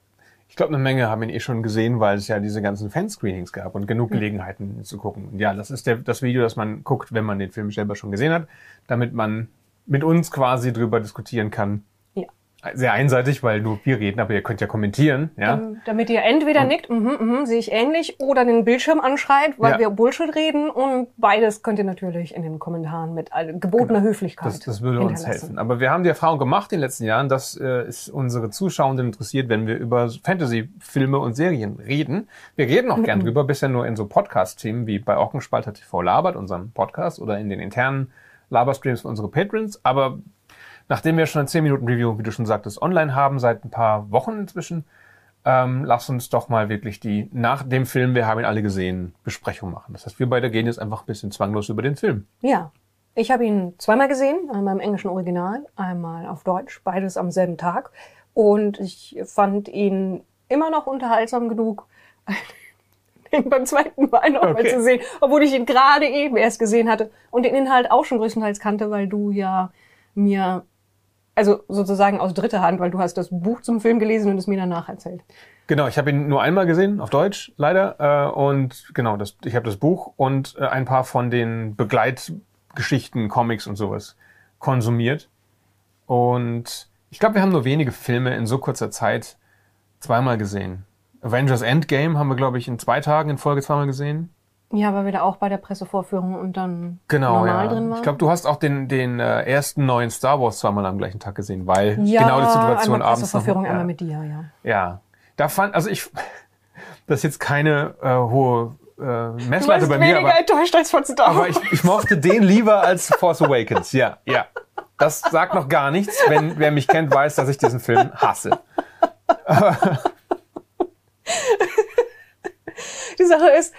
Ich glaube, eine Menge haben ihn eh schon gesehen, weil es ja diese ganzen Fanscreenings gab und genug Gelegenheiten zu gucken. Ja, das ist der, das Video, das man guckt, wenn man den Film selber schon gesehen hat, damit man mit uns quasi drüber diskutieren kann. Ja. Sehr einseitig, weil nur wir reden, aber ihr könnt ja kommentieren, ja. Ähm, damit ihr entweder nickt, mhm, mhm, sehe ich ähnlich, oder den Bildschirm anschreit, weil Ja. wir Bullshit reden. Und beides könnt ihr natürlich in den Kommentaren mit gebotener Höflichkeit Genau. Das, das würde uns helfen. Aber wir haben die Erfahrung gemacht in den letzten Jahren, dass äh, es unsere Zuschauenden interessiert, wenn wir über Fantasy-Filme und Serien reden. Wir reden auch Mhm. gern drüber, bisher nur in so Podcast-Themen wie bei Ockenspalter TV labert, unserem Podcast, oder in den internen Laberstreams für unsere Patrons. Aber nachdem wir schon ein 10 Minuten Review, wie du schon sagtest, online haben, seit ein paar Wochen inzwischen, ähm, lass uns doch mal wirklich die, nach dem Film, wir haben ihn alle gesehen, Besprechung machen. Das heißt, wir beide gehen jetzt einfach ein bisschen zwanglos über den Film. Ja. Ich habe ihn zweimal gesehen, einmal im englischen Original, einmal auf Deutsch, beides am selben Tag. Und ich fand ihn immer noch unterhaltsam genug, ihn beim zweiten Mal noch mal Okay. zu sehen, obwohl ich ihn gerade eben erst gesehen hatte und den Inhalt auch schon größtenteils kannte, weil du ja mir, also sozusagen aus dritter Hand, weil du hast das Buch zum Film gelesen und es mir danach erzählt. Genau, ich habe ihn nur einmal gesehen, auf Deutsch leider. Äh, und genau, das, ich habe das Buch und äh, ein paar von den Begleitgeschichten, Comics und sowas konsumiert. Und ich glaube, wir haben nur wenige Filme in so kurzer Zeit zweimal gesehen. Avengers Endgame haben wir, glaube ich, in zwei Tagen in Folge zweimal gesehen. Ja, weil wir da auch bei der Pressevorführung und dann Genau, normal ja. drin waren. Ich glaube, du hast auch den, den äh, ersten neuen Star Wars zweimal am gleichen Tag gesehen, weil ja, genau die Situation einmal abends noch. Pressevorführung, ja. einmal mit dir, ja. Ja, da fand, also ich, das ist jetzt keine äh, hohe äh, Messlatte bei mir, aber, enttäuscht als von Star aber Wars. ich, ich mochte den lieber als Force Awakens. Ja, ja. Das sagt noch gar nichts. Wenn wer mich kennt, weiß, dass ich diesen Film hasse. Die Sache ist,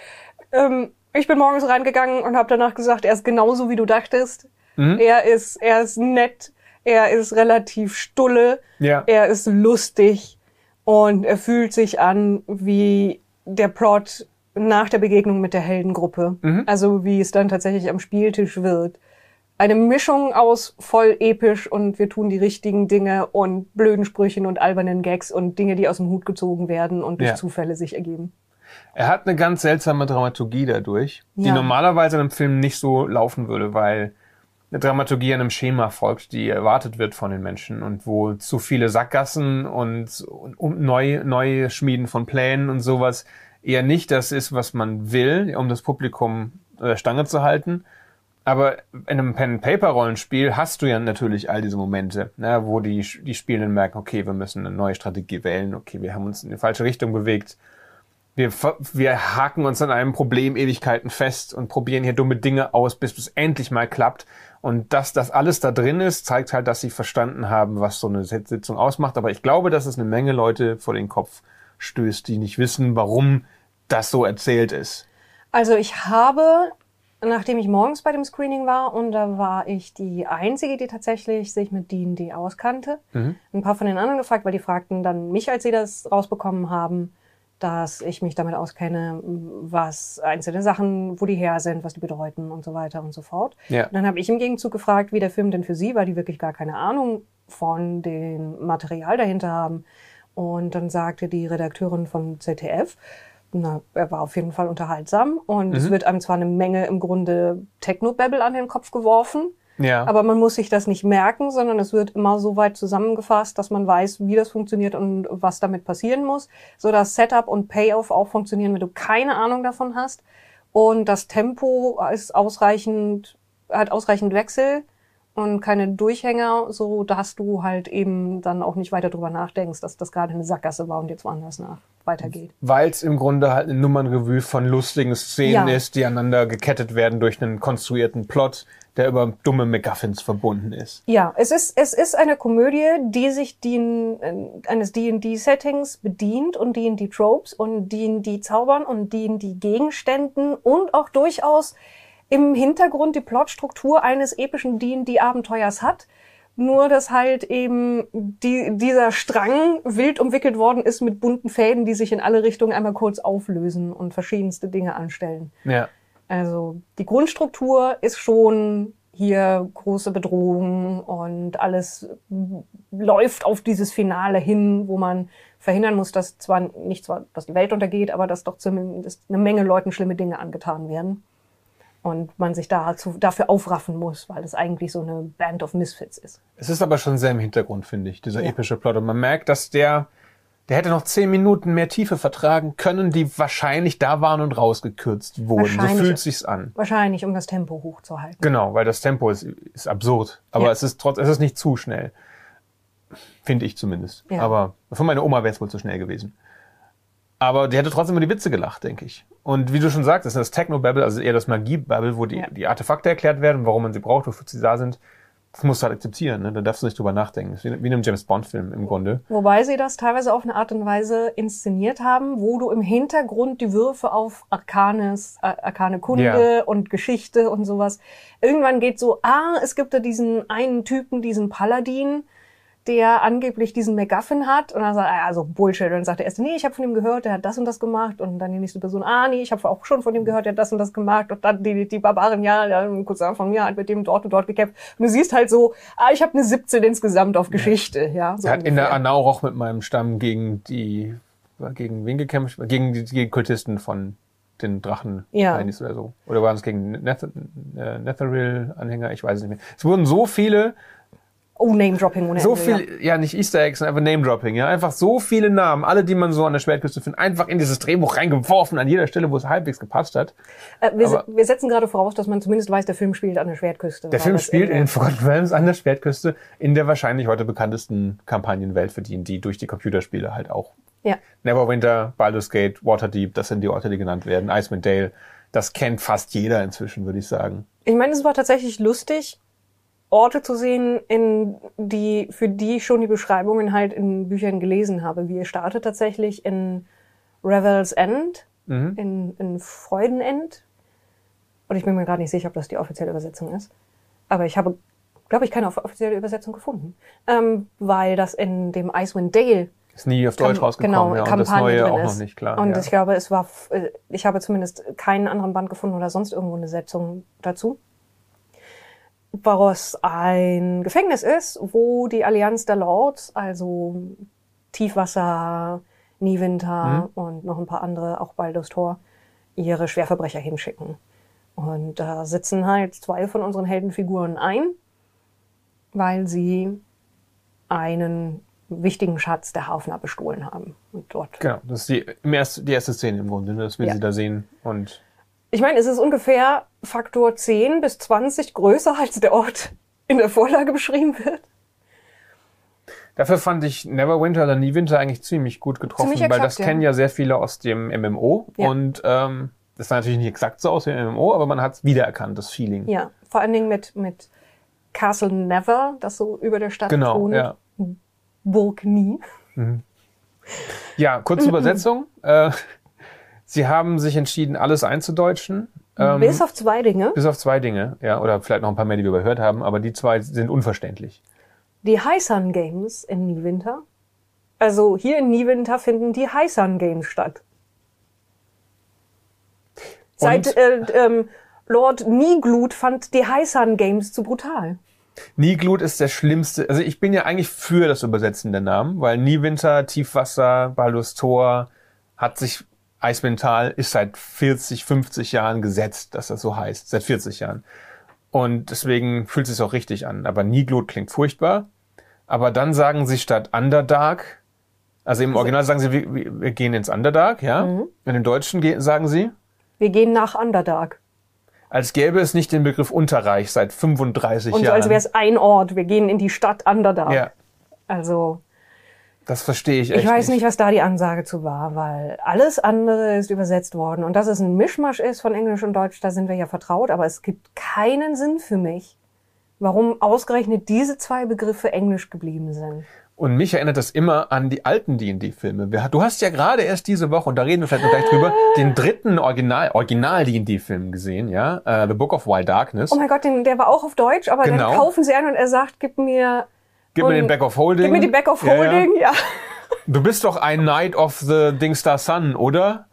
ähm, ich bin morgens reingegangen und habe danach gesagt, er ist genauso wie du dachtest. Mhm. Er ist, er ist nett, er ist relativ stulle, Ja. er ist lustig und er fühlt sich an wie der Plot nach der Begegnung mit der Heldengruppe. Mhm. Also wie es dann tatsächlich am Spieltisch wird. Eine Mischung aus voll episch und wir tun die richtigen Dinge und blöden Sprüchen und albernen Gags und Dinge, die aus dem Hut gezogen werden und durch Ja. Zufälle sich ergeben. Er hat eine ganz seltsame Dramaturgie dadurch, die Ja. normalerweise in einem Film nicht so laufen würde, weil eine Dramaturgie einem Schema folgt, die erwartet wird von den Menschen und wo zu viele Sackgassen und um neu, neue Schmieden von Plänen und sowas eher nicht das ist, was man will, um das Publikum äh, Stange zu halten. Aber in einem Pen-Paper-Rollenspiel hast du ja natürlich all diese Momente, ne, wo die, die Spielenden merken, okay, wir müssen eine neue Strategie wählen, okay, wir haben uns in die falsche Richtung bewegt. Wir, wir haken uns an einem Problem Ewigkeiten fest und probieren hier dumme Dinge aus, bis es endlich mal klappt. Und dass das alles da drin ist, zeigt halt, dass sie verstanden haben, was so eine Sitzung ausmacht. Aber ich glaube, dass es eine Menge Leute vor den Kopf stößt, die nicht wissen, warum das so erzählt ist. Also ich habe, nachdem ich morgens bei dem Screening war und da war ich die Einzige, die tatsächlich sich mit D&D auskannte, ein paar von den anderen gefragt, weil die fragten dann mich, als sie das rausbekommen haben, dass ich mich damit auskenne, was einzelne Sachen, wo die her sind, was die bedeuten und so weiter und so fort. Ja. Und dann habe ich im Gegenzug gefragt, wie der Film denn für sie, weil die wirklich gar keine Ahnung von dem Material dahinter haben. Und dann sagte die Redakteurin vom ZDF, na, er war auf jeden Fall unterhaltsam und es wird einem zwar eine Menge im Grunde Techno-Babble an den Kopf geworfen, Ja. aber man muss sich das nicht merken, sondern es wird immer so weit zusammengefasst, dass man weiß, wie das funktioniert und was damit passieren muss, so dass Setup und Payoff auch funktionieren, wenn du keine Ahnung davon hast. Und das Tempo ist ausreichend, hat ausreichend Wechsel und keine Durchhänger, so dass du halt eben dann auch nicht weiter drüber nachdenkst, dass das gerade eine Sackgasse war und jetzt woanders nach weitergeht. Weil es im Grunde halt eine Nummernrevue von lustigen Szenen Ja. ist, die aneinander gekettet werden durch einen konstruierten Plot, der über dumme MacGuffins verbunden ist. Ja, es ist, es ist eine Komödie, die sich den, äh, eines D&D-Settings bedient und D&D-Tropes und D&D-Zaubern und D&D-Gegenständen und auch durchaus im Hintergrund die Plotstruktur eines epischen D&D-Abenteuers hat. Nur, dass halt eben die, dieser Strang wild umwickelt worden ist mit bunten Fäden, die sich in alle Richtungen einmal kurz auflösen und verschiedenste Dinge anstellen. Ja. Also die Grundstruktur ist schon hier große Bedrohung und alles läuft auf dieses Finale hin, wo man verhindern muss, dass zwar nicht zwar, dass die Welt untergeht, aber dass doch zumindest eine Menge Leuten schlimme Dinge angetan werden. Und man sich dazu, dafür aufraffen muss, weil es eigentlich so eine Band of Misfits ist. Es ist aber schon sehr im Hintergrund, finde ich, dieser Ja. epische Plot. Und man merkt, dass der, der hätte noch zehn Minuten mehr Tiefe vertragen können, die wahrscheinlich da waren und rausgekürzt wurden. So fühlt sich's an. Wahrscheinlich, um das Tempo hochzuhalten. Genau, weil das Tempo ist, ist absurd. Aber Ja. es ist trotz, es ist nicht zu schnell. Finde ich zumindest. Ja. Aber für meine Oma wäre es wohl zu schnell gewesen. Aber die hätte trotzdem über die Witze gelacht, denke ich. Und wie du schon sagtest, das Techno-Babble, also eher das Magie-Babble, wo die, Ja. die Artefakte erklärt werden, warum man sie braucht, wofür sie da sind, das musst du halt akzeptieren. Ne? Da darfst du nicht drüber nachdenken. Das ist wie, wie in einem James-Bond-Film im Grunde. Wobei sie das teilweise auf eine Art und Weise inszeniert haben, wo du im Hintergrund die Würfe auf Arkanes, arkane Kunde Ja. und Geschichte und sowas. Irgendwann geht so, ah, es gibt da diesen einen Typen, diesen Paladin, der angeblich diesen MacGuffin hat. Und dann sagt er, also Bullshit. Und dann sagt der erste, nee, ich habe von ihm gehört, der hat das und das gemacht. Und dann die nächste Person, ah, nee, ich habe auch schon von ihm gehört, der hat das und das gemacht. Und dann die, die Barbaren, ja, ein Cousin von mir hat mit dem dort und dort gekämpft. Und du siehst halt so, ah, ich habe eine 17 insgesamt auf Geschichte. Ja, so Er hat in der ungefähr. Anauroch mit meinem Stamm gegen die, gegen wen gekämpft? Gegen die, die Kultisten von den Drachen Ja. Oder so. Oder waren es gegen Neth äh, Netheril-Anhänger? Ich weiß es nicht mehr. Es wurden so viele, Oh, Name-Dropping ohne so Ende, ja. viel, ja, nicht Easter Eggs, sondern einfach Name-Dropping, ja. Einfach so viele Namen, alle, die man so an der Schwertküste findet, einfach in dieses Drehbuch reingeworfen, an jeder Stelle, wo es halbwegs gepasst hat. Äh, wir, aber- wir setzen gerade voraus, dass man zumindest weiß, der Film spielt an der Schwertküste. Der Film spielt in Forgotten Realms an der Schwertküste in der wahrscheinlich heute bekanntesten Kampagnenwelt für die durch die Computerspiele halt auch. Ja. Neverwinter, Baldur's Gate, Waterdeep, das sind die Orte, die genannt werden. Icewind Dale, das kennt fast jeder inzwischen, würde ich sagen. Ich meine, es war tatsächlich lustig, Orte zu sehen, in die, für die ich schon die Beschreibungen halt in Büchern gelesen habe. Wir startet tatsächlich in Revel's End, Mhm. in, in Freudenend. Und ich bin mir gerade nicht sicher, ob das die offizielle Übersetzung ist. Aber ich habe, glaube ich, keine off- offizielle Übersetzung gefunden. Ähm, weil das in dem Icewind Dale Ist nie auf Deutsch Kam- rausgekommen, genau, ja, und das Kampagne Neue drin auch ist. noch nicht, klar. Und ja. ich glaube, es war, äh, ich habe zumindest keinen anderen Band gefunden oder sonst irgendwo eine Setzung dazu. Was ein Gefängnis ist, wo die Allianz der Lords, also Tiefwasser, Niewinter und noch ein paar andere, auch Baldur's Tor, ihre Schwerverbrecher hinschicken. Und da sitzen halt zwei von unseren Heldenfiguren ein, weil sie einen wichtigen Schatz der Hafner bestohlen haben. Und dort. Genau, das ist die, im erst, die erste Szene im Grunde, ne, dass wir Ja. sie da sehen. Und Ich meine, es ist ungefähr Faktor 10 bis 20 größer, als der Ort in der Vorlage beschrieben wird. dafür fand ich Neverwinter oder Niewinter eigentlich ziemlich gut getroffen, Ziemlich weil exakt, das ja. kennen ja sehr viele aus dem MMO. Ja. Und ähm, das sah natürlich nicht exakt so aus wie im MMO, aber man hat es wiedererkannt, das Feeling. Ja, vor allen Dingen mit, mit Castle Never, das so über der Stadt Genau, thront. ja. Burg Nie. Ja, kurze Übersetzung. Äh, sie haben sich entschieden, alles einzudeutschen. Ähm, Bis auf zwei Dinge. bis auf zwei Dinge, ja, oder vielleicht noch ein paar mehr, die wir überhört haben, aber die zwei sind unverständlich. Die High Sun Games in Niewinter. Also hier in Niewinter finden die High Sun Games statt. Seit äh, ähm, Lord Nieglut fand die Highsun Games zu brutal. Nieglut ist der schlimmste. Also ich bin ja eigentlich für das Übersetzen der Namen, weil Niewinter, Tiefwasser, Baldur's Tor hat sich Eismental ist seit 40, 50 Jahren gesetzt, dass das so heißt. Seit 40 Jahren. Und deswegen fühlt es sich auch richtig an. Aber Nieglut klingt furchtbar. Aber dann sagen sie statt Underdark, also im Original sagen sie, wir, wir gehen ins Underdark, ja. Und im Deutschen ge- sagen sie, Wir gehen nach Underdark. als gäbe es nicht den Begriff Unterreich seit 35 Und so Jahren. als wäre es ein Ort. Wir gehen in die Stadt Underdark. ja, Also das verstehe ich echt ich weiß nicht, was da die Ansage zu war, weil alles andere ist übersetzt worden. Und dass es ein Mischmasch ist von Englisch und Deutsch, da sind wir ja vertraut. Aber es gibt keinen Sinn für mich, warum ausgerechnet diese zwei Begriffe Englisch geblieben sind. Und mich erinnert das immer an die alten D&D-Filme. Du hast ja gerade erst diese Woche, und da reden wir vielleicht noch gleich drüber, den dritten Original, Original D&D-Film gesehen, ja? Äh, The Book of Wild Darkness. Oh mein Gott, den, der war auch auf Deutsch, aber Genau. dann kaufen sie einen und er sagt, gib mir, Gib mir den Back of Holding. gib mir die Back of Ja, ja. Holding, ja. Du bist doch ein Knight of the Dingstar Sun, oder?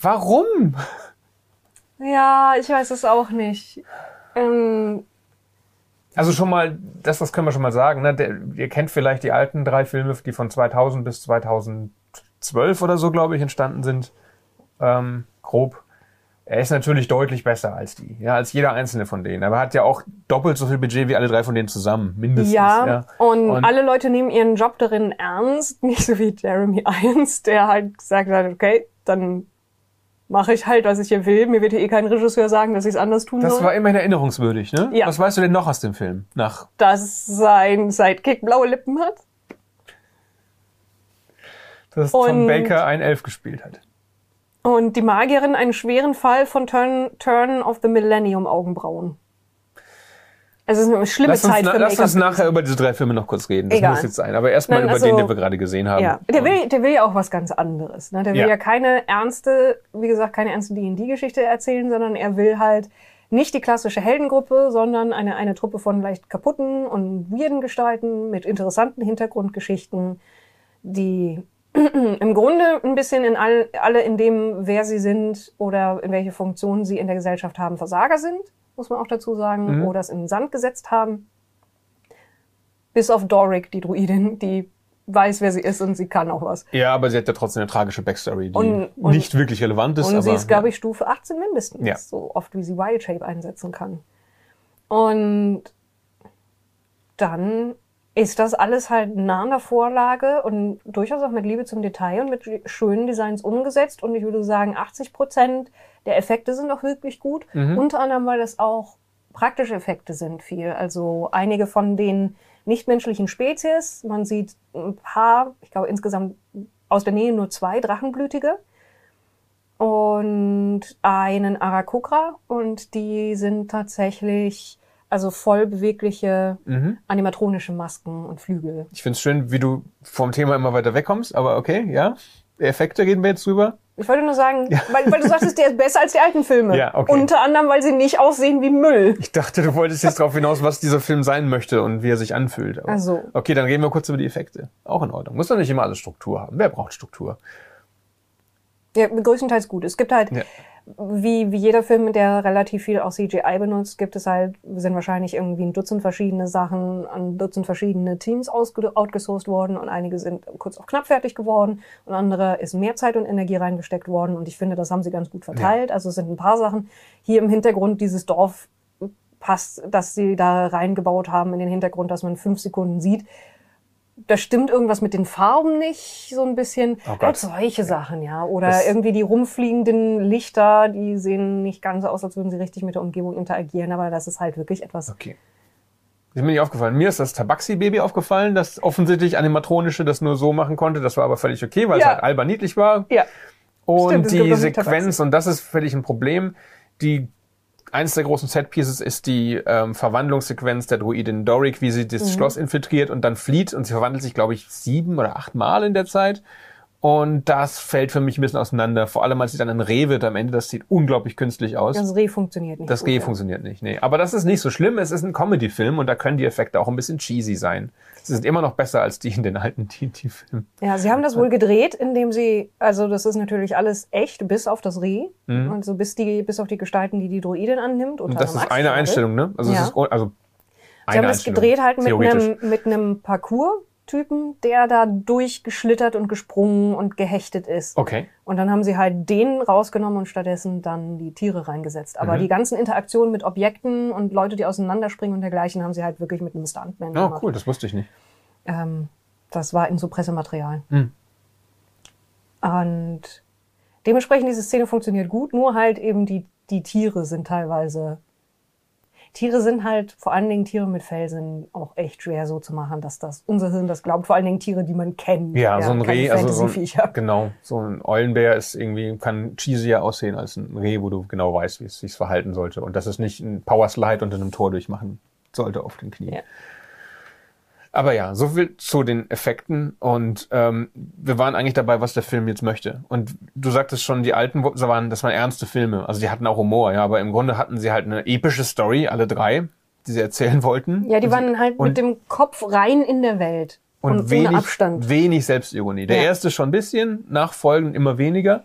Warum? Ja, ich weiß es auch nicht. Ähm, Also schon mal, das, das können wir schon mal sagen. Ne? Der, ihr kennt vielleicht die alten drei Filme, die von 2000 bis 2012 oder so, glaube ich, entstanden sind. Ähm, grob. Er ist natürlich deutlich besser als die, ja, als jeder einzelne von denen. Aber er hat ja auch doppelt so viel Budget wie alle drei von denen zusammen, mindestens. ja, Und, Und- alle Leute nehmen ihren Job darin ernst, nicht so wie Jeremy Irons, der halt gesagt hat, okay, dann mache ich halt, was ich hier will. Mir wird hier eh kein Regisseur sagen, dass ich es anders tun Das soll. war immerhin erinnerungswürdig, ne? Ja. Was weißt du denn noch aus dem Film? Nach dass sein Sidekick blaue Lippen hat. dass Tom Baker ein Elf gespielt hat. Und die Magierin einen schweren Fall von Turn, Turn of the Millennium Augenbrauen. Es ist eine schlimme Lass uns, Zeit für lass uns nachher über diese drei Filme noch kurz reden. Das Egal. muss jetzt sein. Aber erstmal über also- den, den wir gerade gesehen haben. Ja, der will, der will ja auch was ganz anderes. Ne? Der will Ja. ja. keine ernste, wie gesagt, keine ernste D&D-Geschichte erzählen, sondern er will halt nicht die klassische Heldengruppe, sondern eine, eine Truppe von leicht kaputten und weirden Gestalten mit interessanten Hintergrundgeschichten, die im Grunde ein bisschen in all, alle in dem, wer sie sind oder in welche Funktion sie in der Gesellschaft haben, Versager sind, muss man auch dazu sagen, Mhm. oder es in den Sand gesetzt haben. Bis auf Doric, die Druidin, die weiß, wer sie ist und sie kann auch was. Ja, aber sie hat ja trotzdem eine tragische Backstory, die Und- und- nicht wirklich relevant ist. Und aber, sie ist, glaube ich, Stufe 18 mindestens, Ja. so oft wie sie Wild Shape einsetzen kann. Und dann ist das alles halt nah an der Vorlage und durchaus auch mit Liebe zum Detail und mit schönen Designs umgesetzt. Und ich würde sagen, 80 Prozent der Effekte sind auch wirklich gut. Mhm. Unter anderem, weil es auch praktische Effekte sind viel. Also einige von den nichtmenschlichen Spezies. Man sieht ein paar, ich glaube insgesamt aus der Nähe nur zwei Drachenblütige und einen Arakokra und die sind tatsächlich also voll bewegliche Mhm. animatronische Masken und Flügel. Ich finde es schön, wie du vom Thema immer weiter wegkommst, aber okay, ja. Effekte reden wir jetzt drüber. Ich wollte nur sagen, weil, weil du sagtest, der ist besser als die alten Filme. Ja, okay. Unter anderem, weil sie nicht aussehen wie Müll. Ich dachte, du wolltest jetzt darauf hinaus, was dieser Film sein möchte und wie er sich anfühlt. Aber Also. Okay, dann reden wir kurz über die Effekte. Auch in Ordnung. Muss doch nicht immer alles Struktur haben. Wer braucht Struktur? Ja, größtenteils gut. Es gibt halt, Ja. Wie, wie jeder Film, der relativ viel auch CGI benutzt, gibt es halt, sind wahrscheinlich irgendwie ein Dutzend verschiedene Sachen an Dutzend verschiedene Teams outgesourced worden und einige sind kurz auf knapp fertig geworden und andere ist mehr Zeit und Energie reingesteckt worden und ich finde, das haben sie ganz gut verteilt. Also es sind ein paar Sachen. Hier im Hintergrund dieses Dorf passt, dass sie da reingebaut haben in den Hintergrund, dass man fünf Sekunden sieht. Da stimmt irgendwas mit den Farben nicht, so ein bisschen. Oh Gott. solche Sachen, ja. Oder Das- irgendwie die rumfliegenden Lichter, die sehen nicht ganz so aus, als würden sie richtig mit der Umgebung interagieren, aber das ist halt wirklich etwas. Okay. Ist mir nicht aufgefallen. Mir ist das Tabaxi-Baby aufgefallen, das offensichtlich animatronische das nur so machen konnte. Das war aber völlig okay, weil es Ja. halt albern niedlich war. Ja. Und Stimmt, es die Sequenz, und das ist völlig ein Problem, die eins der großen Setpieces ist die ähm, Verwandlungssequenz der Druidin Doric, wie sie Mhm. das Schloss infiltriert und dann flieht und sie verwandelt sich, glaube ich, sieben oder acht Mal in der Zeit. Und das fällt für mich ein bisschen auseinander. Vor allem, als sie dann ein Reh wird am Ende. Das sieht unglaublich künstlich aus. Das Reh funktioniert nicht. Das gut, ja. funktioniert nicht, nee. Aber das ist nicht so schlimm. Es ist ein Comedy-Film und da können die Effekte auch ein bisschen cheesy sein. Sie sind immer noch besser als die in den alten TNT-Filmen. Ja, sie haben das wohl gedreht, indem sie, also das ist natürlich alles echt, bis auf das Reh. Also bis die, bis auf die Gestalten, die die Droidin annimmt. Und das ist eine Einstellung, ne? Also, Ja. es ist, also Sie haben das gedreht halt mit einem, mit einem Parcours-Typen, der da durchgeschlittert und gesprungen und gehechtet ist. Okay. Und dann haben sie halt den rausgenommen und stattdessen dann die Tiere reingesetzt. Mhm. Aber die ganzen Interaktionen mit Objekten und Leute, die auseinanderspringen und dergleichen, haben sie halt wirklich mit einem Stuntman Oh, gemacht. cool, das wusste ich nicht. Ähm, das war in so Pressematerial. Hm. Und dementsprechend, diese Szene funktioniert gut, nur halt eben die, die Tiere sind teilweise. Tiere sind halt, vor allen Dingen Tiere mit Fell sind auch echt schwer so zu machen, dass das unser Hirn das glaubt. Vor allen Dingen Tiere, die man kennt. Ja, so ein Reh, also so ein, genau, so ein Eulenbär ist irgendwie, kann cheesier aussehen als ein Reh, wo du genau weißt, wie es sich verhalten sollte. Und dass es nicht ein Powerslide unter einem Tor durchmachen sollte auf den Knien. Ja. Aber ja, so viel zu den Effekten und ähm, wir waren eigentlich dabei, was der Film jetzt möchte. Und du sagtest schon, die alten das waren, das waren ernste Filme, also die hatten auch Humor, ja, aber im Grunde hatten sie halt eine epische Story, alle drei, die sie erzählen wollten. Ja, die waren halt und- mit dem Kopf rein in der Welt. und, Und, wenig, Abstand. wenig Selbstironie. Der Ja. erste schon ein bisschen, nachfolgend immer weniger.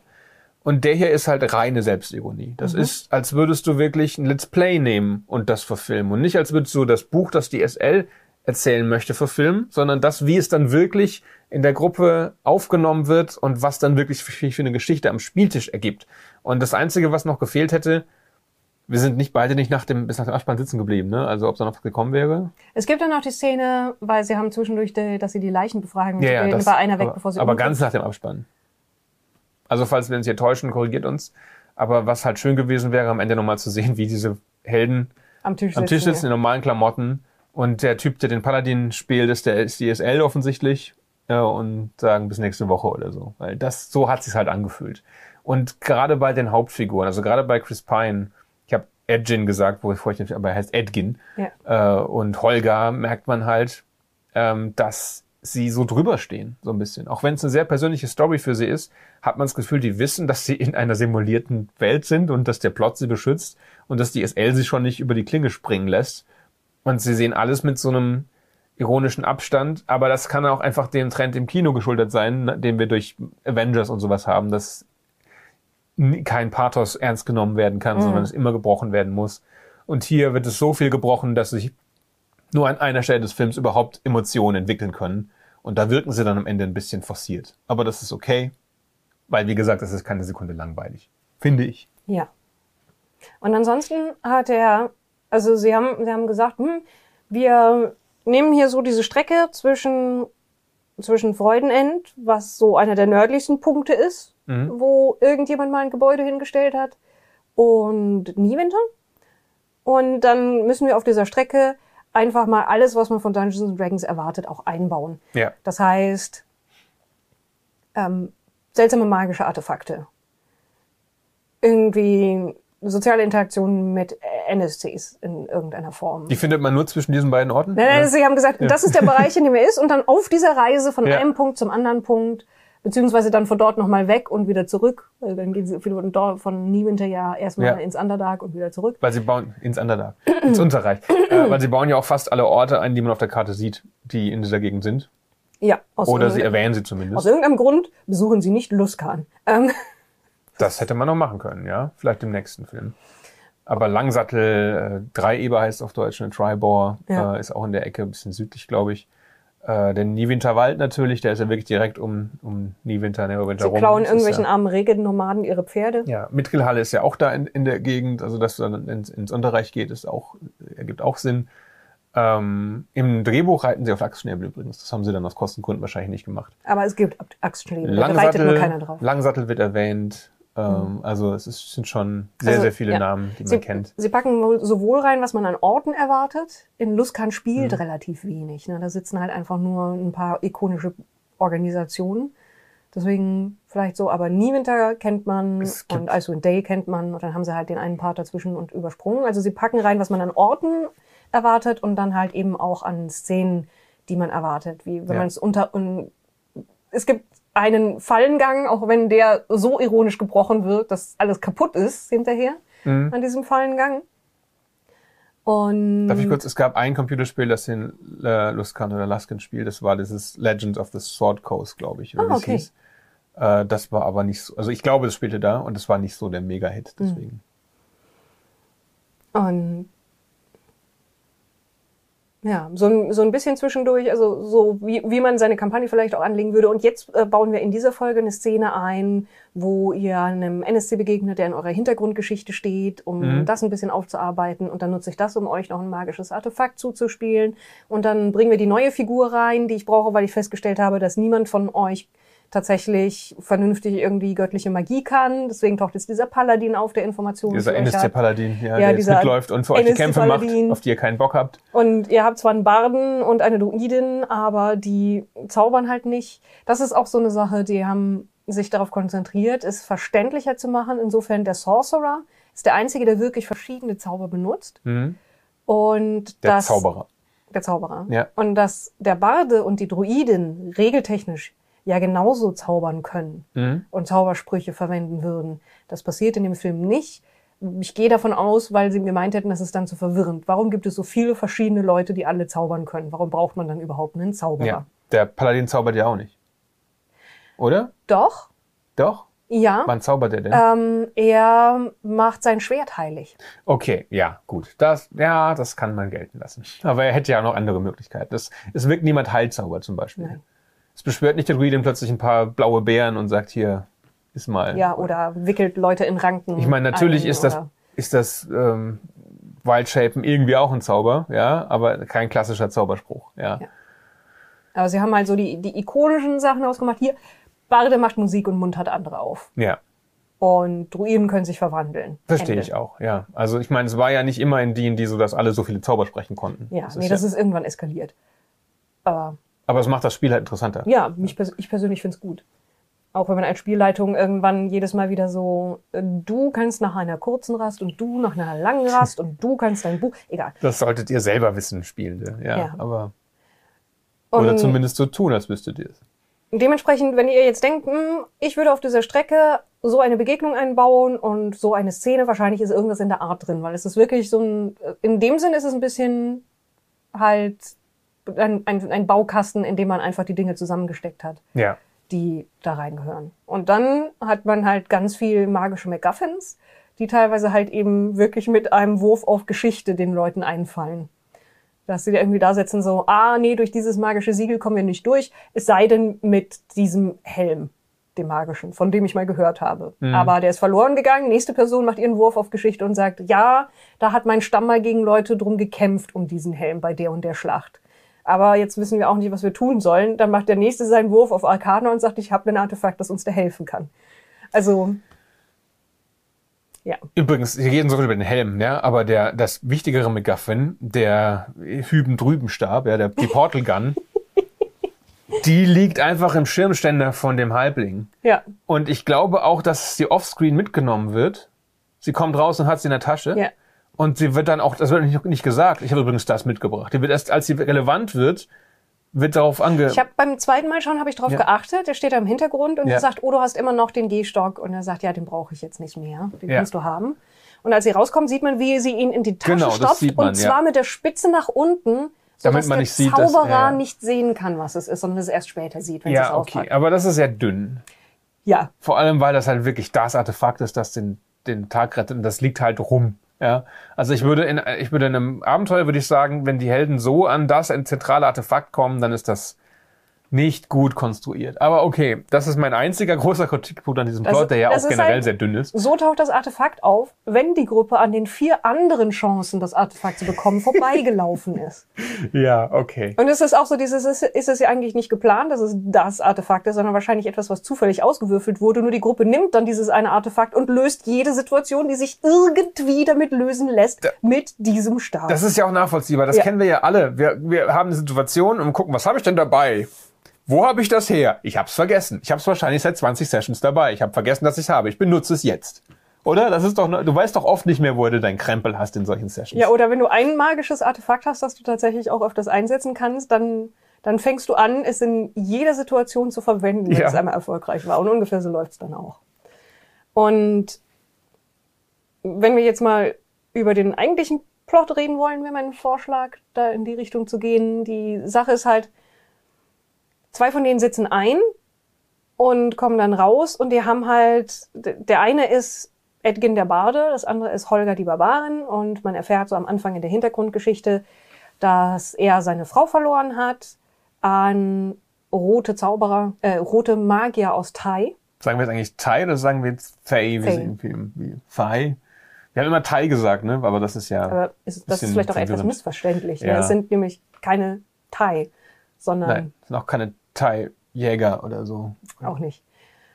Und der hier ist halt reine Selbstironie. Das Mhm. ist, als würdest du wirklich ein Let's Play nehmen und das verfilmen. Und nicht als würdest du das Buch, das die SL erzählen möchte, verfilmen, sondern das, wie es dann wirklich in der Gruppe aufgenommen wird und was dann wirklich für, für eine Geschichte am Spieltisch ergibt. Und das Einzige, was noch gefehlt hätte, wir sind nicht beide nicht nach dem, bis nach dem Abspann sitzen geblieben, ne? Also ob da noch was gekommen wäre. Es gibt dann noch die Szene, weil sie haben zwischendurch, die, dass sie die Leichen befragen. Ja, ja, und das, war einer weg, aber, bevor sie aber umkippt. ganz nach dem Abspann. Also falls wir uns hier täuschen, korrigiert uns. Aber was halt schön gewesen wäre, am Ende nochmal zu sehen, wie diese Helden am Tisch am Tisch sitzen in ja. normalen Klamotten und der Typ, der den Paladin spielt, ist der ist die SL offensichtlich ja, und sagen bis nächste Woche oder so. Weil das, so hat sich's halt angefühlt. Und gerade bei den Hauptfiguren, also gerade bei Chris Pine, ich habe Edgin gesagt, bevor ich nicht, aber er heißt Edgin, Ja. äh, und Holger merkt man halt, ähm, dass sie so drüber stehen, so ein bisschen. Auch wenn es eine sehr persönliche Story für sie ist, hat man das Gefühl, die wissen, dass sie in einer simulierten Welt sind und dass der Plot sie beschützt und dass die SL sie schon nicht über die Klinge springen lässt. Und sie sehen alles mit so einem ironischen Abstand, aber das kann auch einfach dem Trend im Kino geschuldet sein, ne, den wir durch Avengers und sowas haben, dass kein Pathos ernst genommen werden kann, sondern es immer gebrochen werden muss. Und hier wird es so viel gebrochen, dass sich nur an einer Stelle des Films überhaupt Emotionen entwickeln können. Und da wirken sie dann am Ende ein bisschen forciert. Aber das ist okay, weil wie gesagt, es ist keine Sekunde langweilig. Finde ich. Ja. Und ansonsten hat er, also sie haben, sie haben gesagt, hm, wir nehmen hier so diese Strecke zwischen, zwischen Freudenend, was so einer der nördlichsten Punkte ist, wo irgendjemand mal ein Gebäude hingestellt hat, und Niewinter. Und dann müssen wir auf dieser Strecke einfach mal alles, was man von Dungeons and Dragons erwartet, auch einbauen. Ja. Das heißt, ähm, seltsame magische Artefakte. Irgendwie soziale Interaktionen mit NSCs in irgendeiner Form. Die findet man nur zwischen diesen beiden Orten? Nein, nein, Oder? sie haben gesagt, das ist der Bereich, in dem er ist und dann auf dieser Reise von Ja. einem Punkt zum anderen Punkt, beziehungsweise dann von dort nochmal weg und wieder zurück. Also dann gehen sie von Niewinter ja erstmal Ja. ins Underdark und wieder zurück. Weil sie bauen ins Underdark, ins Unterreich. äh, weil sie bauen ja auch fast alle Orte ein, die man auf der Karte sieht, die in dieser Gegend sind. Ja, aus, Oder sie erwähnen sie aus zumindest. irgendeinem Grund besuchen sie nicht Luskan. Ähm, Das hätte man noch machen können, ja. Vielleicht im nächsten Film. Aber Langsattel, äh, Dreieber heißt auf Deutsch, eine Tribor, Ja. äh, ist auch in der Ecke, ein bisschen südlich, glaube ich. Äh, der Niewinterwald natürlich, der ist ja wirklich direkt um, um Niewinter, Neverwinter sie rum. klauen Das ist irgendwelchen ja, armen Regennomaden ihre Pferde. Ja, Mittelhalle ist ja auch da in, in der Gegend, also dass du dann ins, ins Unterreich geht, ist auch, ergibt auch Sinn. Ähm, Im Drehbuch reiten sie auf Achsschnäbel übrigens. Das haben sie dann aus Kostengründen wahrscheinlich nicht gemacht. Aber es gibt Axtschläge. Da reitet nur keiner drauf. Langsattel wird erwähnt. Ähm, Also es ist, sind schon sehr, Also, sehr viele ja. Namen, die man Sie, kennt. sie packen wohl sowohl rein, was man an Orten erwartet. In Luskan spielt Mhm. relativ wenig. Ne? Da sitzen halt einfach nur ein paar ikonische Organisationen. Deswegen vielleicht so, aber Niewinter kennt man und Icewind Dale kennt man und dann haben sie halt den einen Part dazwischen und übersprungen. Also sie packen rein, was man an Orten erwartet und dann halt eben auch an Szenen, die man erwartet. Wie wenn Ja. man es unter und es gibt einen Fallengang, auch wenn der so ironisch gebrochen wird, dass alles kaputt ist hinterher an diesem Fallengang. Und Mhm. Darf ich kurz, es gab ein Computerspiel, das den äh, Luskan oder Laskin spielt, das war dieses Legend of the Sword Coast, glaube ich, oder Ah, okay. hieß. Äh, das war aber nicht so, also ich glaube, es spielte da und es war nicht so der Mega-Hit, Mhm. deswegen. Und ja, so ein, so ein bisschen zwischendurch, also so wie, wie man seine Kampagne vielleicht auch anlegen würde. Und jetzt äh, bauen wir in dieser Folge eine Szene ein, wo ihr einem NSC begegnet, der in eurer Hintergrundgeschichte steht, um das ein bisschen aufzuarbeiten. Und dann nutze ich das, um euch noch ein magisches Artefakt zuzuspielen. Und dann bringen wir die neue Figur rein, die ich brauche, weil ich festgestellt habe, dass niemand von euch tatsächlich vernünftig irgendwie göttliche Magie kann. Deswegen taucht jetzt dieser Paladin auf, der Informationen Dieser. NSC-Paladin, ja, Ja, der jetzt mitläuft und für euch die Kämpfe macht, auf die ihr keinen Bock habt. Und ihr habt zwar einen Barden und eine Druidin, aber die zaubern halt nicht. Das ist auch so eine Sache, die haben sich darauf konzentriert, es verständlicher zu machen. Insofern der Sorcerer ist der einzige, der wirklich verschiedene Zauber benutzt. Mhm. Und Der das, Zauberer. Der Zauberer. Ja. Und dass der Barde und die Druidin regeltechnisch ja genauso zaubern können Mhm. und Zaubersprüche verwenden würden. Das passiert in dem Film nicht. Ich gehe davon aus, weil sie gemeint hätten, das ist dann zu verwirrend. Warum gibt es so viele verschiedene Leute, die alle zaubern können? Warum braucht man dann überhaupt einen Zauberer? Ja. Der Paladin zaubert ja auch nicht. Oder? Doch, Doch? ja. Wann zaubert er denn? Ähm, er macht sein Schwert heilig. Okay, ja, gut. Das, ja, das kann man gelten lassen. Aber er hätte ja auch noch andere Möglichkeiten. Das, es wirkt niemand Heilzauber zum Beispiel. Nein. Es beschwört nicht der Druidin plötzlich ein paar blaue Beeren und sagt hier, ist mal. Ja, oder wickelt Leute in Ranken. Ich meine, natürlich ein ist das, oder- ist das ähm, Wildshapen irgendwie auch ein Zauber, ja, aber kein klassischer Zauberspruch, ja. Ja. Aber sie haben halt so die, die ikonischen Sachen ausgemacht. Hier, Barde macht Musik und muntert andere auf. Ja, Und Druiden können sich verwandeln. verstehe ich auch, ja. Also ich meine, es war ja nicht immer in D&D so, dass alle so viele Zauber sprechen konnten. Ja, das nee, ist das ja, ist irgendwann eskaliert. Aber aber es macht das Spiel halt interessanter. ja, mich, ich persönlich find's gut. Auch wenn man als Spielleitung irgendwann jedes Mal wieder so, äh, du kannst nach einer kurzen Rast und du nach einer langen Rast und du kannst dein Buch, egal. Das solltet ihr selber wissen, Spielende, ja. Ja. Aber, Und oder zumindest so tun, als wüsstet ihr es. dementsprechend, wenn ihr jetzt denkt, hm, ich würde auf dieser Strecke so eine Begegnung einbauen und so eine Szene, wahrscheinlich ist irgendwas in der Art drin, weil es ist wirklich so ein, in dem Sinn ist es ein bisschen halt ein, ein, ein Baukasten, in dem man einfach die Dinge zusammengesteckt hat. Ja. die da reingehören. Und dann hat man halt ganz viel magische MacGuffins, die teilweise halt eben wirklich mit einem Wurf auf Geschichte den Leuten einfallen. Dass sie da irgendwie da sitzen so, ah, nee, durch dieses magische Siegel kommen wir nicht durch, es sei denn mit diesem Helm, dem magischen, von dem ich mal gehört habe. Aber der ist verloren gegangen, nächste Person macht ihren Wurf auf Geschichte und sagt, ja, da hat mein Stamm mal gegen Leute drum gekämpft um diesen Helm bei der und der Schlacht. Aber jetzt wissen wir auch nicht, was wir tun sollen. Dann macht der Nächste seinen Wurf auf Arcana und sagt, ich habe ein Artefakt, das uns da helfen kann. Also, ja. Übrigens, wir reden so viel über den Helm, ja, aber der, das wichtigere MacGuffin, der Hüben-Drüben-Stab, ja, der, die Portal Gun, die liegt einfach im Schirmständer von dem Halbling. Ja, Und ich glaube auch, dass sie offscreen mitgenommen wird. Sie kommt raus und hat sie in der Tasche. ja. Und sie wird dann auch, das wird nicht, gesagt, ich habe übrigens das mitgebracht. Die wird erst, als sie relevant wird, wird darauf ange... Ich habe beim zweiten Mal schauen, habe ich drauf Ja. geachtet. Der steht da im Hintergrund und Ja. sagt, oh, du hast immer noch den Gehstock. Und er sagt, ja, den brauche ich jetzt nicht mehr. Den Ja. kannst du haben. Und als sie rauskommt, sieht man, wie sie ihn in die Tasche Genau, stopft. man, und zwar ja. mit der Spitze nach unten, Damit man der nicht sieht, dass- Zauberer ja, ja. nicht sehen kann, was es ist, sondern es erst später sieht, wenn sie es ja, okay, auspackt. aber das ist ja dünn. Ja, Vor allem, weil das halt wirklich das Artefakt ist, das den, den Tag rettet und das liegt halt rum. Ja, also ich würde in, ich würde in einem Abenteuer würde ich sagen, wenn die Helden so an das ein zentrale Artefakt kommen, dann ist das nicht gut konstruiert. Aber okay, das ist mein einziger großer Kritikpunkt an diesem Das- Plot, der ja auch generell halt- sehr dünn ist. So taucht das Artefakt auf, wenn die Gruppe an den vier anderen Chancen, das Artefakt zu bekommen, vorbeigelaufen ist. Ja, okay. Und es ist auch so dieses, ist, ist es ja eigentlich nicht geplant, dass es das Artefakt ist, sondern wahrscheinlich etwas, was zufällig ausgewürfelt wurde. Nur die Gruppe nimmt dann dieses eine Artefakt und löst jede Situation, die sich irgendwie damit lösen lässt, mit diesem Stab. Das ist ja auch nachvollziehbar. Das Ja. kennen wir ja alle. Wir, wir haben eine Situation und gucken, was habe ich denn dabei? Wo habe ich das her? Ich habe es vergessen. Ich habe es wahrscheinlich seit 20 Sessions dabei. Ich habe vergessen, dass ich es habe. Ich benutze es jetzt. Oder? Das ist doch, du weißt doch oft nicht mehr, wo du deinen Krempel hast in solchen Sessions. ja, oder wenn du ein magisches Artefakt hast, das du tatsächlich auch öfters einsetzen kannst, dann, dann fängst du an, es in jeder Situation zu verwenden, wenn Ja. es einmal erfolgreich war. Und ungefähr so läuft's dann auch. Und wenn wir jetzt mal über den eigentlichen Plot reden wollen, wäre mein Vorschlag, da in die Richtung zu gehen. Die Sache ist halt, zwei von denen sitzen ein und kommen dann raus und die haben halt, der eine ist Edgin der Barde, das andere ist Holger die Barbarin und man erfährt so am Anfang in der Hintergrundgeschichte, dass er seine Frau verloren hat an rote Zauberer, äh, rote Magier aus Thai. Sagen wir jetzt eigentlich Thai oder sagen wir jetzt im Film, wie Thai? Wir haben immer Thai gesagt, ne? Aber das ist ja. Aber ist, das ist vielleicht auch etwas missverständlich. Ne? Ja. Es sind nämlich keine Thai, sondern Nein, sind auch keine Thai-Jäger oder so. auch nicht.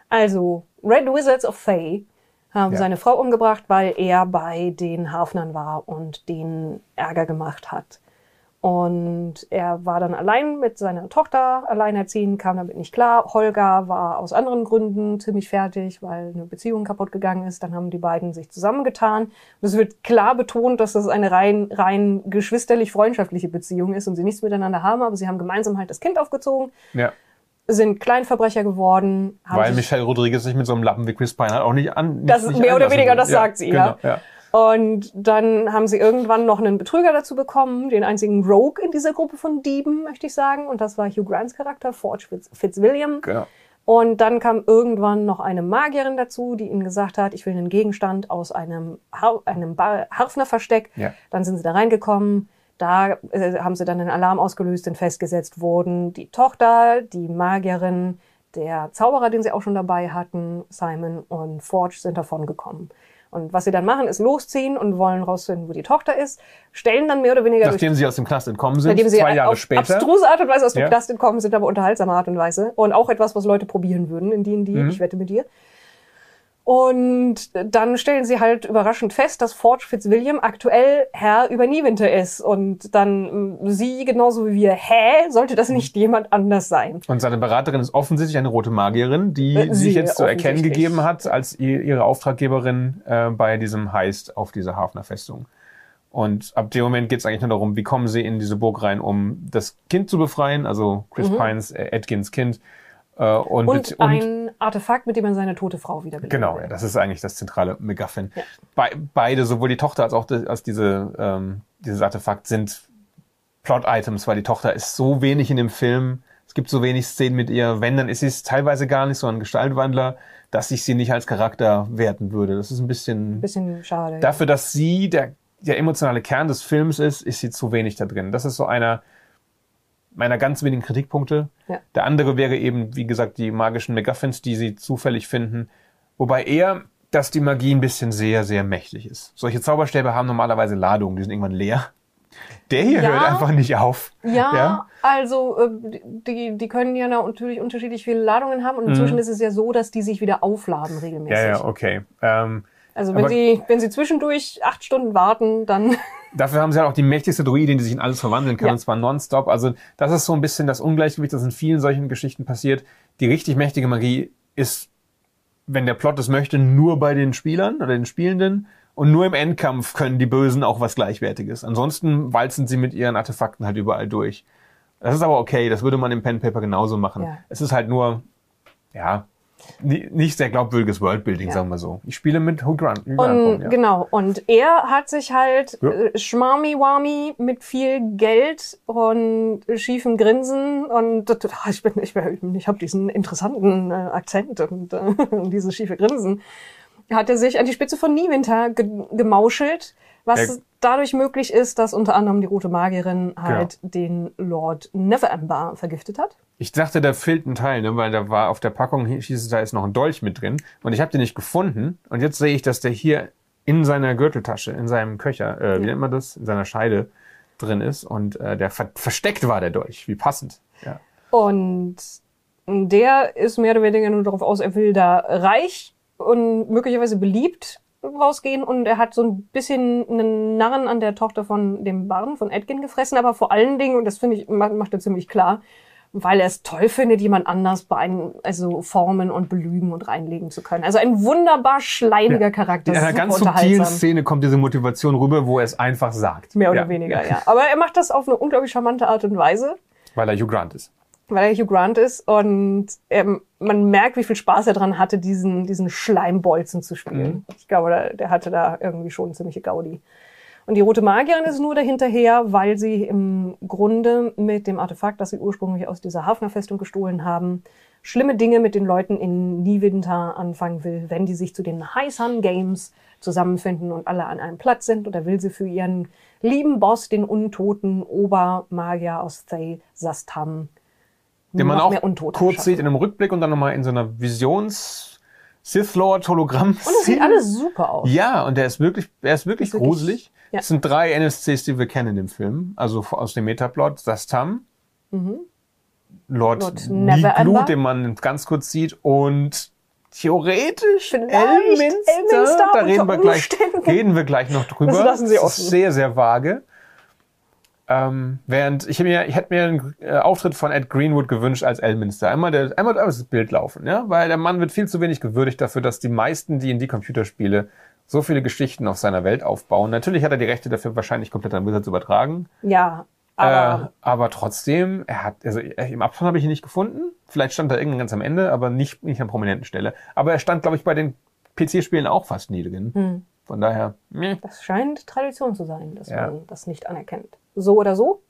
Also, Red Wizards of Fae haben Ja. seine Frau umgebracht, weil er bei den Hafnern war und denen Ärger gemacht hat. Und er war dann allein mit seiner Tochter, alleinerziehend, kam damit nicht klar. Holger war aus anderen Gründen ziemlich fertig, weil eine Beziehung kaputt gegangen ist. Dann haben die beiden sich zusammengetan. Und es wird klar betont, dass das eine rein, rein geschwisterlich-freundschaftliche Beziehung ist und sie nichts miteinander haben, aber sie haben gemeinsam halt das Kind aufgezogen, Ja. sind Kleinverbrecher geworden. Weil Michelle Rodriguez sich mit so einem Lappen wie Chris Pine halt auch nicht an. Das ist mehr oder weniger, das sagt sie, genau, ja. ja. Und dann haben sie irgendwann noch einen Betrüger dazu bekommen, den einzigen Rogue in dieser Gruppe von Dieben, möchte ich sagen. Und das war Hugh Grants Charakter, Forge Fitz Fitzwilliam. Genau. Und dann kam irgendwann noch eine Magierin dazu, die ihnen gesagt hat, ich will einen Gegenstand aus einem, Har einem Harfner-Versteck. Ja. Dann sind sie da reingekommen. Da äh, haben sie dann einen Alarm ausgelöst, denn festgesetzt wurden die Tochter, die Magierin, der Zauberer, den sie auch schon dabei hatten, Simon und Forge sind davon gekommen. Und was sie dann machen, ist losziehen und wollen rausfinden, wo die Tochter ist, stellen dann mehr oder weniger durch Nachdem sie aus dem Knast entkommen sind, Nachdem sie zwei Jahre auf später. abstruse Art und Weise aus dem Ja. Knast entkommen sind, aber unterhaltsame Art und Weise. Und auch etwas, was Leute probieren würden in D&D. Mhm. Ich wette mit dir. Und dann stellen sie halt überraschend fest, dass Forge Fitzwilliam aktuell Herr über Niewinter ist. Und dann mh, sie genauso wie wir, hä, sollte das nicht jemand anders sein? Und seine Beraterin ist offensichtlich eine rote Magierin, die Äh, sich jetzt zu erkennen gegeben hat als ihr- ihre Auftraggeberin äh, bei diesem Heist auf dieser Hafner Festung. Und ab dem Moment geht es eigentlich nur darum, wie kommen sie in diese Burg rein, um das Kind zu befreien, also Chris Pines, äh, Edgins Kind. Äh, und. Und, mit- ein Artefakt, mit dem man seine tote Frau wiederbelebt. Genau, ja, das ist eigentlich das zentrale MacGuffin. Be beide, sowohl die Tochter als auch die, als diese, ähm, dieses Artefakt, sind Plot-Items, weil die Tochter ist so wenig in dem Film. Es gibt so wenig Szenen mit ihr. Wenn, dann ist sie es teilweise gar nicht so ein Gestaltwandler, dass ich sie nicht als Charakter werten würde. Das ist ein bisschen. Bisschen schade. ja. Dafür, dass sie der, der emotionale Kern des Films ist, ist sie zu wenig da drin. Das ist so einer meiner ganz wenigen Kritikpunkte. Ja. Der andere wäre eben, wie gesagt, die magischen MacGuffins, die sie zufällig finden. Wobei eher, dass die Magie ein bisschen sehr, sehr mächtig ist. Solche Zauberstäbe haben normalerweise Ladungen, die sind irgendwann leer. Der hier Ja. hört einfach nicht auf. Ja, Ja? also äh, die, die können ja natürlich unterschiedlich viele Ladungen haben und inzwischen ist es ja so, dass die sich wieder aufladen regelmäßig. Mhm. Ja, ja, okay. Ähm, Also wenn sie, wenn sie zwischendurch acht Stunden warten, dann Dafür haben sie halt auch die mächtigste Druidin, die sich in alles verwandeln kann, Ja. und zwar nonstop. Also das ist so ein bisschen das Ungleichgewicht, das in vielen solchen Geschichten passiert. Die richtig mächtige Magie ist, wenn der Plot es möchte, nur bei den Spielern oder den Spielenden. Und nur im Endkampf können die Bösen auch was Gleichwertiges. Ansonsten walzen sie mit ihren Artefakten halt überall durch. Das ist aber okay, das würde man im Pen Paper genauso machen. Ja. Es ist halt nur, ja, nicht sehr glaubwürdiges Worldbuilding, Ja. sagen wir so. Ich spiele mit Hugh Grant. Und Grant, ja. genau und er hat sich halt Ja. äh, schmarmi wami mit viel Geld und schiefem Grinsen und ah, ich bin ich, bin, ich habe diesen interessanten äh, Akzent und äh, dieses schiefe Grinsen hat er sich an die Spitze von Niewinter ge gemauschelt, was Er- dadurch möglich ist, dass unter anderem die rote Magierin halt Genau. den Lord Neverember vergiftet hat. Ich dachte, da fehlt ein Teil, ne? weil da war auf der Packung hieß es, da ist noch ein Dolch mit drin. Und ich habe den nicht gefunden. Und jetzt sehe ich, dass der hier in seiner Gürteltasche, in seinem Köcher, äh, wie nennt man das, in seiner Scheide drin ist. Und äh, der ver versteckt war, der Dolch. Wie passend. Ja. Und der ist mehr oder weniger nur darauf aus, er will da reich und möglicherweise beliebt rausgehen und er hat so ein bisschen einen Narren an der Tochter von dem Barden, von Edgin gefressen, aber vor allen Dingen, und das finde ich, ma- macht er ziemlich klar, weil er es toll findet, jemand anders beein also formen und belügen und reinlegen zu können. Also ein wunderbar schleimiger Charakter. In einer ganz subtilen. Szene kommt diese Motivation rüber, wo er es einfach sagt. Mehr oder ja. weniger, ja. Aber er macht das auf eine unglaublich charmante Art und Weise. Weil er Hugh Grant ist. Weil er Hugh Grant ist und ähm, man merkt, wie viel Spaß er dran hatte, diesen, diesen Schleimbolzen zu spielen. Ich glaube, der, der hatte da irgendwie schon ziemliche Gaudi. Und die rote Magierin ist nur dahinterher, weil sie im Grunde mit dem Artefakt, das sie ursprünglich aus dieser Hafnerfestung gestohlen haben, schlimme Dinge mit den Leuten in Niewinter anfangen will, wenn die sich zu den High Sun Games zusammenfinden und alle an einem Platz sind. Und da will sie für ihren lieben Boss, den untoten Obermagier aus Thay Sastam, Den man auch kurz schaffen. sieht in einem Rückblick und dann nochmal in so einer Visions Sith Lord Hologramm. Und es sieht alles super aus. Ja, und der ist wirklich, er ist wirklich Ist wirklich- gruselig. ja. Es sind drei NSCs, die wir kennen in dem Film. Also aus dem Metaplot. Sastam, Lord, Mhm. Lord Neverember. Blut, den man ganz kurz sieht und theoretisch Elminster. Da reden wir, gleich, reden wir gleich noch drüber. Das lassen Sie Das offen. ist sehr, sehr vage. Ähm, während ich mir, ich hätte mir einen äh, Auftritt von Ed Greenwood gewünscht als Elminster. Einmal, der, einmal das Bild laufen, ja, weil der Mann wird viel zu wenig gewürdigt dafür, dass die meisten, die in die Computerspiele so viele Geschichten auf seiner Welt aufbauen. Natürlich hat er die Rechte dafür wahrscheinlich komplett an Wizards übertragen. Ja, aber äh, aber trotzdem, er hat, also äh, im Abspann habe ich ihn nicht gefunden. Vielleicht stand er irgendwann ganz am Ende, aber nicht, nicht an prominenten Stelle. Aber er stand, glaube ich, bei den PC-Spielen auch fast nie drin. Hm. Von daher, meh. das scheint Tradition zu sein, dass Ja. man das nicht anerkennt. So oder so.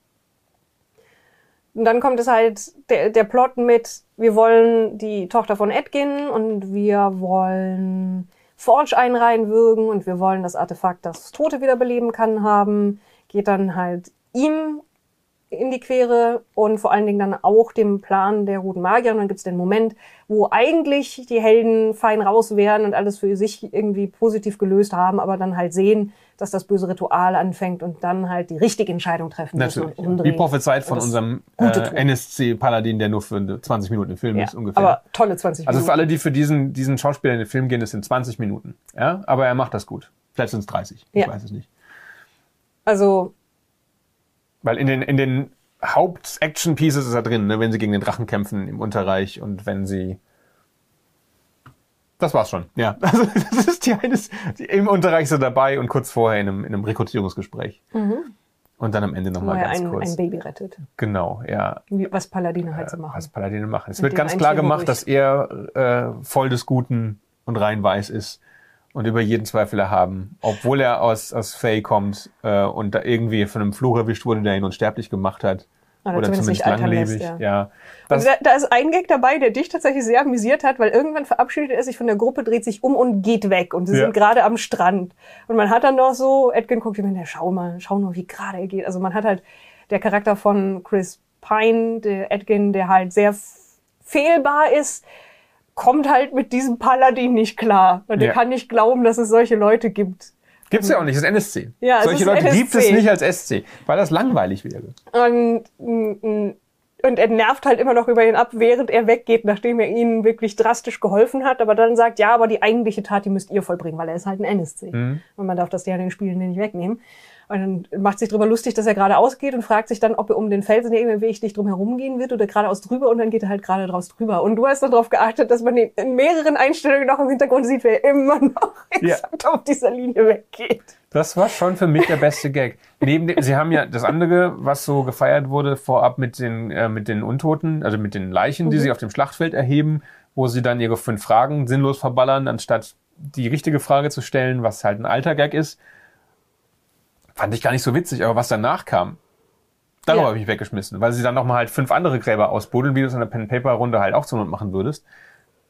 Und dann kommt es halt der, der Plot mit, wir wollen die Tochter von Edgin und wir wollen Forge einreihen würgen und wir wollen das Artefakt, das Tote wiederbeleben kann, haben. Geht dann halt ihm in die Quere und vor allen Dingen dann auch dem Plan der Roten Magier. Und dann gibt's den Moment, wo eigentlich die Helden fein raus wären und alles für sich irgendwie positiv gelöst haben, aber dann halt sehen, dass das böse Ritual anfängt und dann halt die richtige Entscheidung treffen müssen Natürlich. und Ja. umdrehen. Wie prophezeit von unserem äh. NSC-Paladin, der nur für 20 Minuten im Film Ja, ist, ungefähr. aber tolle 20 also Minuten. für alle, die für diesen, diesen Schauspieler in den Film gehen, das sind 20 Minuten. Ja, aber er macht das gut. Vielleicht sind es 30. Ich Ja. weiß es nicht. Also Weil in den, in den Haupt-Action-Pieces ist er drin, ne? wenn sie gegen den Drachen kämpfen im Unterreich und wenn sie. Das war's schon. Ja. Also, das ist die eines, die, im Unterreich so dabei und kurz vorher in einem, in einem Rekrutierungsgespräch. Und dann am Ende nochmal ganz ein, kurz. ein Baby rettet. Genau, ja. Was Paladine halt so machen. Was Paladine machen. Es Mit wird ganz klar gemacht, dass er äh, voll des Guten und rein weiß ist und über jeden Zweifel erhaben, obwohl er aus, aus Faye kommt äh, und da irgendwie von einem Fluch erwischt wurde, der ihn unsterblich gemacht hat. Oder Oder, zumindest zumindest langlebig. lässt, ja. ja. Da, da ist ein Gag dabei, der dich tatsächlich sehr amüsiert hat, weil irgendwann verabschiedet er sich von der Gruppe, dreht sich um und geht weg. Und sie Ja. sind gerade am Strand. Und man hat dann noch so, Edgar guckt ihm schau mal, schau nur, wie gerade er geht. Also man hat halt der Charakter von Chris Pine, der Edgin, der halt sehr fehlbar ist, kommt halt mit diesem Paladin nicht klar. Und Ja. er kann nicht glauben, dass es solche Leute gibt. gibt's ja auch nicht, das ist NSC. Ja, Solche Leute gibt es NSC. nicht als SC, weil das langweilig wäre. Und, mm, und er nervt halt immer noch über ihn ab, während er weggeht, nachdem er ihnen wirklich drastisch geholfen hat, aber dann sagt, ja, aber die eigentliche Tat, die müsst ihr vollbringen, weil er ist halt ein NSC. Mhm. Und man darf das ja den Spielen nicht wegnehmen. Und dann macht sich drüber lustig, dass er geradeaus geht und fragt sich dann, ob er um den Felsen irgendwie wichtig drum herum gehen wird oder geradeaus drüber und dann geht er halt gerade draus drüber. Und du hast dann darauf geachtet, dass man ihn in mehreren Einstellungen noch im Hintergrund sieht, wer immer noch Ja. exakt auf dieser Linie weggeht. Das war schon für mich der beste Gag. Neben dem, sie haben ja das andere, was so gefeiert wurde vorab mit den äh, mit den Untoten, also mit den Leichen, die Mhm. sie auf dem Schlachtfeld erheben, wo sie dann ihre fünf Fragen sinnlos verballern, anstatt die richtige Frage zu stellen, was halt ein alter Gag ist. Fand ich gar nicht so witzig, aber was danach kam, darüber Ja. habe ich mich weggeschmissen, weil sie dann nochmal halt fünf andere Gräber ausbuddeln, wie du es in der Pen-Paper-Runde halt auch zur Not machen würdest.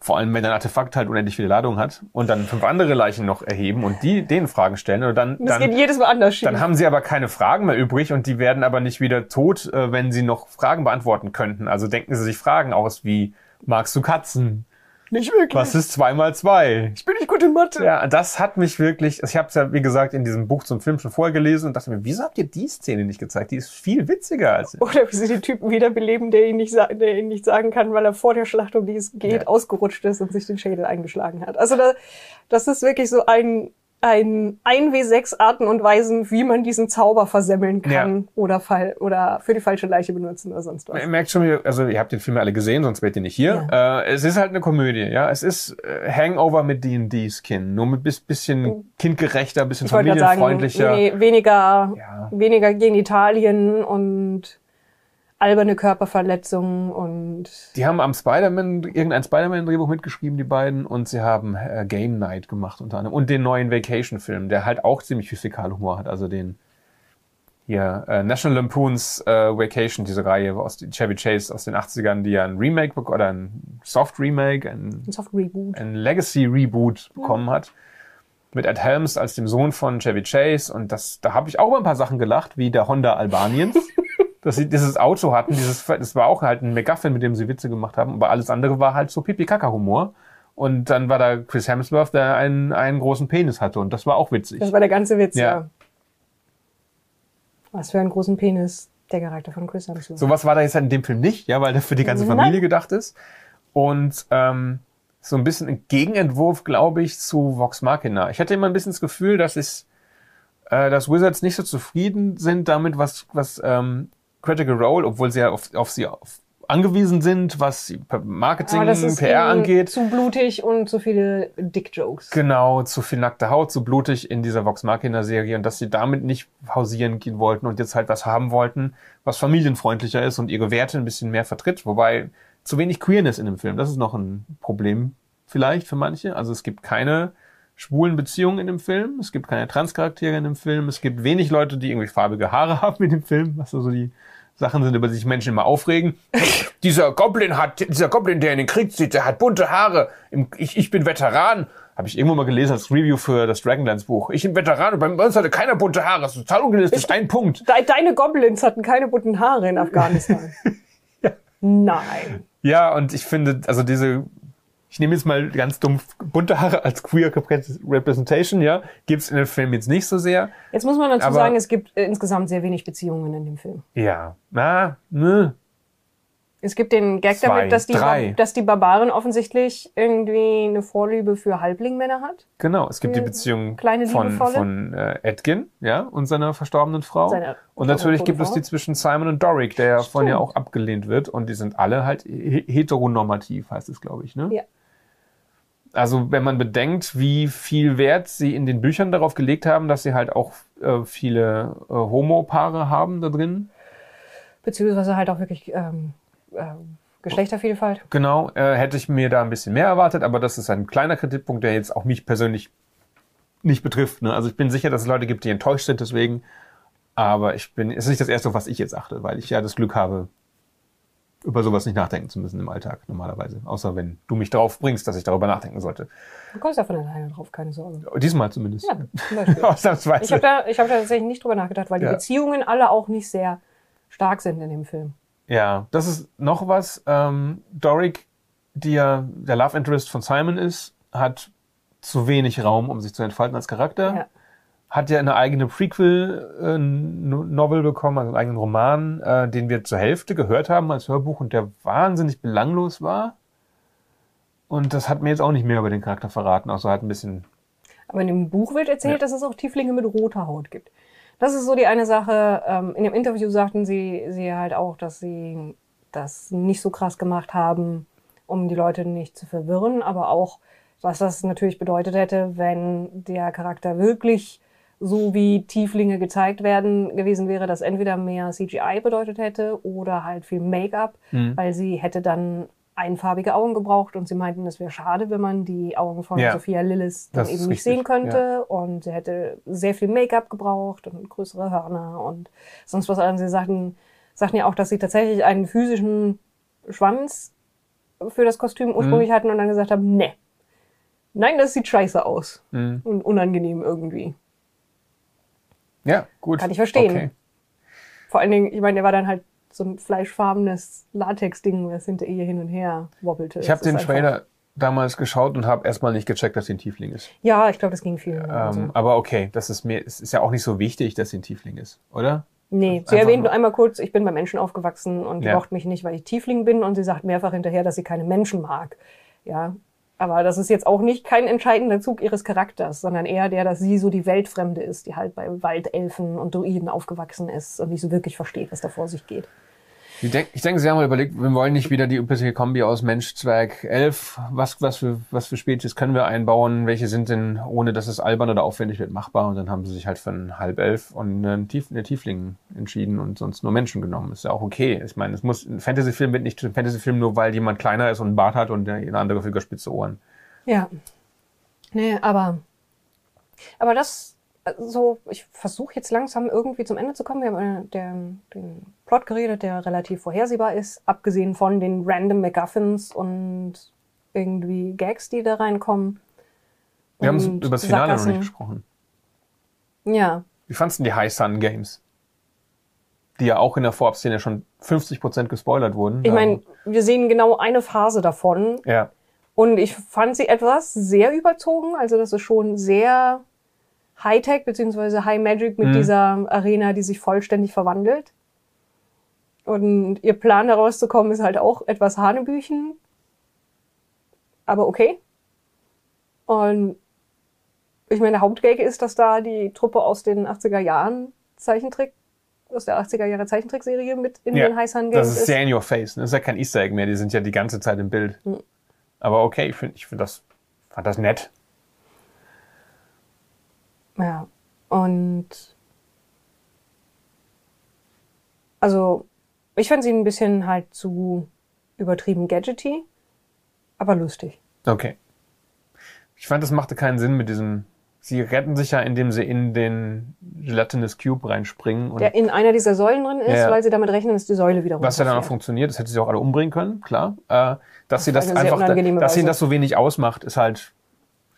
Vor allem, wenn dein Artefakt halt unendlich viele Ladung hat und dann fünf andere Leichen noch erheben und die denen Fragen stellen oder dann, Das dann geht jedes Mal anders schief. dann haben sie aber keine Fragen mehr übrig und die werden aber nicht wieder tot, äh, wenn sie noch Fragen beantworten könnten. Also denken sie sich Fragen aus wie, magst du Katzen? Nicht wirklich. Was ist zwei mal zwei? Ich bin nicht gut in Mathe. Ja, das hat mich wirklich, ich habe es ja wie gesagt in diesem Buch zum Film schon vorher gelesen und dachte mir, wieso habt ihr die Szene nicht gezeigt? Die ist viel witziger als... Oder wie sie den Typen wiederbeleben, der ihn nicht, der ihn nicht sagen kann, weil er vor der Schlacht, um die es geht, Ja. ausgerutscht ist und sich den Schädel eingeschlagen hat. Also da, das ist wirklich so ein, ein 1W6 Arten und Weisen, wie man diesen Zauber versemmeln kann oder, fall, oder für die falsche Leiche benutzen oder sonst was. Ihr merkt schon, also ihr habt den Film ja alle gesehen, sonst wärt ihr nicht hier. Äh, es ist halt eine Komödie, ja. Es ist äh, Hangover mit D&D-Skin, nur mit bis, bisschen kindgerechter, bisschen Ich gerade sagen, familienfreundlicher. we- weniger, Ja. weniger Genitalien und alberne Körperverletzungen und Die haben am Spider-Man, irgendein Spider-Man-Drehbuch mitgeschrieben, die beiden, und sie haben äh, Game Night gemacht unter anderem. Und den neuen Vacation-Film, der halt auch ziemlich viel Fäkalhumor hat. Also den hier, äh, National Lampoons äh, Vacation, diese Reihe aus Chevy Chase aus den 80ern, die ja ein Remake oder ein Soft-Remake, ein, ein Soft Reboot. ein Legacy-Reboot bekommen hat. Mit Ed Helms als dem Sohn von Chevy Chase. Und das, da habe ich auch über ein paar Sachen gelacht, wie der Honda Albaniens. dass sie dieses Auto hatten, dieses, das war auch halt ein McGuffin, mit dem sie Witze gemacht haben, aber alles andere war halt so Pipi-Kaka-Humor. Und dann war da Chris Hemsworth, der einen, einen großen Penis hatte und das war auch witzig. Das war der ganze Witz, Ja. ja. Was für einen großen Penis der Charakter von Chris Hemsworth. Sowas war da jetzt halt in dem Film nicht, ja, weil der für die ganze Nein. Familie gedacht ist. Und ähm, so ein bisschen ein Gegenentwurf, glaube ich, zu Vox Machina. Ich hatte immer ein bisschen das Gefühl, dass es, äh, dass Wizards nicht so zufrieden sind damit, was, was ähm, Critical Role, obwohl sie ja auf, auf sie auf, angewiesen sind, was Marketing, das ist PR ihnen angeht. Zu blutig und zu viele Dick-Jokes. Genau, zu viel nackte Haut, zu blutig in dieser Vox Machina Serie und dass sie damit nicht hausieren gehen wollten und jetzt halt was haben wollten, was familienfreundlicher ist und ihre Werte ein bisschen mehr vertritt, wobei zu wenig Queerness in dem Film, das ist noch ein Problem vielleicht für manche. Also es gibt keine schwulen Beziehungen in dem Film, es gibt keine Transcharaktere in dem Film, es gibt wenig Leute, die irgendwie farbige Haare haben in dem Film, was so die Sachen sind, über die sich Menschen immer aufregen. dieser Goblin hat, dieser Goblin, der in den Krieg zieht, der hat bunte Haare. Ich, ich bin Veteran. Habe ich irgendwo mal gelesen als Review für das Dragonlance Buch. Ich bin Veteran und bei uns hatte keiner bunte Haare. Das ist total ungelöst. Das ist ein Punkt. De deine Goblins hatten keine bunten Haare in Afghanistan. Nein. Ja, und ich finde, also diese, ich nehme jetzt mal ganz dumpf bunte Haare als queer Representation, ja, gibt's in dem Film jetzt nicht so sehr. Jetzt muss man dazu Aber- sagen, es gibt äh, insgesamt sehr wenig Beziehungen in dem Film. Ja, na, ne. Es gibt den Gag Zwei, damit, dass die, drei. Dass die Barbaren offensichtlich irgendwie eine Vorliebe für Halblingmänner hat. Genau, es gibt die Beziehung kleine von, von äh, Edgin, ja, und seiner verstorbenen Frau. Seine und natürlich gibt es die zwischen Simon und Doric, der ja von ihr auch abgelehnt wird. Und die sind alle halt he- heteronormativ, heißt es, glaube ich, ne? Ja. Also wenn man bedenkt, wie viel Wert sie in den Büchern darauf gelegt haben, dass sie halt auch äh, viele äh, Homo-Paare haben da drin. Beziehungsweise halt auch wirklich ähm, ähm, Geschlechtervielfalt. Genau, äh, hätte ich mir da ein bisschen mehr erwartet, aber das ist ein kleiner Kritikpunkt, der jetzt auch mich persönlich nicht betrifft. Ne? Also ich bin sicher, dass es Leute gibt, die enttäuscht sind deswegen, aber ich bin, es ist nicht das Erste, auf was ich jetzt achte, weil ich ja das Glück habe, über sowas nicht nachdenken zu müssen im Alltag normalerweise. Außer wenn du mich darauf bringst, dass ich darüber nachdenken sollte. Du kommst ja von alleine drauf, keine Sorge. Diesmal zumindest. Ja, zum Beispiel. Ausnahmsweise. Ich habe da, ich hab da tatsächlich nicht drüber nachgedacht, weil Ja. die Beziehungen alle auch nicht sehr stark sind in dem Film. Ja, das ist noch was. Ähm, Doric, die ja der Love Interest von Simon ist, hat zu wenig Raum, um sich zu entfalten als Charakter. Ja. Hat ja eine eigene Prequel-Novel bekommen, also einen eigenen Roman, äh, den wir zur Hälfte gehört haben als Hörbuch und der wahnsinnig belanglos war. Und das hat mir jetzt auch nicht mehr über den Charakter verraten, außer halt ein bisschen. Aber in dem Buch wird erzählt, Ja. dass es auch Tieflinge mit roter Haut gibt. Das ist so die eine Sache. Ähm, in dem Interview sagten sie, sie halt auch, dass sie das nicht so krass gemacht haben, um die Leute nicht zu verwirren, aber auch, was das natürlich bedeutet hätte, wenn der Charakter wirklich so wie Tieflinge gezeigt werden gewesen wäre, dass entweder mehr CGI bedeutet hätte oder halt viel Make-up, weil sie hätte dann einfarbige Augen gebraucht und sie meinten, es wäre schade, wenn man die Augen von Ja. Sophia Lillis dann Das eben nicht sehen könnte und sie hätte sehr viel Make-up gebraucht und größere Hörner und sonst was anderes. Sie sagten, sagten ja auch, dass sie tatsächlich einen physischen Schwanz für das Kostüm ursprünglich hatten und dann gesagt haben, ne, nein, das sieht scheiße aus Mhm. und unangenehm irgendwie. Ja, gut. Kann ich verstehen. Okay. Vor allen Dingen, ich meine, der war dann halt so ein fleischfarbenes Latex-Ding, was hinter ihr hin und her wobbelte. Ich habe den Trailer damals geschaut und habe erstmal nicht gecheckt, dass sie ein Tiefling ist. Ja, ich glaube, das ging vielen. genauso. Ähm, aber okay, das ist mir, es ist ja auch nicht so wichtig, dass sie ein Tiefling ist, oder? Nee, Das sie erwähnt nur- einmal kurz, ich bin bei Menschen aufgewachsen und die Ja. mocht mich nicht, weil ich Tiefling bin und sie sagt mehrfach hinterher, dass sie keine Menschen mag. Ja, aber das ist jetzt auch nicht kein entscheidender Zug ihres Charakters, sondern eher der, dass sie so die Weltfremde ist, die halt bei Waldelfen und Druiden aufgewachsen ist und nicht so wirklich versteht, was da vor sich geht. Ich denke, ich denk, sie haben mal überlegt, wir wollen nicht wieder die übliche Kombi aus Mensch, Zwerg, Elf. Was, was, für, was für Spezies können wir einbauen? Welche sind denn, ohne dass es albern oder aufwendig wird, machbar? Und dann haben sie sich halt für einen Halbelf und einen Tief, eine Tiefling entschieden und sonst nur Menschen genommen. Ist ja auch okay. Ich meine, es muss, ein Fantasy-Film wird nicht ein Fantasy-Film nur, weil jemand kleiner ist und einen Bart hat und eine andere Figur spitze Ohren. Ja. Nee, aber, aber das, so, ich versuche jetzt langsam irgendwie zum Ende zu kommen. Wir haben äh, der, den Plot geredet, der relativ vorhersehbar ist, abgesehen von den random MacGuffins und irgendwie Gags, die da reinkommen. Wir haben über das Finale noch nicht gesprochen. Ja, Wie fandst du die High Sun Games? Die ja auch in der Vorab-Szene schon 50% gespoilert wurden. ich meine, wir sehen genau eine Phase davon Ja. und ich fand sie etwas sehr überzogen. Also das ist schon sehr Hightech beziehungsweise High Magic mit Mhm. dieser Arena, die sich vollständig verwandelt. Und ihr Plan da rauszukommen ist halt auch etwas Hanebüchen. Aber okay. Und ich meine, der Hauptgag ist, dass da die Truppe aus den 80er Jahren Zeichentrick, aus der 80er Jahre Zeichentrickserie mit in ja. den Sun Games Das ist sehr in your face. ne? Das ist ja kein Easter Egg mehr. Die sind ja die ganze Zeit im Bild. Mhm. Aber okay, ich finde ich find das, fand das nett. Ja. Und also ich fand sie ein bisschen halt zu übertrieben gadgety, aber lustig. Okay. Ich fand, das machte keinen Sinn mit diesem. Sie retten sich ja, indem sie in den Gelatinous Cube reinspringen. Und Der in einer dieser Säulen drin ist, Ja. weil sie damit rechnen, dass die Säule wieder was ja dann auch funktioniert, das hätte sie auch alle umbringen können, klar. Äh, dass sie das eine sehr einfach, dass ihnen das so wenig ausmacht, ist halt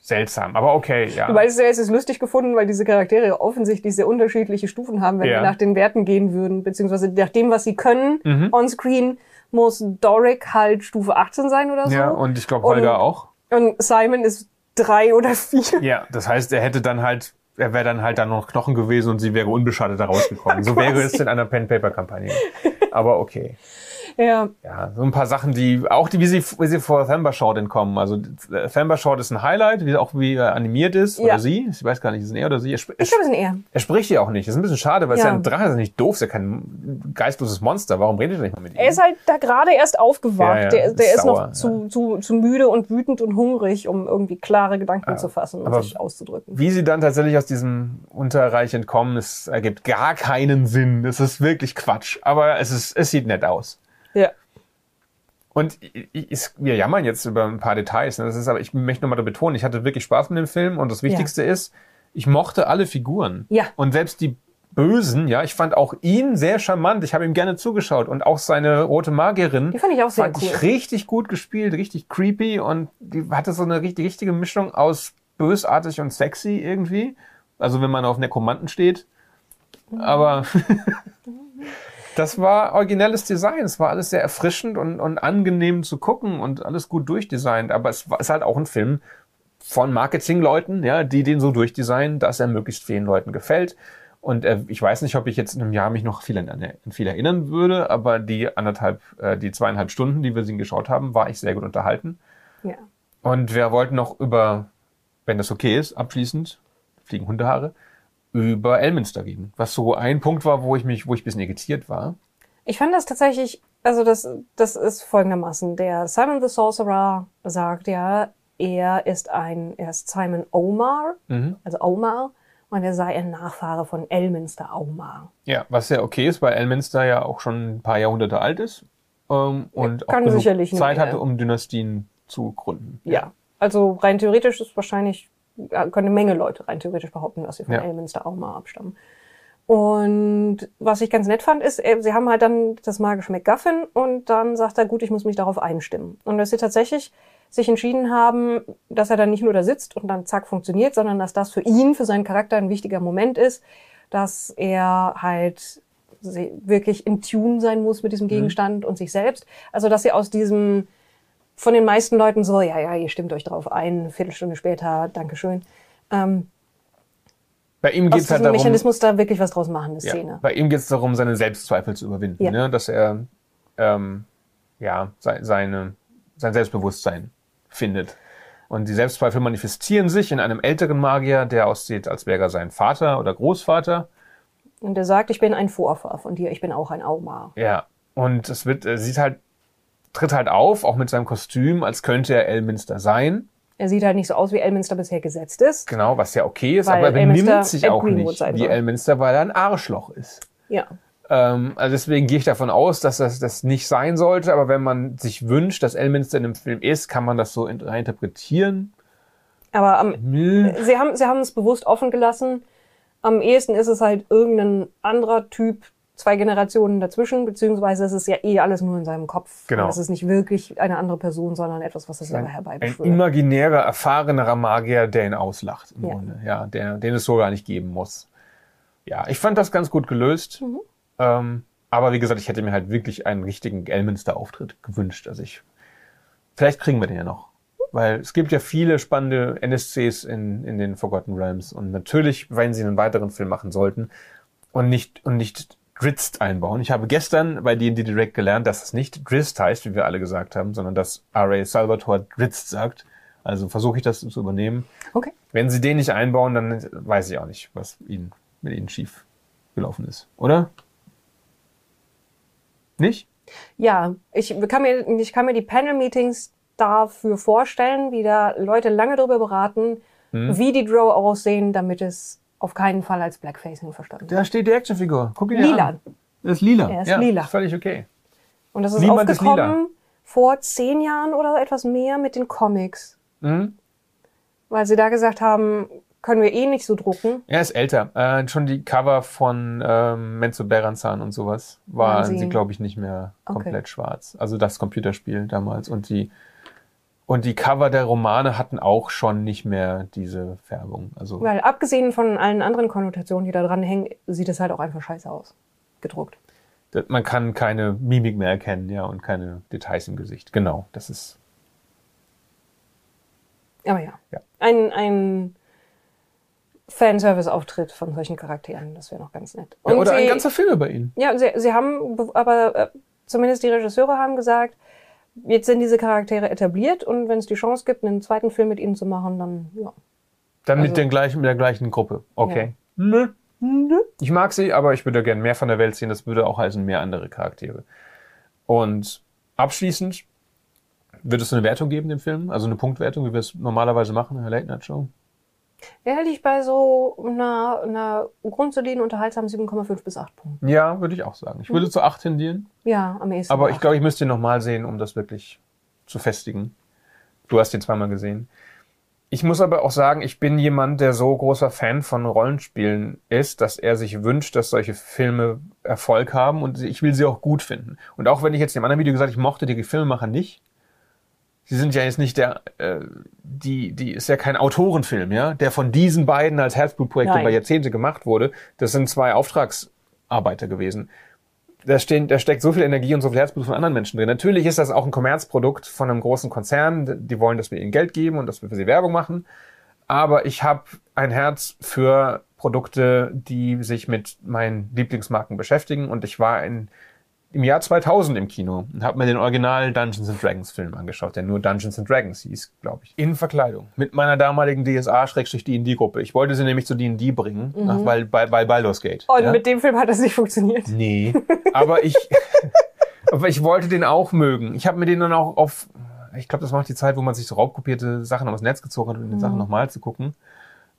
seltsam. Aber okay, ja. Du weißt ja, es ist lustig gefunden, weil diese Charaktere offensichtlich sehr unterschiedliche Stufen haben, wenn Ja. wir nach den Werten gehen würden, beziehungsweise nach dem, was sie können, Mhm. on-screen, muss Doric halt Stufe 18 sein oder so. ja, und ich glaube Holger Und- auch. und Simon ist drei oder vier. Ja, das heißt, er hätte dann halt, er wäre dann halt dann noch Knochen gewesen und sie wäre unbeschadet da rausgekommen. So wäre es in einer Pen-Paper-Kampagne. Aber okay. Ja, Ja, so ein paar Sachen, die, auch die, wie sie, wie sie vor Thamba Short entkommen. Also, Thamba Short ist ein Highlight, wie, auch wie er animiert ist. Ja. Oder sie. Ich weiß gar nicht, ist es er oder sie? Er, ich glaube, es sind eher. er spricht ja auch nicht. Das ist ein bisschen schade, weil es Ja. ja ein Drache ist ja nicht doof, ist ja kein geistloses Monster. Warum redet er nicht mal mit ihm? Er ist halt da gerade erst aufgewacht. Ja, ja, der der ist ist, noch zu, zu, zu müde und wütend und hungrig, um irgendwie klare Gedanken zu fassen und sich auszudrücken. Wie sie dann tatsächlich aus diesem Unterreich entkommen, es ergibt gar keinen Sinn. Das ist wirklich Quatsch. Aber es ist, es sieht nett aus. Ja. Und ich, ich, wir jammern jetzt über ein paar Details. Ne? Das ist aber, ich möchte nochmal betonen, ich hatte wirklich Spaß mit dem Film und das Wichtigste ist, ich mochte alle Figuren. Ja. Und selbst die Bösen, ja, ich fand auch ihn sehr charmant. Ich habe ihm gerne zugeschaut und auch seine rote Magierin. Die fand ich auch sehr fand cool. ich richtig gut gespielt, richtig creepy und die hatte so eine richtig, richtige Mischung aus bösartig und sexy irgendwie. Also wenn man auf Nekromanten steht. Aber das war originelles Design. Es war alles sehr erfrischend und, und angenehm zu gucken und alles gut durchdesignt. Aber es war, ist halt auch ein Film von Marketingleuten, ja, die den so durchdesignen, dass er möglichst vielen Leuten gefällt. Und äh, ich weiß nicht, ob ich jetzt in einem Jahr mich noch viel an, an viel erinnern würde, aber die anderthalb, äh, die zweieinhalb Stunden, die wir sie geschaut haben, war ich sehr gut unterhalten. Ja. Und wir wollten noch über, wenn das okay ist, abschließend, fliegen Hundehaare, über Elminster reden. Was so ein Punkt war, wo ich mich, wo ich ein bisschen irritiert war. Ich fand das tatsächlich, also das, das ist folgendermaßen. Der Simon the Sorcerer sagt ja, er ist ein, er ist Simon Omar, Mhm. also Omar, und er sei ein Nachfahre von Elminster Omar. Ja, was ja okay ist, weil Elminster ja auch schon ein paar Jahrhunderte alt ist ähm, und auch Zeit hatte, um Dynastien zu gründen. Ja. Also rein theoretisch ist wahrscheinlich, ja, können eine Menge Leute rein theoretisch behaupten, dass sie von Ja. Elminster Omar abstammen. Und was ich ganz nett fand, ist, äh, sie haben halt dann das magische MacGuffin und dann sagt er, gut, ich muss mich darauf einstimmen. Und dass sie tatsächlich sich entschieden haben, dass er dann nicht nur da sitzt und dann zack funktioniert, sondern dass das für ihn, für seinen Charakter ein wichtiger Moment ist, dass er halt wirklich in Tune sein muss mit diesem Gegenstand und sich selbst. Also dass sie aus diesem von den meisten Leuten so, ja, ja, ihr stimmt euch drauf ein, eine Viertelstunde später, Dankeschön. Ähm, Bei ihm geht es halt darum, Mechanismus da wirklich was draus machen, eine ja, Szene. bei ihm geht es darum, seine Selbstzweifel zu überwinden, Ja. ne? dass er ähm, ja se seine sein Selbstbewusstsein findet. Und die Selbstzweifel manifestieren sich in einem älteren Magier, der aussieht, als wäre er sein Vater oder Großvater. Und er sagt, ich bin ein Vorfahr von dir, ich bin auch ein Aumar. Ja. und es wird, er sieht halt, tritt halt auf, auch mit seinem Kostüm, als könnte er Elminster sein. Er sieht halt nicht so aus, wie Elminster bisher gesetzt ist. Genau, was ja okay ist, aber er Elminster benimmt sich Ed auch nicht wie. Elminster, weil er ein Arschloch ist. Ja. Ähm, also deswegen gehe ich davon aus, dass das, das nicht sein sollte, aber wenn man sich wünscht, dass Elminster in einem Film ist, kann man das so in- reinterpretieren. Aber am, Nö. sie haben sie haben es bewusst offen gelassen. Am ehesten ist es halt irgendein anderer Typ, zwei Generationen dazwischen, beziehungsweise es ist ja eh alles nur in seinem Kopf. Genau. Es ist nicht wirklich eine andere Person, sondern etwas, was er selber Ein herbeibeschwört. imaginärer, erfahrenerer Magier, der ihn auslacht im Ja. Grunde. Ja, der, den es so gar nicht geben muss. Ja, ich fand das ganz gut gelöst. Mhm. Ähm, aber wie gesagt, ich hätte mir halt wirklich einen richtigen Elminster-Auftritt gewünscht. Also ich, vielleicht kriegen wir den ja noch. Weil es gibt ja viele spannende NSCs in, in den Forgotten Realms. Und natürlich, wenn sie einen weiteren Film machen sollten und nicht, und nicht Drizzt einbauen. Ich habe gestern bei D&D Direct gelernt, dass es nicht Drizzt heißt, wie wir alle gesagt haben, sondern dass R.A. Salvatore Drizzt sagt. Also versuche ich das zu übernehmen. Okay. Wenn sie den nicht einbauen, dann weiß ich auch nicht, was ihnen, mit ihnen schief gelaufen ist. Oder? Nicht? Ja, ich kann mir, ich kann mir die Panel-Meetings dafür vorstellen, wie da Leute lange darüber beraten, Hm. wie die Draw aussehen, damit es auf keinen Fall als Blackfacing verstanden. Da steht die Actionfigur. Guck ihn dir Lila. an. Er ist lila. Er ist ja, lila. Völlig okay. Und das ist Niemand ist aufgekommen vor zehn Jahren oder etwas mehr mit den Comics. Mhm. Weil sie da gesagt haben, können wir eh nicht so drucken. Er ist älter. Äh, schon die Cover von ähm, Menzo Beranzan und sowas waren sie, glaube ich, nicht mehr Okay. komplett schwarz. Also das Computerspiel damals. Und die, und die Cover der Romane hatten auch schon nicht mehr diese Färbung. Also Weil abgesehen von allen anderen Konnotationen, die da dran hängen, sieht es halt auch einfach scheiße aus. Gedruckt. man kann keine Mimik mehr erkennen, ja, und keine Details im Gesicht. Genau, das ist Aber ja. Ja. Ein, ein Fanservice-Auftritt von solchen Charakteren, das wäre noch ganz nett. ja, oder ein sie, ganzer Film über ihn. Ja, sie, sie haben, be- aber äh, zumindest die Regisseure haben gesagt, jetzt sind diese Charaktere etabliert und wenn es die Chance gibt, einen zweiten Film mit ihnen zu machen, dann ja. Dann mit, Also- den gleichen, mit der gleichen Gruppe. Okay. Nö. Nö. Ich mag sie, aber ich würde gerne mehr von der Welt sehen. Das würde auch heißen, mehr andere Charaktere. Und abschließend wird es eine Wertung geben, dem Film? Also eine Punktwertung, wie wir es normalerweise machen in der Late Night Show? Ja, hätte ich bei so einer, einer grundsoliden, unterhaltsamen 7,5 bis 8 Punkten. Ja, würde ich auch sagen. Ich würde zu acht tendieren. Ja, am ehesten. Aber ich glaube, ich müsste ihn nochmal sehen, um das wirklich zu festigen. Du hast ihn zweimal gesehen. Ich muss aber auch sagen, ich bin jemand, der so großer Fan von Rollenspielen ist, dass er sich wünscht, dass solche Filme Erfolg haben und ich will sie auch gut finden. Und auch wenn ich jetzt in dem anderen Video gesagt habe, ich mochte die Filmemacher nicht, sie sind ja jetzt nicht der, äh, die, die ist ja kein Autorenfilm, ja, der von diesen beiden als Herzblutprojekte Nein. über Jahrzehnte gemacht wurde. Das sind zwei Auftragsarbeiter gewesen da, stehen, da steckt so viel Energie und so viel Herzblut von anderen Menschen drin. Natürlich ist das auch ein Kommerzprodukt von einem großen Konzern. Die wollen, dass wir ihnen Geld geben und dass wir für sie Werbung machen. Aber ich habe ein Herz für Produkte, die sich mit meinen Lieblingsmarken beschäftigen. Und ich war in, im Jahr 2000 im Kino und habe mir den Original Dungeons and Dragons Film angeschaut, der nur Dungeons and Dragons hieß, glaube ich. In Verkleidung. Mit meiner damaligen DSA-D&D-Gruppe. Ich wollte sie nämlich zu D&D bringen, ach, weil, bei, bei Baldur's Gate. Und ja? mit dem Film hat das nicht funktioniert. Nee, aber ich, aber ich wollte den auch mögen. Ich habe mir den dann auch auf, ich glaube, das war noch die Zeit, wo man sich so raubkopierte Sachen aus dem Netz gezogen hat, um die Sachen nochmal zu gucken.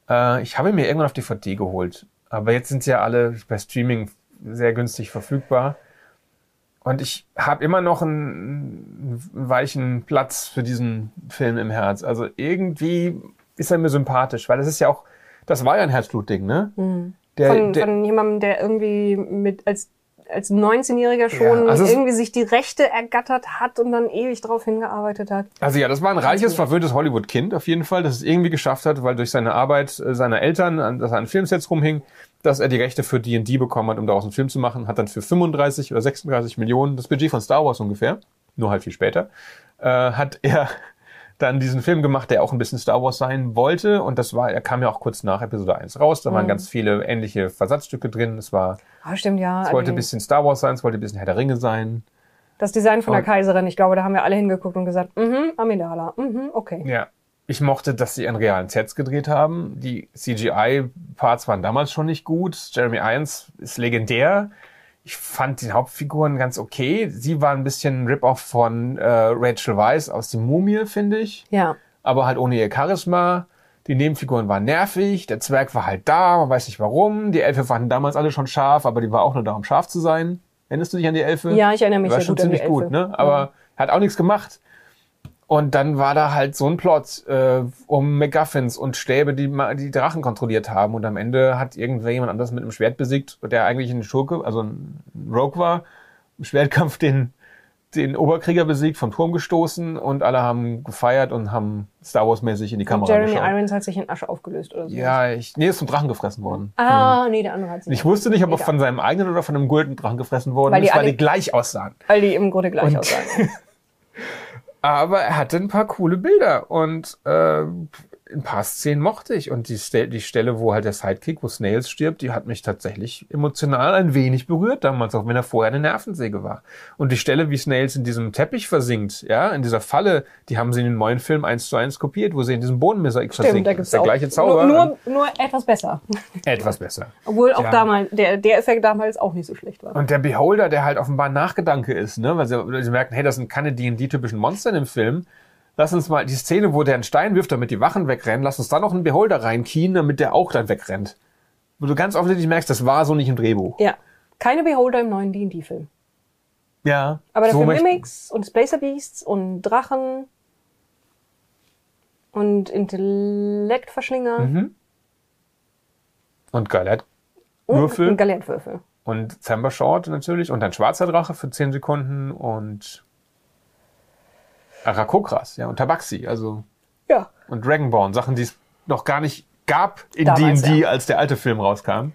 Äh, ich habe ihn mir irgendwann auf DVD geholt. Aber jetzt sind sie ja alle bei Streaming sehr günstig verfügbar. Und ich habe immer noch einen, einen weichen Platz für diesen Film im Herz. Also irgendwie ist er mir sympathisch, weil das ist ja auch, das war ja ein Herzblutding, ne? Der, Von, der, von jemandem, der irgendwie mit als als 19-Jähriger schon Ja, also irgendwie sich die Rechte ergattert hat und dann ewig drauf hingearbeitet hat. Also ja, das war ein reiches, verwöhntes Hollywood-Kind auf jeden Fall, das es irgendwie geschafft hat, weil durch seine Arbeit äh, seiner Eltern, an- dass er an Filmsets rumhing, dass er die Rechte für D&D bekommen hat, um daraus einen Film zu machen, hat dann für 35 oder 36 Millionen, das Budget von Star Wars ungefähr, nur halt viel später, äh, hat er dann diesen Film gemacht, der auch ein bisschen Star Wars sein wollte und das war, er kam ja auch kurz nach Episode 1 raus, da waren ganz viele ähnliche Versatzstücke drin, es war, Ah, stimmt, ja. es wollte ein bisschen Star Wars sein, es wollte ein bisschen Herr der Ringe sein, das Design von der Und- Kaiserin, ich glaube, da haben wir alle hingeguckt und gesagt, mhm, Amidala, mhm, okay. Ja. Ich mochte, dass sie an realen Sets gedreht haben. Die CGI-Parts waren damals schon nicht gut. Jeremy Irons ist legendär. Ich fand die Hauptfiguren ganz okay. Sie war ein bisschen Rip-Off von äh, Rachel Weisz aus Die Mumie, finde ich. Ja. Aber halt ohne ihr Charisma. Die Nebenfiguren waren nervig. Der Zwerg war halt da, man weiß nicht warum. Die Elfe fanden damals alle schon scharf, aber die war auch nur da, um scharf zu sein. Erinnerst du dich an die Elfe? Ja, ich erinnere mich war sehr schon gut die ziemlich gut, ne? Aber hat auch nichts gemacht. Und dann war da halt so ein Plot äh, um MacGuffins und Stäbe, die die Drachen kontrolliert haben. Und am Ende hat irgendwer jemand anders mit einem Schwert besiegt, der eigentlich ein Schurke, also ein Rogue war, im Schwertkampf den, den Oberkrieger besiegt, vom Turm gestoßen und alle haben gefeiert und haben Star Wars-mäßig in die Kamera Jeremy geschaut. Irons hat sich in Asche aufgelöst oder so. Ja, ich, nee, ist zum Drachen gefressen worden. Ah, nee, der andere hat sich. Ich wusste nicht, ob er von seinem eigenen oder von einem goldenen Drachen gefressen worden Weil die ist, weil alle- die gleich aussahen. Weil die im Grunde gleich Und- aussahen. Aber er hatte ein paar coole Bilder und äh, ein paar Szenen mochte ich. Und die, Ste die Stelle, wo halt der Sidekick, wo Snails stirbt, die hat mich tatsächlich emotional ein wenig berührt damals, auch wenn er vorher eine Nervensäge war. Und die Stelle, wie Snails in diesem Teppich versinkt, ja, in dieser Falle, die haben sie in den neuen Film eins zu eins kopiert, wo sie in diesem Bodenmosaik Stimmt, versinkt. da gibt's der auch. gleiche Zauber. Nur, nur, nur etwas besser. Etwas besser. Obwohl auch Ja. damals, der, der Effekt damals auch nicht so schlecht war. Und der Beholder, der halt offenbar Nachgedanke ist, ne? weil sie, weil sie merken, hey, das sind keine D&D-typischen Monster in dem Film. Lass uns mal die Szene, wo der einen Stein wirft, damit die Wachen wegrennen, lass uns da noch einen Beholder reinkien, damit der auch dann wegrennt. Wo du ganz offensichtlich merkst, das war so nicht im Drehbuch. Ja. Keine Beholder im neuen D&D-Film. Ja. Aber so dafür möcht- Mimics und Spacer Beasts und Drachen und Intellektverschlinger Mhm. Und Galert und, Würfel. und Galettwürfel. und Zamber Short natürlich und ein schwarzer Drache für 10 Sekunden und Arakokras, ja, und Tabaxi, also Ja. und Dragonborn, Sachen, die es noch gar nicht gab in D&D, ja. als der alte Film rauskam.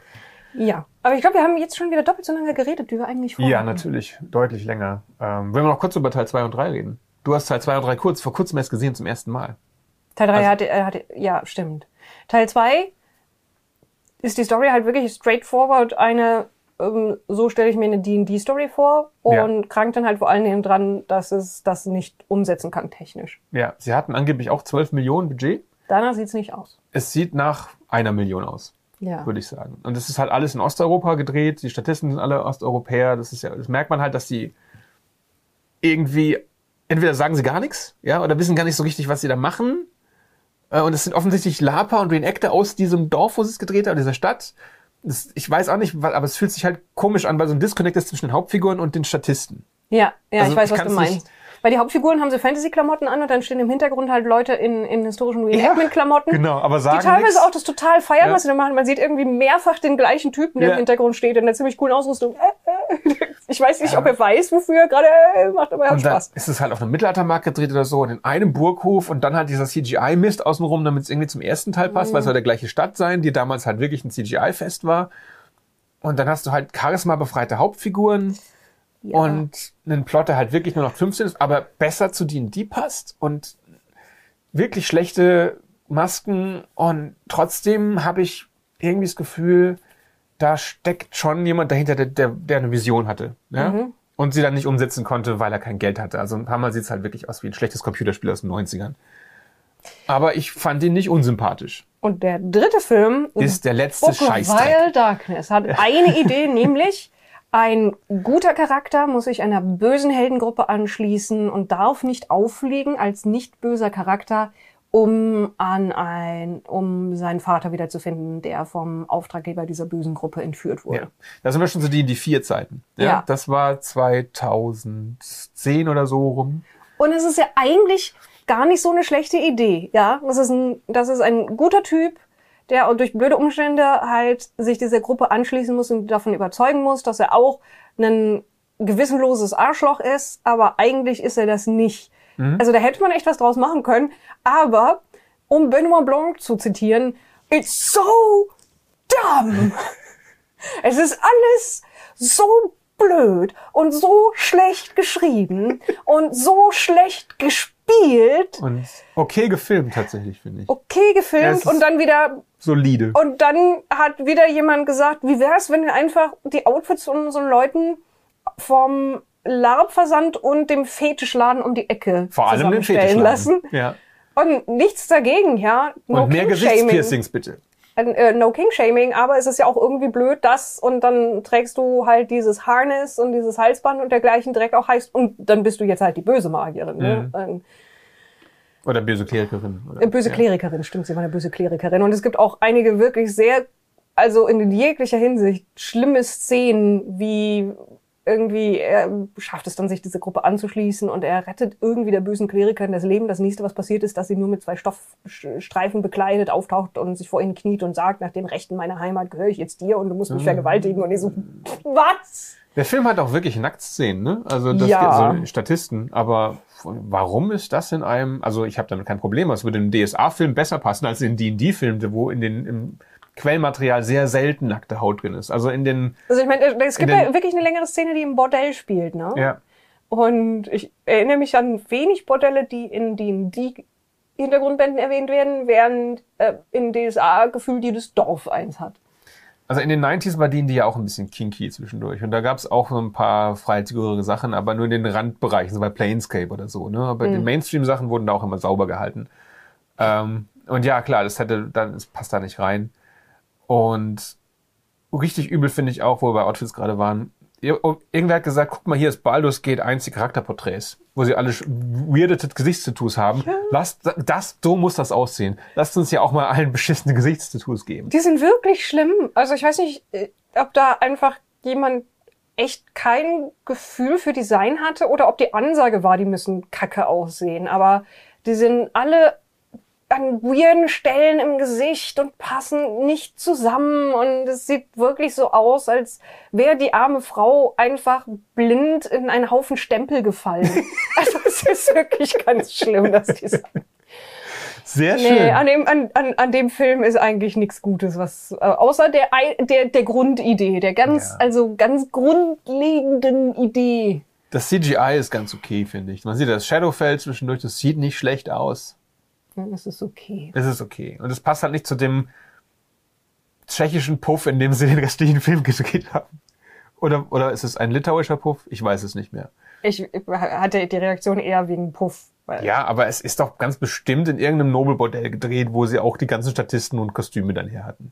Ja. Aber ich glaube, wir haben jetzt schon wieder doppelt so lange geredet, wie wir eigentlich vorhatten. Ja, natürlich. Deutlich länger. Ähm, wollen wir noch kurz über Teil 2 und 3 reden? Du hast Teil 2 und 3 kurz, vor kurzem erst gesehen zum ersten Mal. Teil 3 Also- hatte, äh, hatte, ja, stimmt. Teil 2 ist die Story halt wirklich straightforward eine, ähm, so stelle ich mir eine D&D-Story vor Ja. und krankt dann halt vor allen Dingen dran, dass es das nicht umsetzen kann technisch. Ja, sie hatten angeblich auch 12 Millionen Budget. Danach sieht's nicht aus. Es sieht nach einer Million aus, Ja. würde ich sagen. Und es ist halt alles in Osteuropa gedreht. Die Statisten sind alle Osteuropäer. Das ist ja, das merkt man halt, dass die irgendwie, entweder sagen sie gar nichts, ja, oder wissen gar nicht so richtig, was sie da machen. Äh, Und es sind offensichtlich Lapa und Reenactor aus diesem Dorf, wo sie es gedreht haben, dieser Stadt. Das, ich weiß auch nicht, aber es fühlt sich halt komisch an, weil so ein Disconnect ist zwischen den Hauptfiguren und den Statisten. Ja, ja, Also ich weiß, ich was du meinst. nicht- Weil die Hauptfiguren haben so Fantasy-Klamotten an und dann stehen im Hintergrund halt Leute in, in historischen Reenactment-Klamotten. genau, aber sagen Die teilweise nix. auch das total feiern, Ja. was sie da machen. Man sieht irgendwie mehrfach den gleichen Typen, der Ja. im Hintergrund steht in einer ziemlich coolen Ausrüstung. Ich weiß nicht, ob er weiß, wofür er gerade äh, macht, aber er hat Und dann Spaß. ist es halt auf einem Mittelaltermarkt gedreht oder so und in einem Burghof und dann halt dieser CGI-Mist außenrum, damit es irgendwie zum ersten Teil passt, Mhm. weil es soll der gleiche Stadt sein, die damals halt wirklich ein CGI-Fest war. Und dann hast du halt charisma-befreite Hauptfiguren und einen Plot, der halt wirklich nur noch 15 ist, aber besser zu D&D passt und wirklich schlechte Masken und trotzdem habe ich irgendwie das Gefühl, da steckt schon jemand dahinter, der, der, der eine Vision hatte. Ja? Mhm. Und sie dann nicht umsetzen konnte, weil er kein Geld hatte. Also ein paar Mal sieht es halt wirklich aus wie ein schlechtes Computerspiel aus den 90ern. Aber ich fand ihn nicht unsympathisch. Und der dritte Film, Ist der letzte Scheißdreck. Vile Darkness, hat eine Idee, nämlich ein guter Charakter muss sich einer bösen Heldengruppe anschließen und darf nicht auffliegen als nicht böser Charakter, um an ein, um seinen Vater wiederzufinden, der vom Auftraggeber dieser bösen Gruppe entführt wurde. Ja. Da sind wir schon so die die vier Zeiten. Ja, Ja. Das war 2010 oder so rum. Und es ist ja eigentlich gar nicht so eine schlechte Idee, ja. Das ist ein, das ist ein guter Typ, der durch blöde Umstände halt sich dieser Gruppe anschließen muss und davon überzeugen muss, dass er auch ein gewissenloses Arschloch ist, aber eigentlich ist er das nicht. Also da hätte man echt was draus machen können, aber um Benoit Blanc zu zitieren, it's so dumb. Es ist alles so blöd und so schlecht geschrieben und so schlecht gespielt. Und okay gefilmt tatsächlich, finde ich. Okay Ja, gefilmt ist- und dann wieder Solide. und dann hat wieder jemand gesagt, wie wär's, wenn wir einfach die Outfits von unseren Leuten vom LARP-Versand und dem Fetischladen um die Ecke Vor allem den Fetischladen. lassen. Ja. Und nichts dagegen, ja. No Und mehr. Gesichtspiercings bitte. Äh, no King Shaming, aber es ist ja auch irgendwie blöd, dass und dann trägst du halt dieses Harness und dieses Halsband und dergleichen direkt auch heißt und dann bist du jetzt halt die böse Magierin. Ne? Ähm, Oder böse Klerikerin. Oder? Äh, Böse ja. Klerikerin, stimmt, sie war eine böse Klerikerin. Und es gibt auch einige wirklich sehr, also in jeglicher Hinsicht, schlimme Szenen, wie irgendwie, er schafft es dann, sich diese Gruppe anzuschließen und er rettet irgendwie der bösen Klerikerin das Leben. Das nächste, was passiert ist, dass sie nur mit zwei Stoffstreifen bekleidet auftaucht und sich vor ihnen kniet und sagt, nach den Rechten meiner Heimat gehöre ich jetzt dir und du musst mich vergewaltigen. Und ich so, was? Der Film hat auch wirklich Nacktszenen, ne? Also das Ja. so Statisten, aber warum ist das in einem, also ich habe damit kein Problem, es würde im DSA-Film besser passen als in D&D-Film, wo in den im Quellmaterial sehr selten nackte Haut drin ist. Also in den Also ich meine, es gibt den- ja wirklich eine längere Szene, die im Bordell spielt, ne? ja, Und ich erinnere mich an wenig Bordelle, die in D&D Hintergrundbänden erwähnt werden, während äh, in DSA gefühlt jedes Dorf eins hat. Also in den 90s war D&D ja auch ein bisschen kinky zwischendurch. Und da gab es auch so ein paar freizügigere Sachen, aber nur in den Randbereichen, so bei Planescape oder so. Ne? Aber die Mainstream-Sachen wurden da auch immer sauber gehalten. Ähm, und ja, klar, das hätte, dann, das passt da nicht rein. Und richtig übel finde ich auch, wo wir bei Outfits gerade waren. Oh, Irgendwer hat gesagt, guck mal, hier ist Baldur's Gate 1, die Charakterporträts, wo sie alle sch- weirde Gesichtstattoos haben. Lasst, das, so muss das aussehen. Lasst uns ja auch mal allen beschissene Gesichtstattoos geben. Die sind wirklich schlimm. Also ich weiß nicht, äh, ob da einfach jemand echt kein Gefühl für Design hatte oder ob die Ansage war, die müssen kacke aussehen. Aber die sind alle an weirden Stellen im Gesicht und passen nicht zusammen. Und es sieht wirklich so aus, als wäre die arme Frau einfach blind in einen Haufen Stempel gefallen. also es ist wirklich ganz schlimm, das Design. Sehr Nee, an dem, an, an, an dem Film ist eigentlich nichts Gutes, was äh, außer der, der der Grundidee, der ganz Ja. also ganz grundlegenden Idee. Das CGI ist ganz okay, finde ich. Man sieht das Shadowfell zwischendurch, das sieht nicht schlecht aus. Ja, Das ist okay. Es ist okay. Und es passt halt nicht zu dem tschechischen Puff, in dem sie den restlichen Film gedreht haben. Oder, oder ist es ein litauischer Puff? Ich weiß es nicht mehr. Ich hatte die Reaktion eher wegen Puff. Ja, aber es ist doch ganz bestimmt in irgendeinem Nobelbordell gedreht, wo sie auch die ganzen Statisten und Kostüme dann her hatten.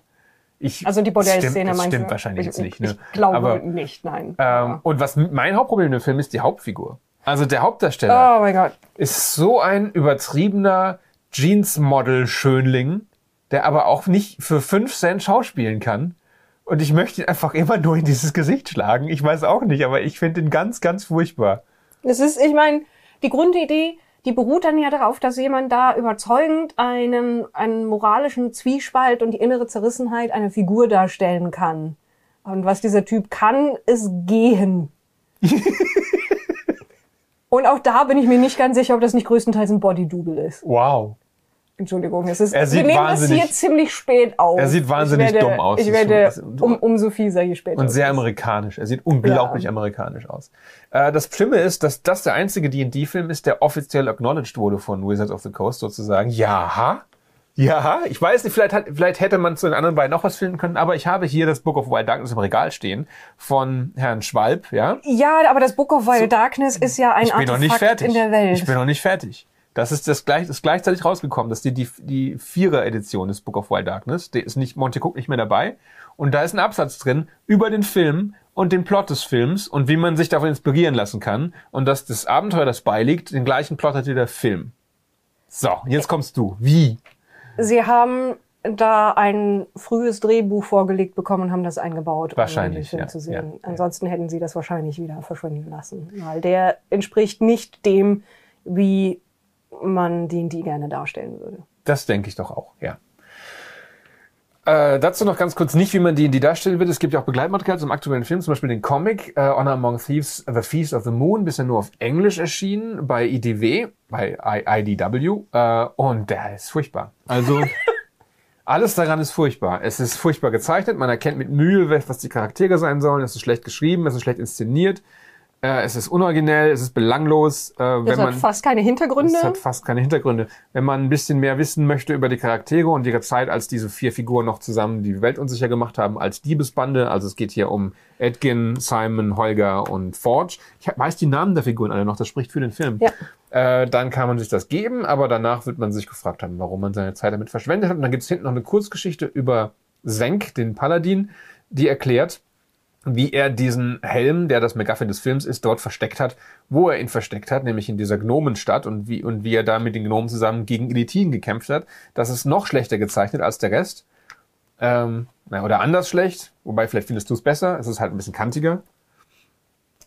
Ich, Also die Bordellszene meinst stimmt du? wahrscheinlich ich, jetzt nicht. Ich, Ne? ich glaube aber, nicht, nein. ähm, und was mein Hauptproblem im Film ist, die Hauptfigur. Also der Hauptdarsteller. oh ist so ein übertriebener Jeans-Model-Schönling, der aber auch nicht für 5 Cent schauspielen kann. Und ich möchte ihn einfach immer nur in dieses Gesicht schlagen. Ich weiß auch nicht, aber ich finde ihn ganz, ganz furchtbar. Es ist, ich meine, die Grundidee, die beruht dann ja darauf, dass jemand da überzeugend einen, einen moralischen Zwiespalt und die innere Zerrissenheit einer Figur darstellen kann. Und was dieser Typ kann, ist gehen. und auch da bin ich mir nicht ganz sicher, ob das nicht größtenteils ein Body-Double ist. Wow. Entschuldigung, es ist, Er sieht wir nehmen wahnsinnig- das hier ziemlich spät auf. Er sieht wahnsinnig werde, dumm aus. Ich werde um, umso fieser je später. Und sehr ist. amerikanisch. Er sieht unglaublich Ja. amerikanisch aus. Äh, das Schlimme ist, dass das der einzige D&D-Film ist, der offiziell acknowledged wurde von Wizards of the Coast sozusagen. Ja, ja, ich weiß nicht, vielleicht, hat, vielleicht hätte man zu den anderen beiden noch was finden können, aber ich habe hier das Book of Wild Darkness im Regal stehen von Herrn Schwalb, ja. Ja, aber das Book of Wild Darkness ist ja ein Ich bin noch nicht fertig. in der Welt. Ich bin noch nicht fertig. Das ist das gleich, ist gleichzeitig rausgekommen. Das ist die, die, die Vierer-Edition des Book of Wild Darkness. Die ist nicht, Monty Cook nicht mehr dabei. Und da ist ein Absatz drin über den Film und den Plot des Films und wie man sich davon inspirieren lassen kann. Und dass das Abenteuer, das beiliegt, den gleichen Plot hat wie der Film. So, jetzt kommst du. Wie? Sie haben da ein frühes Drehbuch vorgelegt bekommen und haben das eingebaut, um Wahrscheinlich, den Film ja, zu sehen. ja, ja. Ansonsten hätten sie das wahrscheinlich wieder verschwinden lassen, weil der entspricht nicht dem, wie man den die gerne darstellen würde. Das denke ich doch auch, ja. Äh, dazu noch ganz kurz nicht, wie man die in die darstellen wird. Es gibt ja auch Begleitmaterial zum aktuellen Film, zum Beispiel den Comic äh, Honor Among Thieves, The Feast of the Moon, bisher nur auf Englisch erschienen, bei IDW, bei I IDW, äh, und der ist furchtbar. Also, alles daran ist furchtbar. Es ist furchtbar gezeichnet, man erkennt mit Mühe, was die Charaktere sein sollen, es ist schlecht geschrieben, es ist schlecht inszeniert. Äh, es ist unoriginell, es ist belanglos. Äh, wenn man, hat fast keine Hintergründe. es hat fast keine Hintergründe. Wenn man ein bisschen mehr wissen möchte über die Charaktere und ihre Zeit, als diese vier Figuren noch zusammen die Welt unsicher gemacht haben, als Diebesbande, also es geht hier um Edgin, Simon, Holger und Forge. Ich weiß die Namen der Figuren alle noch, das spricht für den Film. Ja. Äh, dann kann man sich das geben, aber danach wird man sich gefragt haben, warum man seine Zeit damit verschwendet hat. Und dann gibt es hinten noch eine Kurzgeschichte über Senk, den Paladin, die erklärt, wie er diesen Helm, der das MacGuffin des Films ist, dort versteckt hat, wo er ihn versteckt hat, nämlich in dieser Gnomenstadt und wie, und wie er da mit den Gnomen zusammen gegen Elitin gekämpft hat. Das ist noch schlechter gezeichnet als der Rest. Ähm, na, oder anders schlecht, wobei vielleicht findest du es besser. Es ist halt ein bisschen kantiger.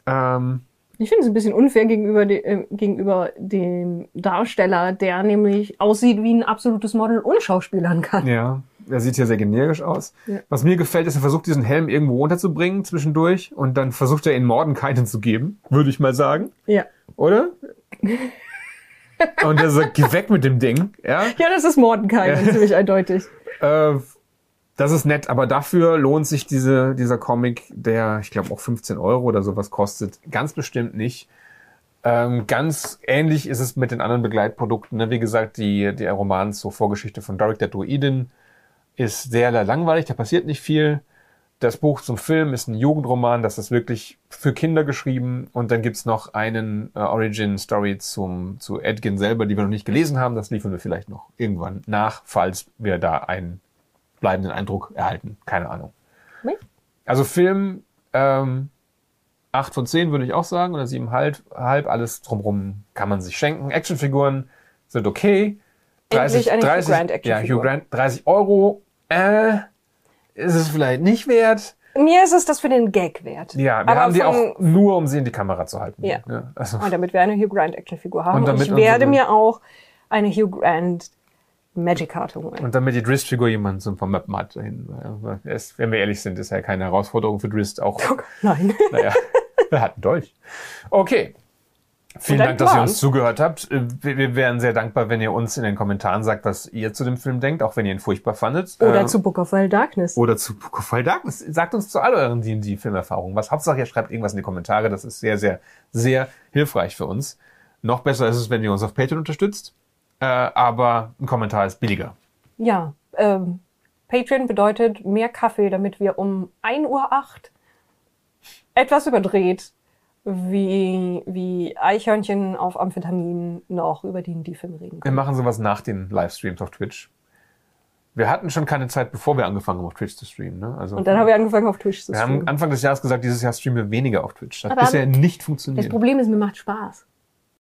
Ähm, Ich finde es ein bisschen unfair gegenüber, de, äh, gegenüber dem Darsteller, der nämlich aussieht wie ein absolutes Model und schauspielern kann. Ja, er sieht ja sehr generisch aus. Ja. Was mir gefällt, ist, er versucht, diesen Helm irgendwo unterzubringen zwischendurch und dann versucht er in Morden keinen zu geben, würde ich mal sagen, Ja. oder? und er sagt, geh weg mit dem Ding, ja. Ja, das ist Mordenkain, Ja. ziemlich eindeutig. Äh, das ist nett, aber dafür lohnt sich diese, dieser Comic, der, ich glaube, auch 15 Euro oder sowas kostet, ganz bestimmt nicht. Ähm, ganz ähnlich ist es mit den anderen Begleitprodukten. Ne? Wie gesagt, die, der Roman zur Vorgeschichte von Doric der Druidin ist sehr langweilig, da passiert nicht viel. Das Buch zum Film ist ein Jugendroman, das ist wirklich für Kinder geschrieben. Und dann gibt's noch einen äh, Origin-Story zum, zu Edgin selber, die wir noch nicht gelesen haben. Das liefern wir vielleicht noch irgendwann nach, falls wir da einen bleibenden Eindruck erhalten. Keine Ahnung. Also Film ähm, 8 von 10 würde ich auch sagen, oder 7,5. halb. Alles drumrum kann man sich schenken. Actionfiguren sind okay. Endlich eine Hugh Grant ja, Actionfigur. Hugh Grant, 30 Euro. Äh, ist es vielleicht nicht wert. Mir ist es das für den Gag wert. Ja, wir Aber haben die von- auch nur, um sie in die Kamera zu halten. Ja. also, Und damit wir eine Hugh Grant Actionfigur haben. Und Und, damit ich werde mir auch eine Hugh Grant Magic Karte holen. und damit die Drist-Figur jemand zum vom Mappen hat ist, wenn wir ehrlich sind, ist ja keine Herausforderung für Drist. Auch, Nein. naja, er hat einen Dolch. Okay. Vielen Dank, dass ihr uns zugehört habt. Äh, Wir, wären sehr dankbar, wenn ihr uns in den Kommentaren sagt, was ihr zu dem Film denkt, auch wenn ihr ihn furchtbar fandet. Oder Äh, zu Book of Wild Darkness. oder zu Book of Wild Darkness. Sagt uns zu all euren D&D-Filmerfahrungen. Was Hauptsache, ihr schreibt irgendwas in die Kommentare. Das ist sehr, sehr, sehr hilfreich für uns. Noch besser ist es, wenn ihr uns auf Patreon unterstützt. Äh, aber ein Kommentar ist billiger. Ja, ähm, Patreon bedeutet mehr Kaffee, damit wir um 1.08 Uhr etwas überdreht, wie, wie Eichhörnchen auf Amphetamin noch über die, die Filme reden Wir können. machen sowas nach den Livestreams auf Twitch. Wir hatten schon keine Zeit, bevor wir angefangen haben, auf Twitch zu streamen. Ne? Also Und dann haben wir angefangen auf Twitch zu wir haben streamen. Anfang des Jahres gesagt, dieses Jahr streamen wir weniger auf Twitch. Das hat bisher nicht Das funktioniert. Problem ist, mir macht Spaß.